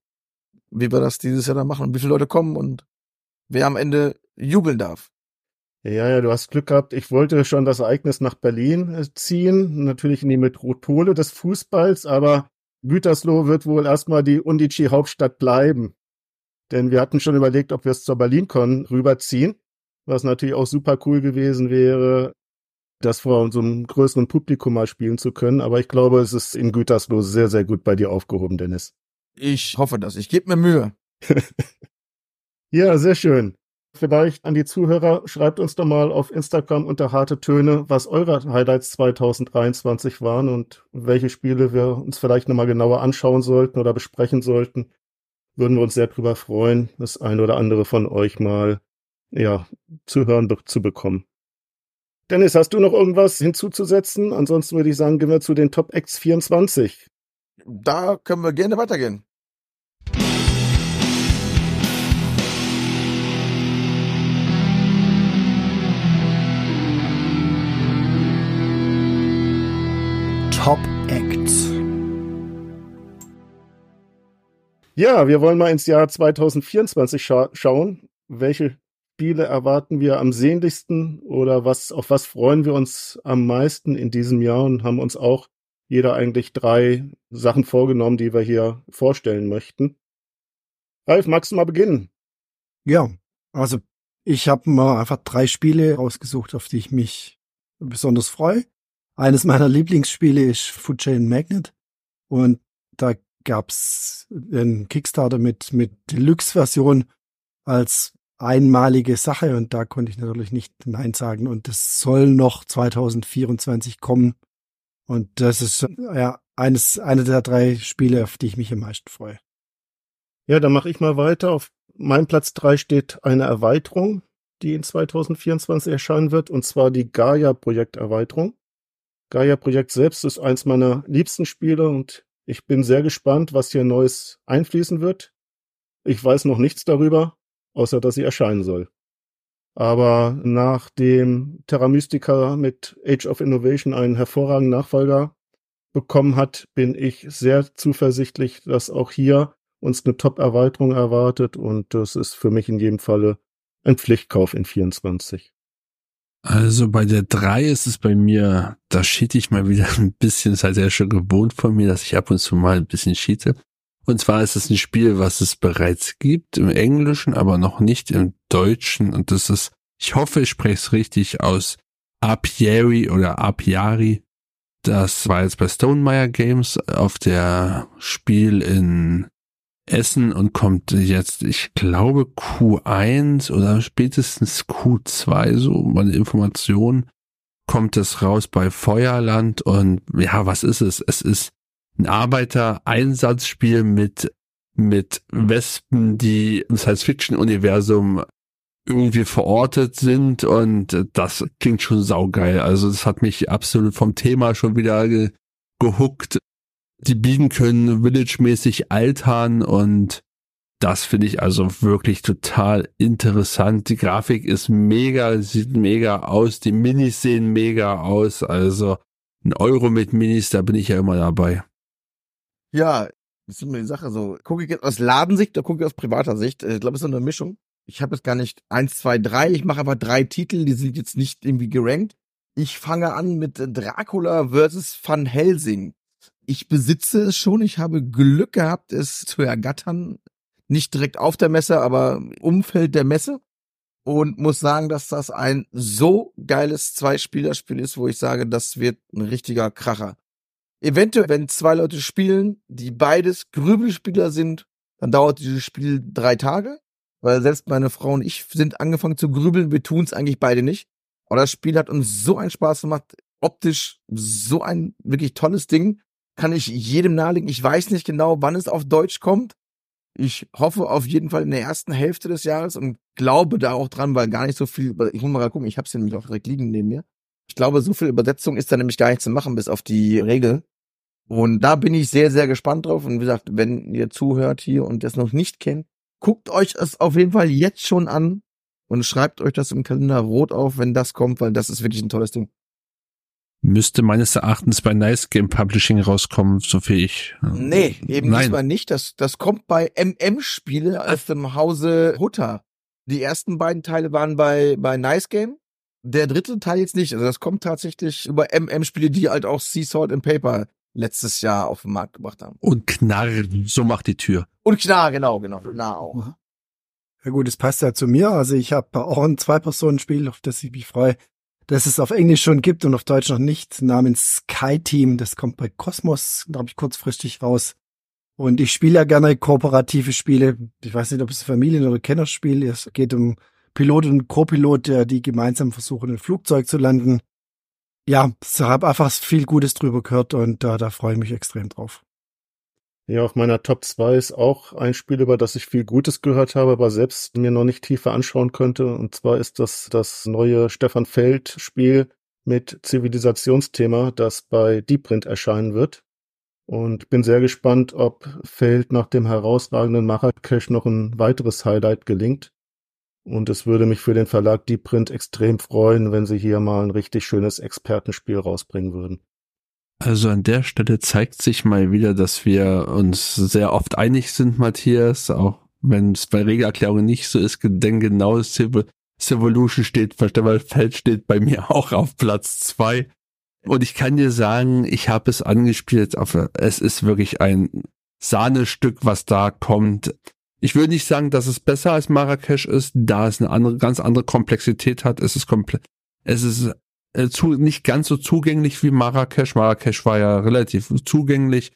wie wir das dieses Jahr dann machen und wie viele Leute kommen und wer am Ende jubeln darf. Ja, ja, du hast Glück gehabt. Ich wollte schon das Ereignis nach Berlin äh, ziehen, natürlich in die Metropole des Fußballs, aber Gütersloh wird wohl erstmal die Undici-Hauptstadt bleiben. Denn wir hatten schon überlegt, ob wir es zur BerlinCon rüberziehen, was natürlich auch super cool gewesen wäre, das vor unserem größeren Publikum mal spielen zu können. Aber ich glaube, es ist in Gütersloh sehr, sehr gut bei dir aufgehoben, Dennis. Ich hoffe das. Ich gebe mir Mühe. ja, sehr schön. Vielleicht an die Zuhörer, schreibt uns doch mal auf Instagram unter harte Töne, was eure Highlights 2023 waren und welche Spiele wir uns vielleicht nochmal genauer anschauen sollten oder besprechen sollten. Würden wir uns sehr drüber freuen, das eine oder andere von euch mal, ja, zu hören zu bekommen. Dennis, hast du noch irgendwas hinzuzusetzen? Ansonsten würde ich sagen, gehen wir zu den Top Acts 24. Da können wir gerne weitergehen. Top Acts. Ja, wir wollen mal ins Jahr 2024 scha schauen. Welche Spiele erwarten wir am sehnlichsten oder was, auf was freuen wir uns am meisten in diesem Jahr und haben uns auch jeder eigentlich drei Sachen vorgenommen, die wir hier vorstellen möchten. Ralf, magst du mal beginnen? Ja, also ich habe mal einfach drei Spiele rausgesucht, auf die ich mich besonders freue. Eines meiner Lieblingsspiele ist Food Chain Magnet und da gab's einen Kickstarter mit mit Deluxe-Version als einmalige Sache und da konnte ich natürlich nicht Nein sagen und das soll noch 2024 kommen und das ist ja eines eine der drei Spiele, auf die ich mich am meisten freue. Ja, dann mache ich mal weiter. Auf meinem Platz drei steht eine Erweiterung, die in 2024 erscheinen wird, und zwar die Gaia-Projekterweiterung. Gaia-Projekt selbst ist eins meiner liebsten Spiele und ich bin sehr gespannt, was hier Neues einfließen wird. Ich weiß noch nichts darüber, außer dass sie erscheinen soll. Aber nach dem Terra Mystica mit Age of Innovation einen hervorragenden Nachfolger bekommen hat, bin ich sehr zuversichtlich, dass auch hier uns eine Top-Erweiterung erwartet und das ist für mich in jedem Falle ein Pflichtkauf in 24. Also bei der 3 ist es bei mir, da cheat ich mal wieder ein bisschen, das ist halt ja schon gewohnt von mir, dass ich ab und zu mal ein bisschen cheate. Und zwar ist es ein Spiel, was es bereits gibt im Englischen, aber noch nicht im Deutschen. Und das ist, ich hoffe, ich spreche es richtig aus, Apiari oder Apiari. Das war jetzt bei Stonemeyer Games auf der Spiel in Essen und kommt jetzt, ich glaube, Q1 oder spätestens Q2, so meine Information, kommt es raus bei Feuerland und ja, was ist es? Es ist ein Arbeiter-Einsatzspiel mit, mit Wespen, die im Science-Fiction-Universum irgendwie verortet sind und das klingt schon saugeil. Also das hat mich absolut vom Thema schon wieder ge gehuckt die Bienen können Village-mäßig altern und das finde ich also wirklich total interessant. Die Grafik ist mega, sieht mega aus, die Minis sehen mega aus, also ein Euro mit Minis, da bin ich ja immer dabei. Ja, das ist immer die Sache so. Gucke ich jetzt aus Ladensicht oder gucke ich aus privater Sicht? Ich glaube, es ist so eine Mischung. Ich habe jetzt gar nicht eins, zwei, drei. Ich mache aber drei Titel, die sind jetzt nicht irgendwie gerankt. Ich fange an mit Dracula versus Van Helsing ich besitze es schon. Ich habe Glück gehabt, es zu ergattern. Nicht direkt auf der Messe, aber im Umfeld der Messe. Und muss sagen, dass das ein so geiles Zwei-Spieler-Spiel ist, wo ich sage, das wird ein richtiger Kracher. Eventuell, wenn zwei Leute spielen, die beides Grübelspieler sind, dann dauert dieses Spiel drei Tage. Weil selbst meine Frau und ich sind angefangen zu grübeln. Wir tun es eigentlich beide nicht. Aber das Spiel hat uns so einen Spaß gemacht. Optisch so ein wirklich tolles Ding kann ich jedem nahelegen. Ich weiß nicht genau, wann es auf Deutsch kommt. Ich hoffe auf jeden Fall in der ersten Hälfte des Jahres und glaube da auch dran, weil gar nicht so viel, ich muss mal gucken, ich habe es nämlich auch direkt liegen neben mir. Ich glaube, so viel Übersetzung ist da nämlich gar nicht zu machen, bis auf die Regel. Und da bin ich sehr, sehr gespannt drauf. Und wie gesagt, wenn ihr zuhört hier und das noch nicht kennt, guckt euch es auf jeden Fall jetzt schon an und schreibt euch das im Kalender rot auf, wenn das kommt, weil das ist wirklich ein tolles Ding. Müsste meines Erachtens bei Nice Game Publishing rauskommen, so viel ich. äh, Nee, eben Nein. diesmal nicht. Das, das kommt bei MM-Spiele aus dem Hause Hutter. Die ersten beiden Teile waren bei, bei Nice Game. Der dritte Teil jetzt nicht. Also das kommt tatsächlich über MM-Spiele, die halt auch Sea Salt and Paper letztes Jahr auf den Markt gebracht haben. Und knarren, so macht die Tür. Und klar, genau, genau. Na auch. Ja gut, es passt ja zu mir. Also ich habe auch ein Zwei-Personen-Spiel, auf das ich mich freue, das es auf Englisch schon gibt und auf Deutsch noch nicht, namens Sky Team. Das kommt bei Cosmos, glaube ich, kurzfristig raus. Und ich spiele ja gerne kooperative Spiele. Ich weiß nicht, ob es ein Familien- oder Kennerspiel ist. Es geht um Pilot und Co-Pilot, der- die gemeinsam versuchen, ein Flugzeug zu landen. Ja, ich habe einfach viel Gutes drüber gehört und da, da freue ich mich extrem drauf. Ja, auf meiner Top 2 ist auch ein Spiel, über das ich viel Gutes gehört habe, aber selbst mir noch nicht tiefer anschauen könnte. Und zwar ist das das neue Stefan Feld Spiel mit Zivilisationsthema, das bei Deeprint erscheinen wird. Und bin sehr gespannt, ob Feld nach dem herausragenden Marrakesch noch ein weiteres Highlight gelingt. Und es würde mich für den Verlag Deeprint extrem freuen, wenn sie hier mal ein richtig schönes Expertenspiel rausbringen würden. Also an der Stelle zeigt sich mal wieder, dass wir uns sehr oft einig sind, Matthias, auch wenn es bei Regelerklärungen nicht so ist, denn genau Civil, Civolution steht, Feld steht bei mir auch auf Platz zwei. Und ich kann dir sagen, ich habe es angespielt, aber es ist wirklich ein Sahnestück, was da kommt. Ich würde nicht sagen, dass es besser als Marrakesch ist, da es eine andere, ganz andere Komplexität hat. Es ist komplett, es ist äh, zu, nicht ganz so zugänglich wie Marrakesch. Marrakesch war ja relativ zugänglich,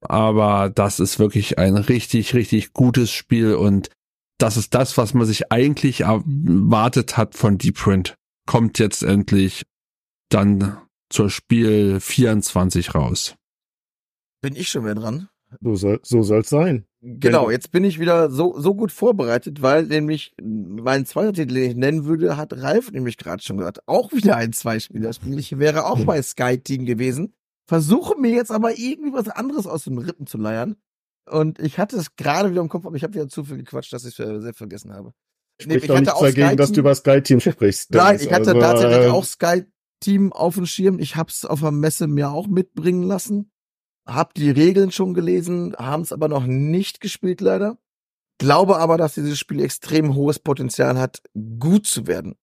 aber das ist wirklich ein richtig, richtig gutes Spiel und das ist das, was man sich eigentlich erwartet hat von Deep Print. Kommt jetzt endlich dann zur Spiel 24 raus. Bin ich schon wieder dran? So soll so soll's sein. Genau, jetzt bin ich wieder so, so gut vorbereitet, weil nämlich mein zweiter Titel, den ich nennen würde, hat Ralf nämlich gerade schon gehört. Auch wieder ein Zweispieler-Spiel. Ich wäre auch bei Sky Team gewesen. Versuche mir jetzt aber irgendwie was anderes aus den Rippen zu leiern. Und ich hatte es gerade wieder im Kopf, aber ich habe wieder zu viel gequatscht, dass ich es selbst vergessen habe. Spricht doch nichts dagegen, dass du über Sky Team sprichst. Nein, ich hatte Also, tatsächlich äh, auch Sky Team auf dem Schirm. Ich habe es auf der Messe mir auch mitbringen lassen. Hab die Regeln schon gelesen, haben es aber noch nicht gespielt leider. Glaube aber, dass dieses Spiel extrem hohes Potenzial hat, gut zu werden.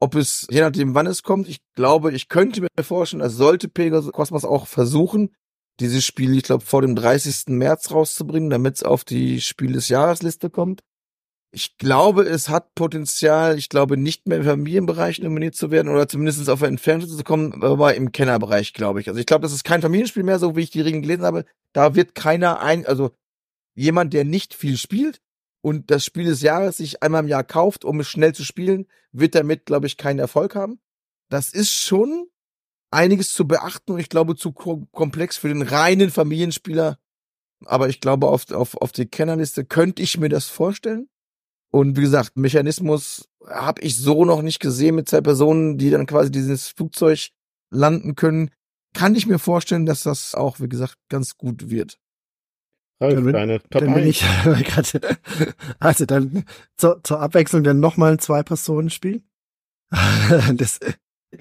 Ob es, je nachdem wann es kommt, ich glaube, ich könnte mir vorstellen, es sollte Pegasus Cosmos auch versuchen, dieses Spiel, ich glaube, vor dem 30. März rauszubringen, damit es auf die Spiel des Jahresliste kommt. Ich glaube, es hat Potenzial, ich glaube, nicht mehr im Familienbereich nominiert zu werden oder zumindest auf der Entfernung zu kommen, aber im Kennerbereich, glaube ich. Also ich glaube, das ist kein Familienspiel mehr, so wie ich die Regeln gelesen habe. Da wird keiner ein, also jemand, der nicht viel spielt und das Spiel des Jahres sich einmal im Jahr kauft, um es schnell zu spielen, wird damit, glaube ich, keinen Erfolg haben. Das ist schon einiges zu beachten und ich glaube zu ko komplex für den reinen Familienspieler. Aber ich glaube, auf, auf, auf die Kennerliste könnte ich mir das vorstellen. Und wie gesagt, Mechanismus habe ich so noch nicht gesehen mit zwei Personen, die dann quasi dieses Flugzeug landen können. Kann ich mir vorstellen, dass das auch, wie gesagt, ganz gut wird. Ralf, Dann bin- deine Top dann bin 1. ich also dann zur, zur Abwechslung dann nochmal ein Zwei-Personen-Spiel. das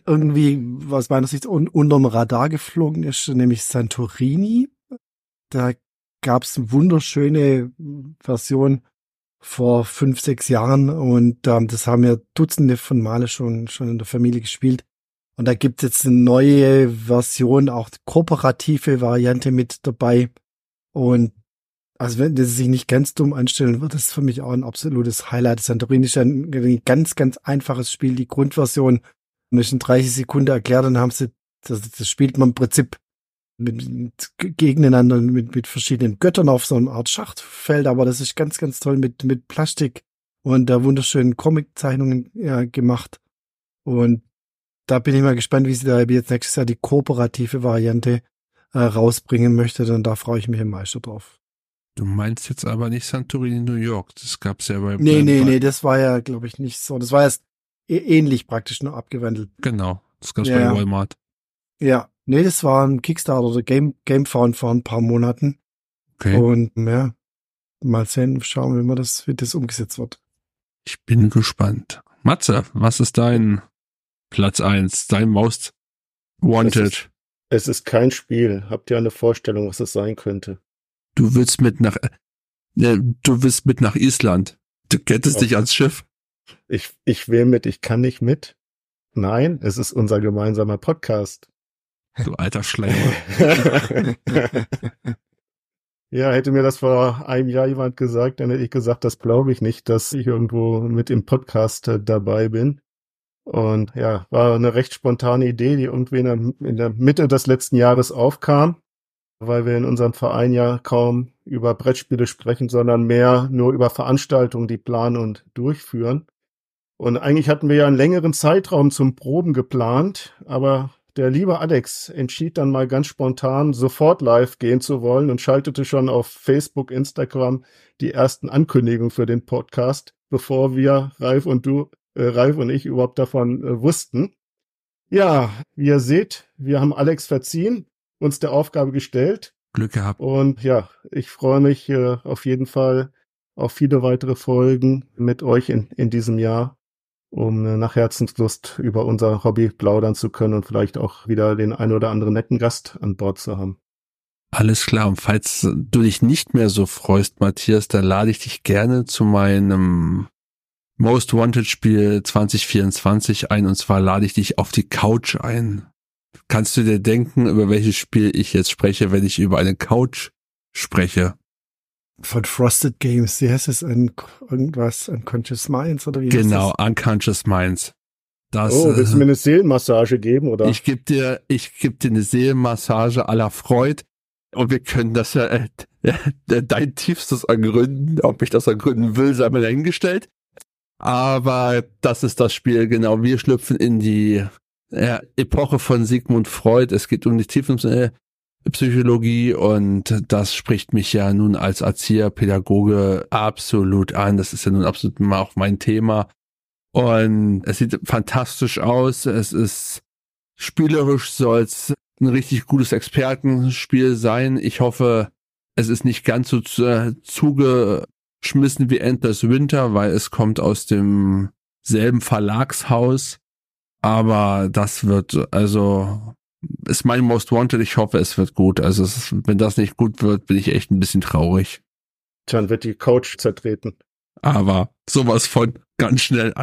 irgendwie aus meiner Sicht un unterm Radar geflogen ist, nämlich Santorini. Da gab's eine wunderschöne Version vor fünf, sechs Jahren und ähm, das haben wir Dutzende von Male schon, schon in der Familie gespielt. Und da gibt es jetzt eine neue Version, auch kooperative Variante mit dabei. Und also wenn das sich nicht ganz dumm anstellen, wird das für mich auch ein absolutes Highlight. Santorini ist ein, ganz, ganz einfaches Spiel. Die Grundversion ist in 30 Sekunden erklärt, dann haben sie, das, das spielt man im Prinzip mit, mit gegeneinander mit, mit verschiedenen Göttern auf so einer Art Schachtfeld, aber das ist ganz, ganz toll mit, mit Plastik und da wunderschönen Comiczeichnungen ja, gemacht. Und da bin ich mal gespannt, wie sie da jetzt nächstes Jahr die kooperative Variante äh, rausbringen möchte. Dann da freue ich mich am meisten drauf. Du meinst jetzt aber nicht Santorini New York. Das gab's ja bei. Nee, nee, nee, das war ja, glaube ich, nicht so. Das war erst ä- ähnlich praktisch nur abgewandelt. Genau. Das gab's Ja, bei. Walmart. Ja, nee, das war ein Kickstarter oder Game, Gamefound vor ein paar Monaten. Okay. Und ja, mal sehen, schauen, wie man das, wie das umgesetzt wird. Ich bin gespannt. Matze, was ist dein Platz eins, dein Most Wanted? Es ist kein Spiel. Habt ihr eine Vorstellung, was es sein könnte? Du willst mit nach, äh, du willst mit nach Island. Du kettest Ja. dich ans Schiff. Ich, ich will mit, ich kann nicht mit. Nein, es ist unser gemeinsamer Podcast. Du alter Schleimer. ja, hätte mir das vor einem Jahr jemand gesagt, dann hätte ich gesagt, das glaube ich nicht, dass ich irgendwo mit im Podcast äh, dabei bin. Und ja, war eine recht spontane Idee, die irgendwie in der Mitte des letzten Jahres aufkam, weil wir in unserem Verein ja kaum über Brettspiele sprechen, sondern mehr nur über Veranstaltungen, die planen und durchführen. Und eigentlich hatten wir ja einen längeren Zeitraum zum Proben geplant, aber der liebe Alex entschied dann mal ganz spontan, sofort live gehen zu wollen und schaltete schon auf Facebook, Instagram die ersten Ankündigungen für den Podcast, bevor wir, Ralf und du, äh, Ralf und ich überhaupt davon äh, wussten. Ja, wie ihr seht, wir haben Alex verziehen, uns der Aufgabe gestellt Glück gehabt. und ja, ich freue mich äh, auf jeden Fall auf viele weitere Folgen mit euch in, in diesem Jahr, um äh, nach Herzenslust über unser Hobby plaudern zu können und vielleicht auch wieder den ein oder anderen netten Gast an Bord zu haben. Alles klar. Und falls du dich nicht mehr so freust, Matthias, dann lade ich dich gerne zu meinem Most Wanted Spiel 2024 ein. Und zwar lade ich dich auf die Couch ein. Kannst du dir denken, über welches Spiel ich jetzt spreche, wenn ich über eine Couch spreche? Von Frosted Games, wie heißt es? Ein, irgendwas, Unconscious Minds oder wie Genau, Unconscious Minds. Das, oh, willst du äh, mir eine Seelenmassage geben, oder? Ich gebe dir, ich geb dir eine Seelenmassage aller Freud und wir können das ja, äh, äh, dein tiefstes ergründen, ob ich das ergründen will, sei mal dahingestellt. Aber das ist das Spiel, genau. Wir schlüpfen in die äh, Epoche von Sigmund Freud. Es geht um die Tiefenpsychologie und das spricht mich ja nun als Erzieher, Pädagoge absolut an. Das ist ja nun absolut mal auch mein Thema. Und es sieht fantastisch aus. Es ist spielerisch soll es ein richtig gutes Expertenspiel sein. Ich hoffe, es ist nicht ganz so äh, zugeschmissen wie Endless Winter, weil es kommt aus dem selben Verlagshaus. Aber das wird, also, ist mein Most Wanted. Ich hoffe, es wird gut. Also, es ist, wenn das nicht gut wird, bin ich echt ein bisschen traurig. Dann wird die Couch zertreten. Aber sowas von ganz schnell.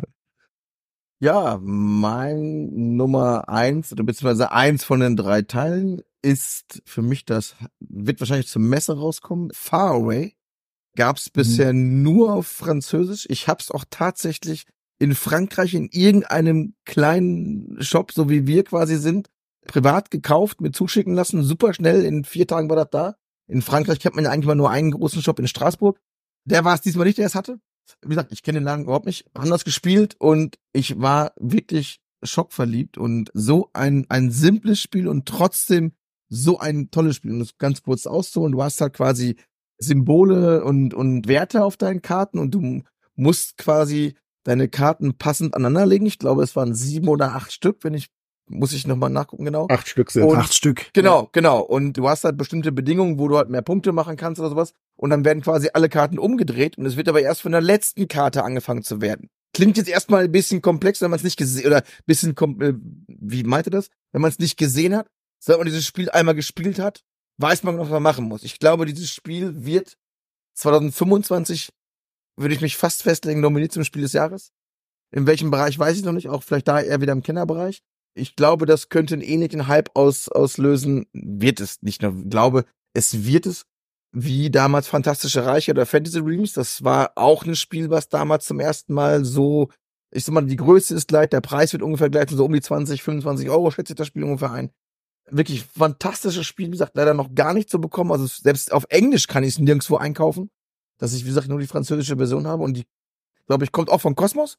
Ja, mein Nummer eins oder beziehungsweise eins von den drei Teilen ist für mich das, wird wahrscheinlich zum Messer rauskommen. Far Away gab's bisher nur auf Französisch. Ich hab's auch tatsächlich in Frankreich in irgendeinem kleinen Shop, so wie wir quasi sind, privat gekauft, mir zuschicken lassen. Super schnell, in vier Tagen war das da. In Frankreich kennt man ja eigentlich mal nur einen großen Shop in Straßburg. Der war es diesmal nicht, der es hatte. Wie gesagt, ich kenne den Laden überhaupt nicht. Haben das gespielt und ich war wirklich schockverliebt und so ein, ein simples Spiel und trotzdem so ein tolles Spiel. Um das ganz kurz auszuholen, du hast halt quasi Symbole und, und Werte auf deinen Karten und du musst quasi deine Karten passend aneinanderlegen. Ich glaube, es waren sieben oder acht Stück, wenn ich, muss ich nochmal nachgucken, genau. Acht Stück sind. Und- Acht Stück. Genau, genau. Und du hast halt bestimmte Bedingungen, wo du halt mehr Punkte machen kannst oder sowas. Und dann werden quasi alle Karten umgedreht und es wird aber erst von der letzten Karte angefangen zu werden. Klingt jetzt erstmal ein bisschen komplex, wenn man es nicht gesehen oder ein bisschen äh, wie meinte das? Wenn man es nicht gesehen hat, sobald man dieses Spiel einmal gespielt hat, weiß man, was man machen muss. Ich glaube, dieses Spiel wird 2025 würde ich mich fast festlegen, nominiert zum Spiel des Jahres. In welchem Bereich weiß ich noch nicht, auch vielleicht da eher wieder im Kennerbereich. Ich glaube, das könnte einen ähnlichen Hype aus, auslösen. Wird es nicht nur, glaube, es wird es, wie damals Fantastische Reiche oder Fantasy Realms. Das war auch ein Spiel, was damals zum ersten Mal so, ich sag mal, die Größe ist gleich, der Preis wird ungefähr gleich, so um die 20, 25 Euro schätze ich das Spiel ungefähr ein. Wirklich fantastisches Spiel, wie gesagt, leider noch gar nicht zu bekommen. Also selbst auf Englisch kann ich es nirgendwo einkaufen, dass ich, wie gesagt, nur die französische Version habe und die, glaube ich, kommt auch von Kosmos,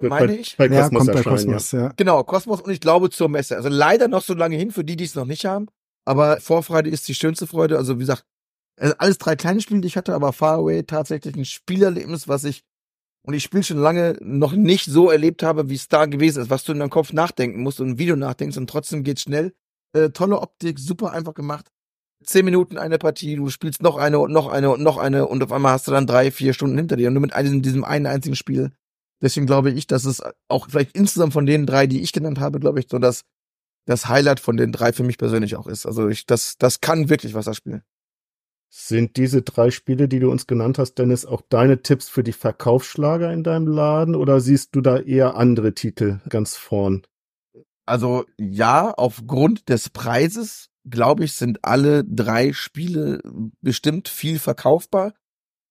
meine bei, ich. bei Ja, Cosmos kommt bei Kosmos, ja. Genau, Kosmos und ich glaube zur Messe. Also leider noch so lange hin für die, die es noch nicht haben. Aber Vorfreude ist die schönste Freude. Also wie gesagt, alles drei kleine Spiele, die ich hatte, aber Far Away tatsächlich ein Spielerlebnis, was ich und ich spiele schon lange noch nicht so erlebt habe, wie es da gewesen ist, was du in deinem Kopf nachdenken musst und ein Video nachdenkst und trotzdem geht's schnell. Äh, tolle Optik, super einfach gemacht. Zehn Minuten eine Partie, du spielst noch eine und noch eine und noch eine und auf einmal hast du dann drei, vier Stunden hinter dir und nur mit einem, diesem einen einzigen Spiel. Deswegen glaube ich, dass es auch vielleicht insgesamt von den drei, die ich genannt habe, glaube ich, so das, das Highlight von den drei für mich persönlich auch ist. Also ich, das, das kann wirklich Wasserspiel. Sind diese drei Spiele, die du uns genannt hast, Dennis, auch deine Tipps für die Verkaufsschlager in deinem Laden oder siehst du da eher andere Titel ganz vorn? Also ja, aufgrund des Preises, glaube ich, sind alle drei Spiele bestimmt viel verkaufbar.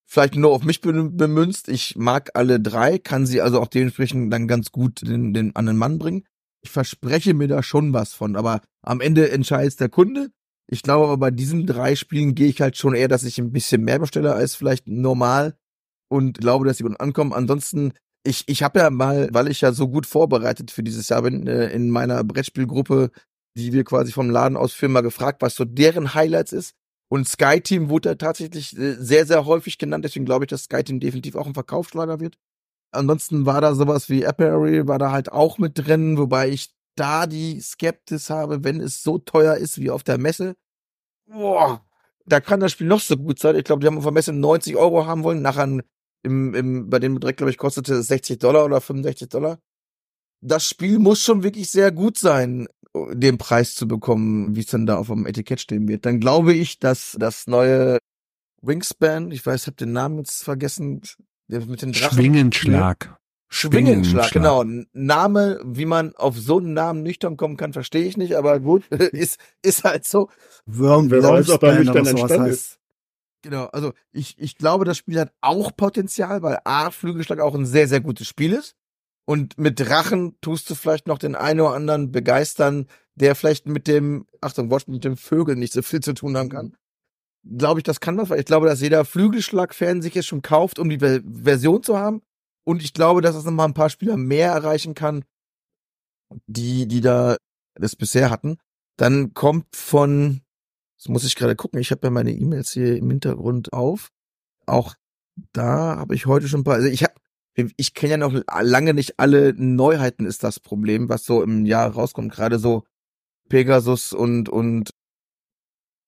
Vielleicht nur auf mich bemünzt. Ich mag alle drei, kann sie also auch dementsprechend dann ganz gut den, den an den Mann bringen. Ich verspreche mir da schon was von, aber am Ende entscheidet der Kunde. Ich glaube aber bei diesen drei Spielen gehe ich halt schon eher, dass ich ein bisschen mehr bestelle als vielleicht normal und glaube, dass sie gut ankommen. Ansonsten, ich, ich habe ja mal, weil ich ja so gut vorbereitet für dieses Jahr bin, äh, in meiner Brettspielgruppe, die wir quasi vom Laden aus führen, mal gefragt, was so deren Highlights ist. Und Sky Team wurde tatsächlich äh, sehr, sehr häufig genannt. Deswegen glaube ich, dass Sky Team definitiv auch ein Verkaufsschlager wird. Ansonsten war da sowas wie Apparel, war da halt auch mit drin, wobei ich da die Skeptis habe, wenn es so teuer ist wie auf der Messe. Boah, da kann das Spiel noch so gut sein. Ich glaube, die haben auf der Messe 90 Euro haben wollen. Nachher im, im, bei dem direkt, glaube ich, kostete es 60 Dollar oder 65 Dollar. Das Spiel muss schon wirklich sehr gut sein, den Preis zu bekommen, wie es dann da auf dem Etikett stehen wird. Dann glaube ich, dass das neue Wingspan, ich weiß, ich habe den Namen jetzt vergessen, mit den Drachen. Schwingenschlag. Schwingenschlag, genau. Name, wie man auf so einen Namen nüchtern kommen kann, verstehe ich nicht, aber gut, ist, ist halt so. Worm Wer weiß, ob er nüchtern entstanden ist. Genau, also ich, ich glaube, das Spiel hat auch Potenzial, weil A, Flügelschlag auch ein sehr, sehr gutes Spiel ist. Und mit Drachen tust du vielleicht noch den einen oder anderen begeistern, der vielleicht mit dem, Achtung, Watch, mit dem Vögel nicht so viel zu tun haben kann. Glaube ich, das kann man, ich glaube, dass jeder Flügelschlag-Fan sich jetzt schon kauft, um die Version zu haben. Und ich glaube, dass es nochmal ein paar Spieler mehr erreichen kann, die, die da das bisher hatten. Dann kommt von, das muss ich gerade gucken, ich habe ja meine E-Mails hier im Hintergrund auf. Auch da habe ich heute schon ein paar, also ich habe, ich kenne ja noch lange nicht alle Neuheiten ist das Problem, was so im Jahr rauskommt. Gerade so Pegasus und, und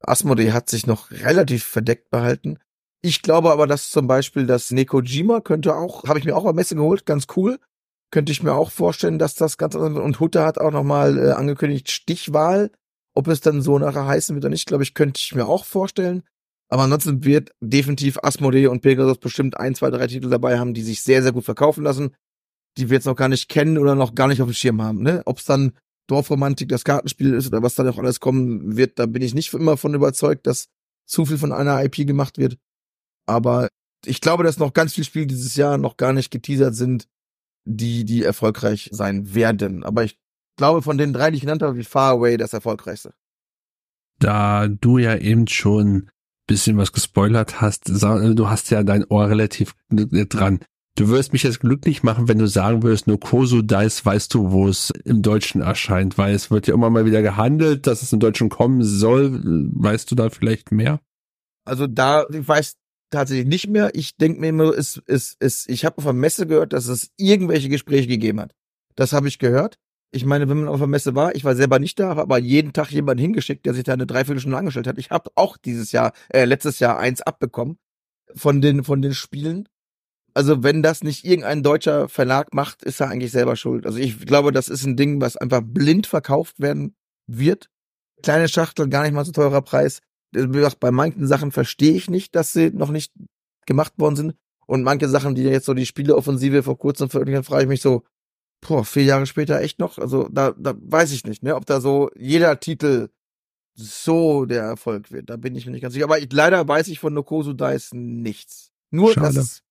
Asmodee hat sich noch relativ verdeckt behalten. Ich glaube aber, dass zum Beispiel das Nekojima könnte auch, habe ich mir auch bei Messe geholt, ganz cool. Könnte ich mir auch vorstellen, dass das ganz anders Und Hutter hat auch nochmal äh, angekündigt, Stichwahl. Ob es dann so nachher heißen wird oder nicht, glaube ich, könnte ich mir auch vorstellen. Aber ansonsten wird definitiv Asmodee und Pegasus bestimmt ein, zwei, drei Titel dabei haben, die sich sehr, sehr gut verkaufen lassen, die wir jetzt noch gar nicht kennen oder noch gar nicht auf dem Schirm haben. Ne? Ob es dann Dorfromantik das Kartenspiel ist oder was da noch alles kommen wird, da bin ich nicht immer von überzeugt, dass zu viel von einer IP gemacht wird. Aber ich glaube, dass noch ganz viele Spiele dieses Jahr noch gar nicht geteasert sind, die, die erfolgreich sein werden. Aber ich glaube, von den drei, die ich genannt habe, wird Far Away das erfolgreichste. Da du ja eben schon bisschen was gespoilert hast, du hast ja dein Ohr relativ dran. Du wirst mich jetzt glücklich machen, wenn du sagen würdest, nur Kosu Dice weißt du, wo es im Deutschen erscheint, weil es wird ja immer mal wieder gehandelt, dass es im Deutschen kommen soll. Weißt du da vielleicht mehr? Also da, ich weiß tatsächlich nicht mehr. Ich denke mir immer, es, es, es, ich habe auf der Messe gehört, dass es irgendwelche Gespräche gegeben hat. Das habe ich gehört. Ich meine, wenn man auf der Messe war, ich war selber nicht da, aber jeden Tag jemanden hingeschickt, der sich da eine Dreiviertelstunde angestellt hat. Ich habe auch dieses Jahr, äh, letztes Jahr eins abbekommen von den, von den Spielen. Also wenn das nicht irgendein deutscher Verlag macht, ist er eigentlich selber schuld. Also ich glaube, das ist ein Ding, was einfach blind verkauft werden wird. Kleine Schachtel, gar nicht mal so teurer Preis. Bei manchen Sachen verstehe ich nicht, dass sie noch nicht gemacht worden sind. Und manche Sachen, die jetzt so die Spieleoffensive vor kurzem veröffentlicht haben, frage ich mich so, boah, vier Jahre später echt noch? Also da, da weiß ich nicht, ne, ob da so jeder Titel so der Erfolg wird. Da bin ich mir nicht ganz sicher. Aber ich, leider weiß ich von Nokosu Dice nichts. Nur, Schade. dass es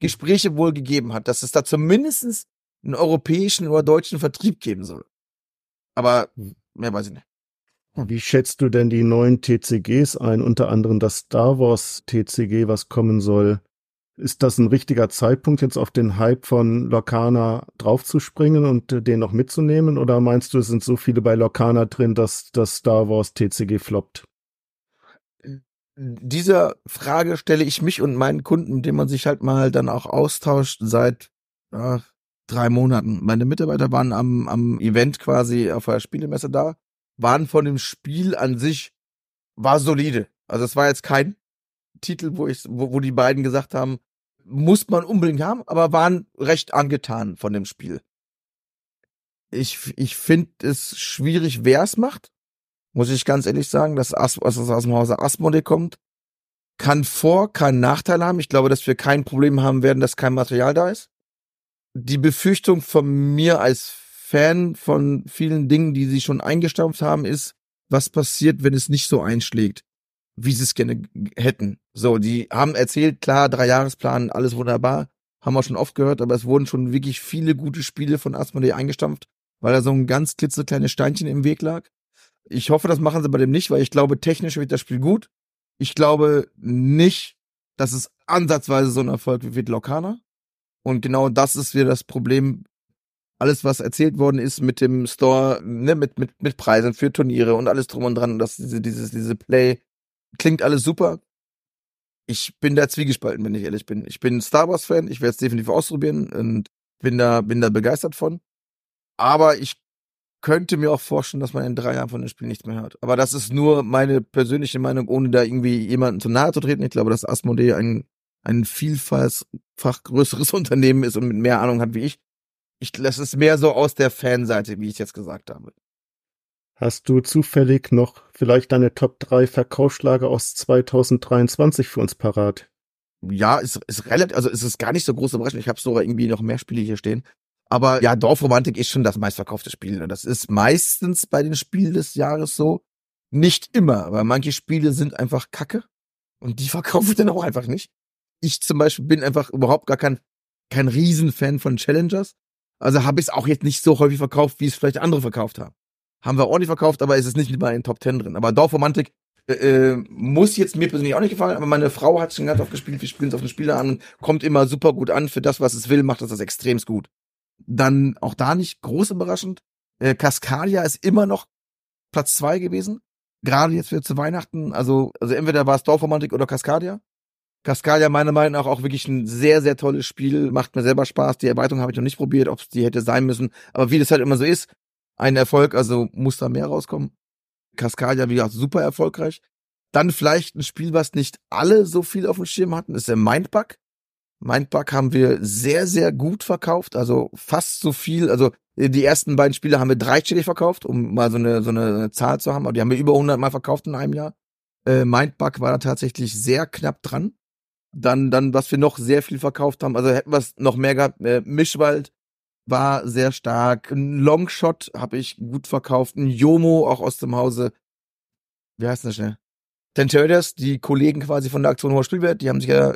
Gespräche wohl gegeben hat, dass es da zumindest einen europäischen oder deutschen Vertrieb geben soll. Aber mehr weiß ich nicht. Wie schätzt du denn die neuen TCGs ein, unter anderem das Star Wars TCG, was kommen soll? Ist das ein richtiger Zeitpunkt, jetzt auf den Hype von Lorcana draufzuspringen und äh, den noch mitzunehmen? Oder meinst du, es sind so viele bei Lorcana drin, dass das Star Wars TCG floppt? dieser Frage stelle ich mich und meinen Kunden, mit denen man sich halt mal dann auch austauscht, seit ja, drei Monaten. Meine Mitarbeiter waren am, am Event quasi auf der Spielemesse da, waren von dem Spiel an sich, war solide. Also es war jetzt kein Titel, wo ich, wo, wo die beiden gesagt haben, muss man unbedingt haben, aber waren recht angetan von dem Spiel. Ich, ich finde es schwierig, wer es macht. Muss ich ganz ehrlich sagen, dass As also aus dem Hause Asmodee kommt. Kann Vor-, keinen Nachteil haben. Ich glaube, dass wir kein Problem haben werden, dass kein Material da ist. Die Befürchtung von mir als Fan von vielen Dingen, die sie schon eingestampft haben, ist, was passiert, wenn es nicht so einschlägt wie sie es gerne hätten. So, die haben erzählt, klar, drei Jahresplan, alles wunderbar, haben wir schon oft gehört, aber es wurden schon wirklich viele gute Spiele von Asmodee eingestampft, weil da so ein ganz klitzekleines Steinchen im Weg lag. Ich hoffe, das machen sie bei dem nicht, weil ich glaube, technisch wird das Spiel gut. Ich glaube nicht, dass es ansatzweise so ein Erfolg wie wird Lokana. Und genau das ist wieder das Problem. Alles, was erzählt worden ist mit dem Store, ne, mit, mit, mit Preisen für Turniere und alles drum und dran, dass diese, dieses, diese Play, klingt alles super. Ich bin da zwiegespalten, wenn ich ehrlich bin. Ich bin Star Wars Fan, ich werde es definitiv ausprobieren und bin da, bin da begeistert von. Aber ich könnte mir auch vorstellen, dass man in drei Jahren von dem Spiel nichts mehr hört. Aber das ist nur meine persönliche Meinung, ohne da irgendwie jemanden zu nahe zu treten. Ich glaube, dass Asmodee ein, ein vielfach größeres Unternehmen ist und mit mehr Ahnung hat wie ich. Ich lasse es mehr so aus der Fanseite, wie ich jetzt gesagt habe. Hast du zufällig noch vielleicht deine Top 3 Verkaufsschlager aus 2023 für uns parat? Ja, ist, ist relativ, also ist es gar nicht so groß überraschend. Ich habe sogar irgendwie noch mehr Spiele hier stehen. Aber ja, Dorfromantik ist schon das meistverkaufte Spiel. Das ist meistens bei den Spielen des Jahres so. Nicht immer, weil manche Spiele sind einfach kacke. Und die verkaufe ich dann auch einfach nicht. Ich zum Beispiel bin einfach überhaupt gar kein, kein Riesenfan von Challengers. Also habe ich es auch jetzt nicht so häufig verkauft, wie es vielleicht andere verkauft haben haben wir ordentlich verkauft, aber es ist nicht mal in den Top Ten drin. Aber Dorfromantik äh, äh, muss jetzt mir persönlich auch nicht gefallen, aber meine Frau hat schon ganz oft gespielt, wir spielen es auf den Spieler an, kommt immer super gut an, für das, was es will, macht es das extremst gut. Dann auch da nicht groß überraschend. Äh, Cascadia ist immer noch Platz zwei gewesen. Gerade jetzt wieder zu Weihnachten. Also, also entweder war es Dorfromantik oder Cascadia. Cascadia meiner Meinung nach auch wirklich ein sehr, sehr tolles Spiel. Macht mir selber Spaß. Die Erweiterung habe ich noch nicht probiert, ob es die hätte sein müssen. Aber wie das halt immer so ist, ein Erfolg, also muss da mehr rauskommen. Cascadia, wie gesagt, super erfolgreich. Dann vielleicht ein Spiel, was nicht alle so viel auf dem Schirm hatten, ist der Mindbug. Mindbug haben wir sehr, sehr gut verkauft, also fast so viel, also die ersten beiden Spiele haben wir dreistellig verkauft, um mal so eine, so eine Zahl zu haben, aber die haben wir über 100 Mal verkauft in einem Jahr. Äh, Mindbug war da tatsächlich sehr knapp dran. Dann, dann, was wir noch sehr viel verkauft haben, also hätten wir es noch mehr gehabt, äh, Mischwald, war sehr stark. Ein Longshot habe ich gut verkauft. Ein Yomo auch aus dem Hause. Wie heißt das schnell? Ten Traders, die Kollegen quasi von der Aktion Hoher Spielwert, die haben sich ja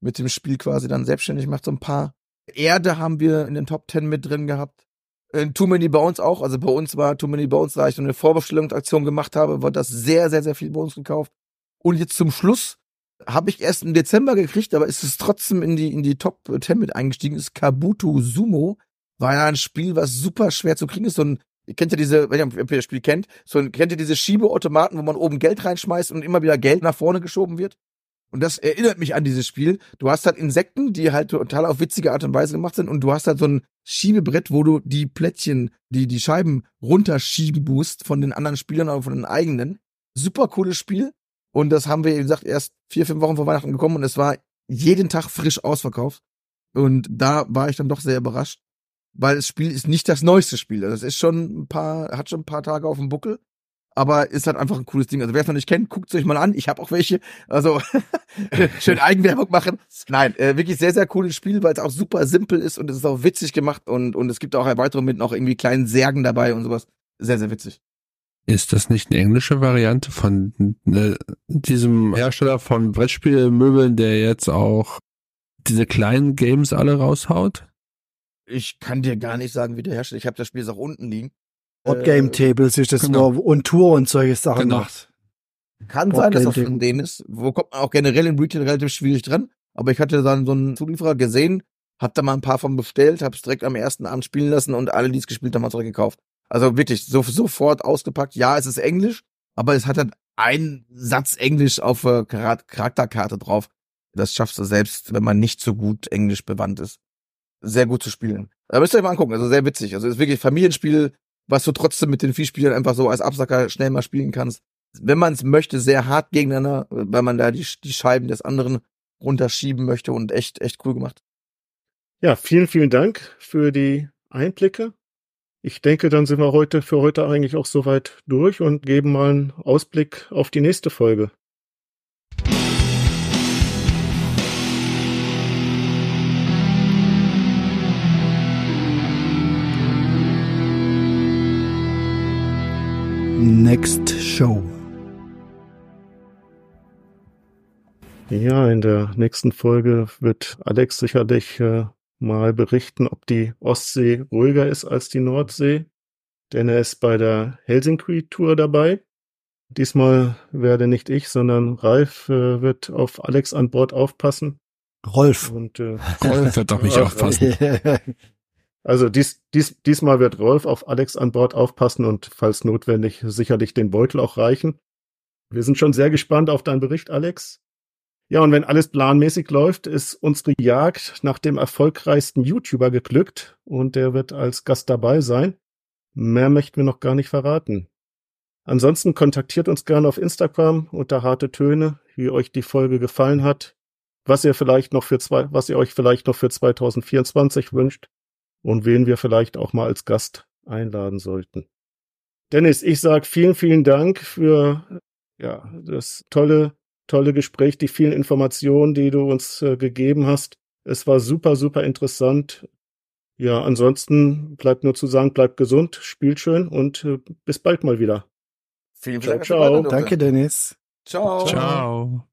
mit dem Spiel quasi dann selbstständig gemacht, so ein paar. Erde haben wir in den Top Ten mit drin gehabt. In Too Many Bones auch. Also bei uns war Too Many Bones, da ich eine Vorbestellungsaktion gemacht habe, war das sehr, sehr, sehr viel bei uns gekauft. Und jetzt zum Schluss habe ich erst im Dezember gekriegt, aber ist es trotzdem in die, in die Top 10 mit eingestiegen, ist Kabuto Sumo war ja ein Spiel, was super schwer zu kriegen ist. So ein, ihr kennt ja diese, wenn ihr das Spiel kennt, so ein, kennt ihr diese Schiebeautomaten, wo man oben Geld reinschmeißt und immer wieder Geld nach vorne geschoben wird? Und das erinnert mich an dieses Spiel. Du hast halt Insekten, die halt total auf witzige Art und Weise gemacht sind und du hast halt so ein Schiebebrett, wo du die Plättchen, die, die Scheiben runterschieben musst von den anderen Spielern oder von den eigenen. Super cooles Spiel. Und das haben wir, wie gesagt, erst vier, fünf Wochen vor Weihnachten gekommen und es war jeden Tag frisch ausverkauft. Und da war ich dann doch sehr überrascht weil das Spiel ist nicht das neueste Spiel. Das ist schon ein paar, hat schon ein paar Tage auf dem Buckel, aber ist halt einfach ein cooles Ding. Also wer es noch nicht kennt, guckt es euch mal an. Ich habe auch welche. Also schön Eigenwerbung machen. Nein, äh, wirklich sehr, sehr cooles Spiel, weil es auch super simpel ist und es ist auch witzig gemacht und, und es gibt auch Erweiterungen mit noch irgendwie kleinen Särgen dabei und sowas. Sehr, sehr witzig. Ist das nicht eine englische Variante von ne, diesem Hersteller von Brettspielmöbeln, der jetzt auch diese kleinen Games alle raushaut? Ich kann dir gar nicht sagen, wie der herrscht. Ich habe das Spiel jetzt auch unten liegen. Board Game Tables ist das genau. nur und Tour und solche Sachen genau. macht. Kann Board sein, dass das von denen ist. Wo kommt man auch generell in Retail relativ schwierig dran. Aber ich hatte dann so einen Zulieferer gesehen, hab da mal ein paar von bestellt, hab's direkt am ersten Abend spielen lassen und alle, die es gespielt haben, haben zurückgekauft. Also wirklich so, sofort ausgepackt. Ja, es ist Englisch, aber es hat halt ein Satz Englisch auf der Charakterkarte drauf. Das schaffst du selbst, wenn man nicht so gut Englisch bewandt ist. Sehr gut zu spielen. Da müsst ihr euch mal angucken. Also sehr witzig. Also ist wirklich Familienspiel, was du trotzdem mit den vier Spielern einfach so als Absacker schnell mal spielen kannst. Wenn man es möchte, sehr hart gegeneinander, weil man da die, die Scheiben des anderen runterschieben möchte und echt, echt cool gemacht. Ja, vielen, vielen Dank für die Einblicke. Ich denke, dann sind wir heute für heute eigentlich auch soweit durch und geben mal einen Ausblick auf die nächste Folge. Next Show. Ja, in der nächsten Folge wird Alex sicherlich äh, mal berichten, ob die Ostsee ruhiger ist als die Nordsee, denn er ist bei der Helsinki-Tour dabei. Diesmal werde nicht ich, sondern Ralf äh, wird auf Alex an Bord aufpassen. Rolf. Und, äh, Rolf wird auf mich aufpassen. Also dies, dies, diesmal wird Rolf auf Alex an Bord aufpassen und falls notwendig sicherlich den Beutel auch reichen. Wir sind schon sehr gespannt auf deinen Bericht, Alex. Ja, und wenn alles planmäßig läuft, ist unsere Jagd nach dem erfolgreichsten YouTuber geglückt und der wird als Gast dabei sein. Mehr möchten wir noch gar nicht verraten. Ansonsten kontaktiert uns gerne auf Instagram unter harte Töne, wie euch die Folge gefallen hat, was ihr vielleicht noch für zwei, was ihr euch vielleicht noch für 2024 wünscht und wen wir vielleicht auch mal als Gast einladen sollten. Dennis, ich sag vielen, vielen Dank für ja, das tolle tolle Gespräch, die vielen Informationen, die du uns äh, gegeben hast. Es war super, super interessant. Ja, ansonsten bleibt nur zu sagen, bleibt gesund, spielt schön und äh, bis bald mal wieder. Vielen Ciao, Dank. ciao. Danke, Dennis. Ciao. Ciao.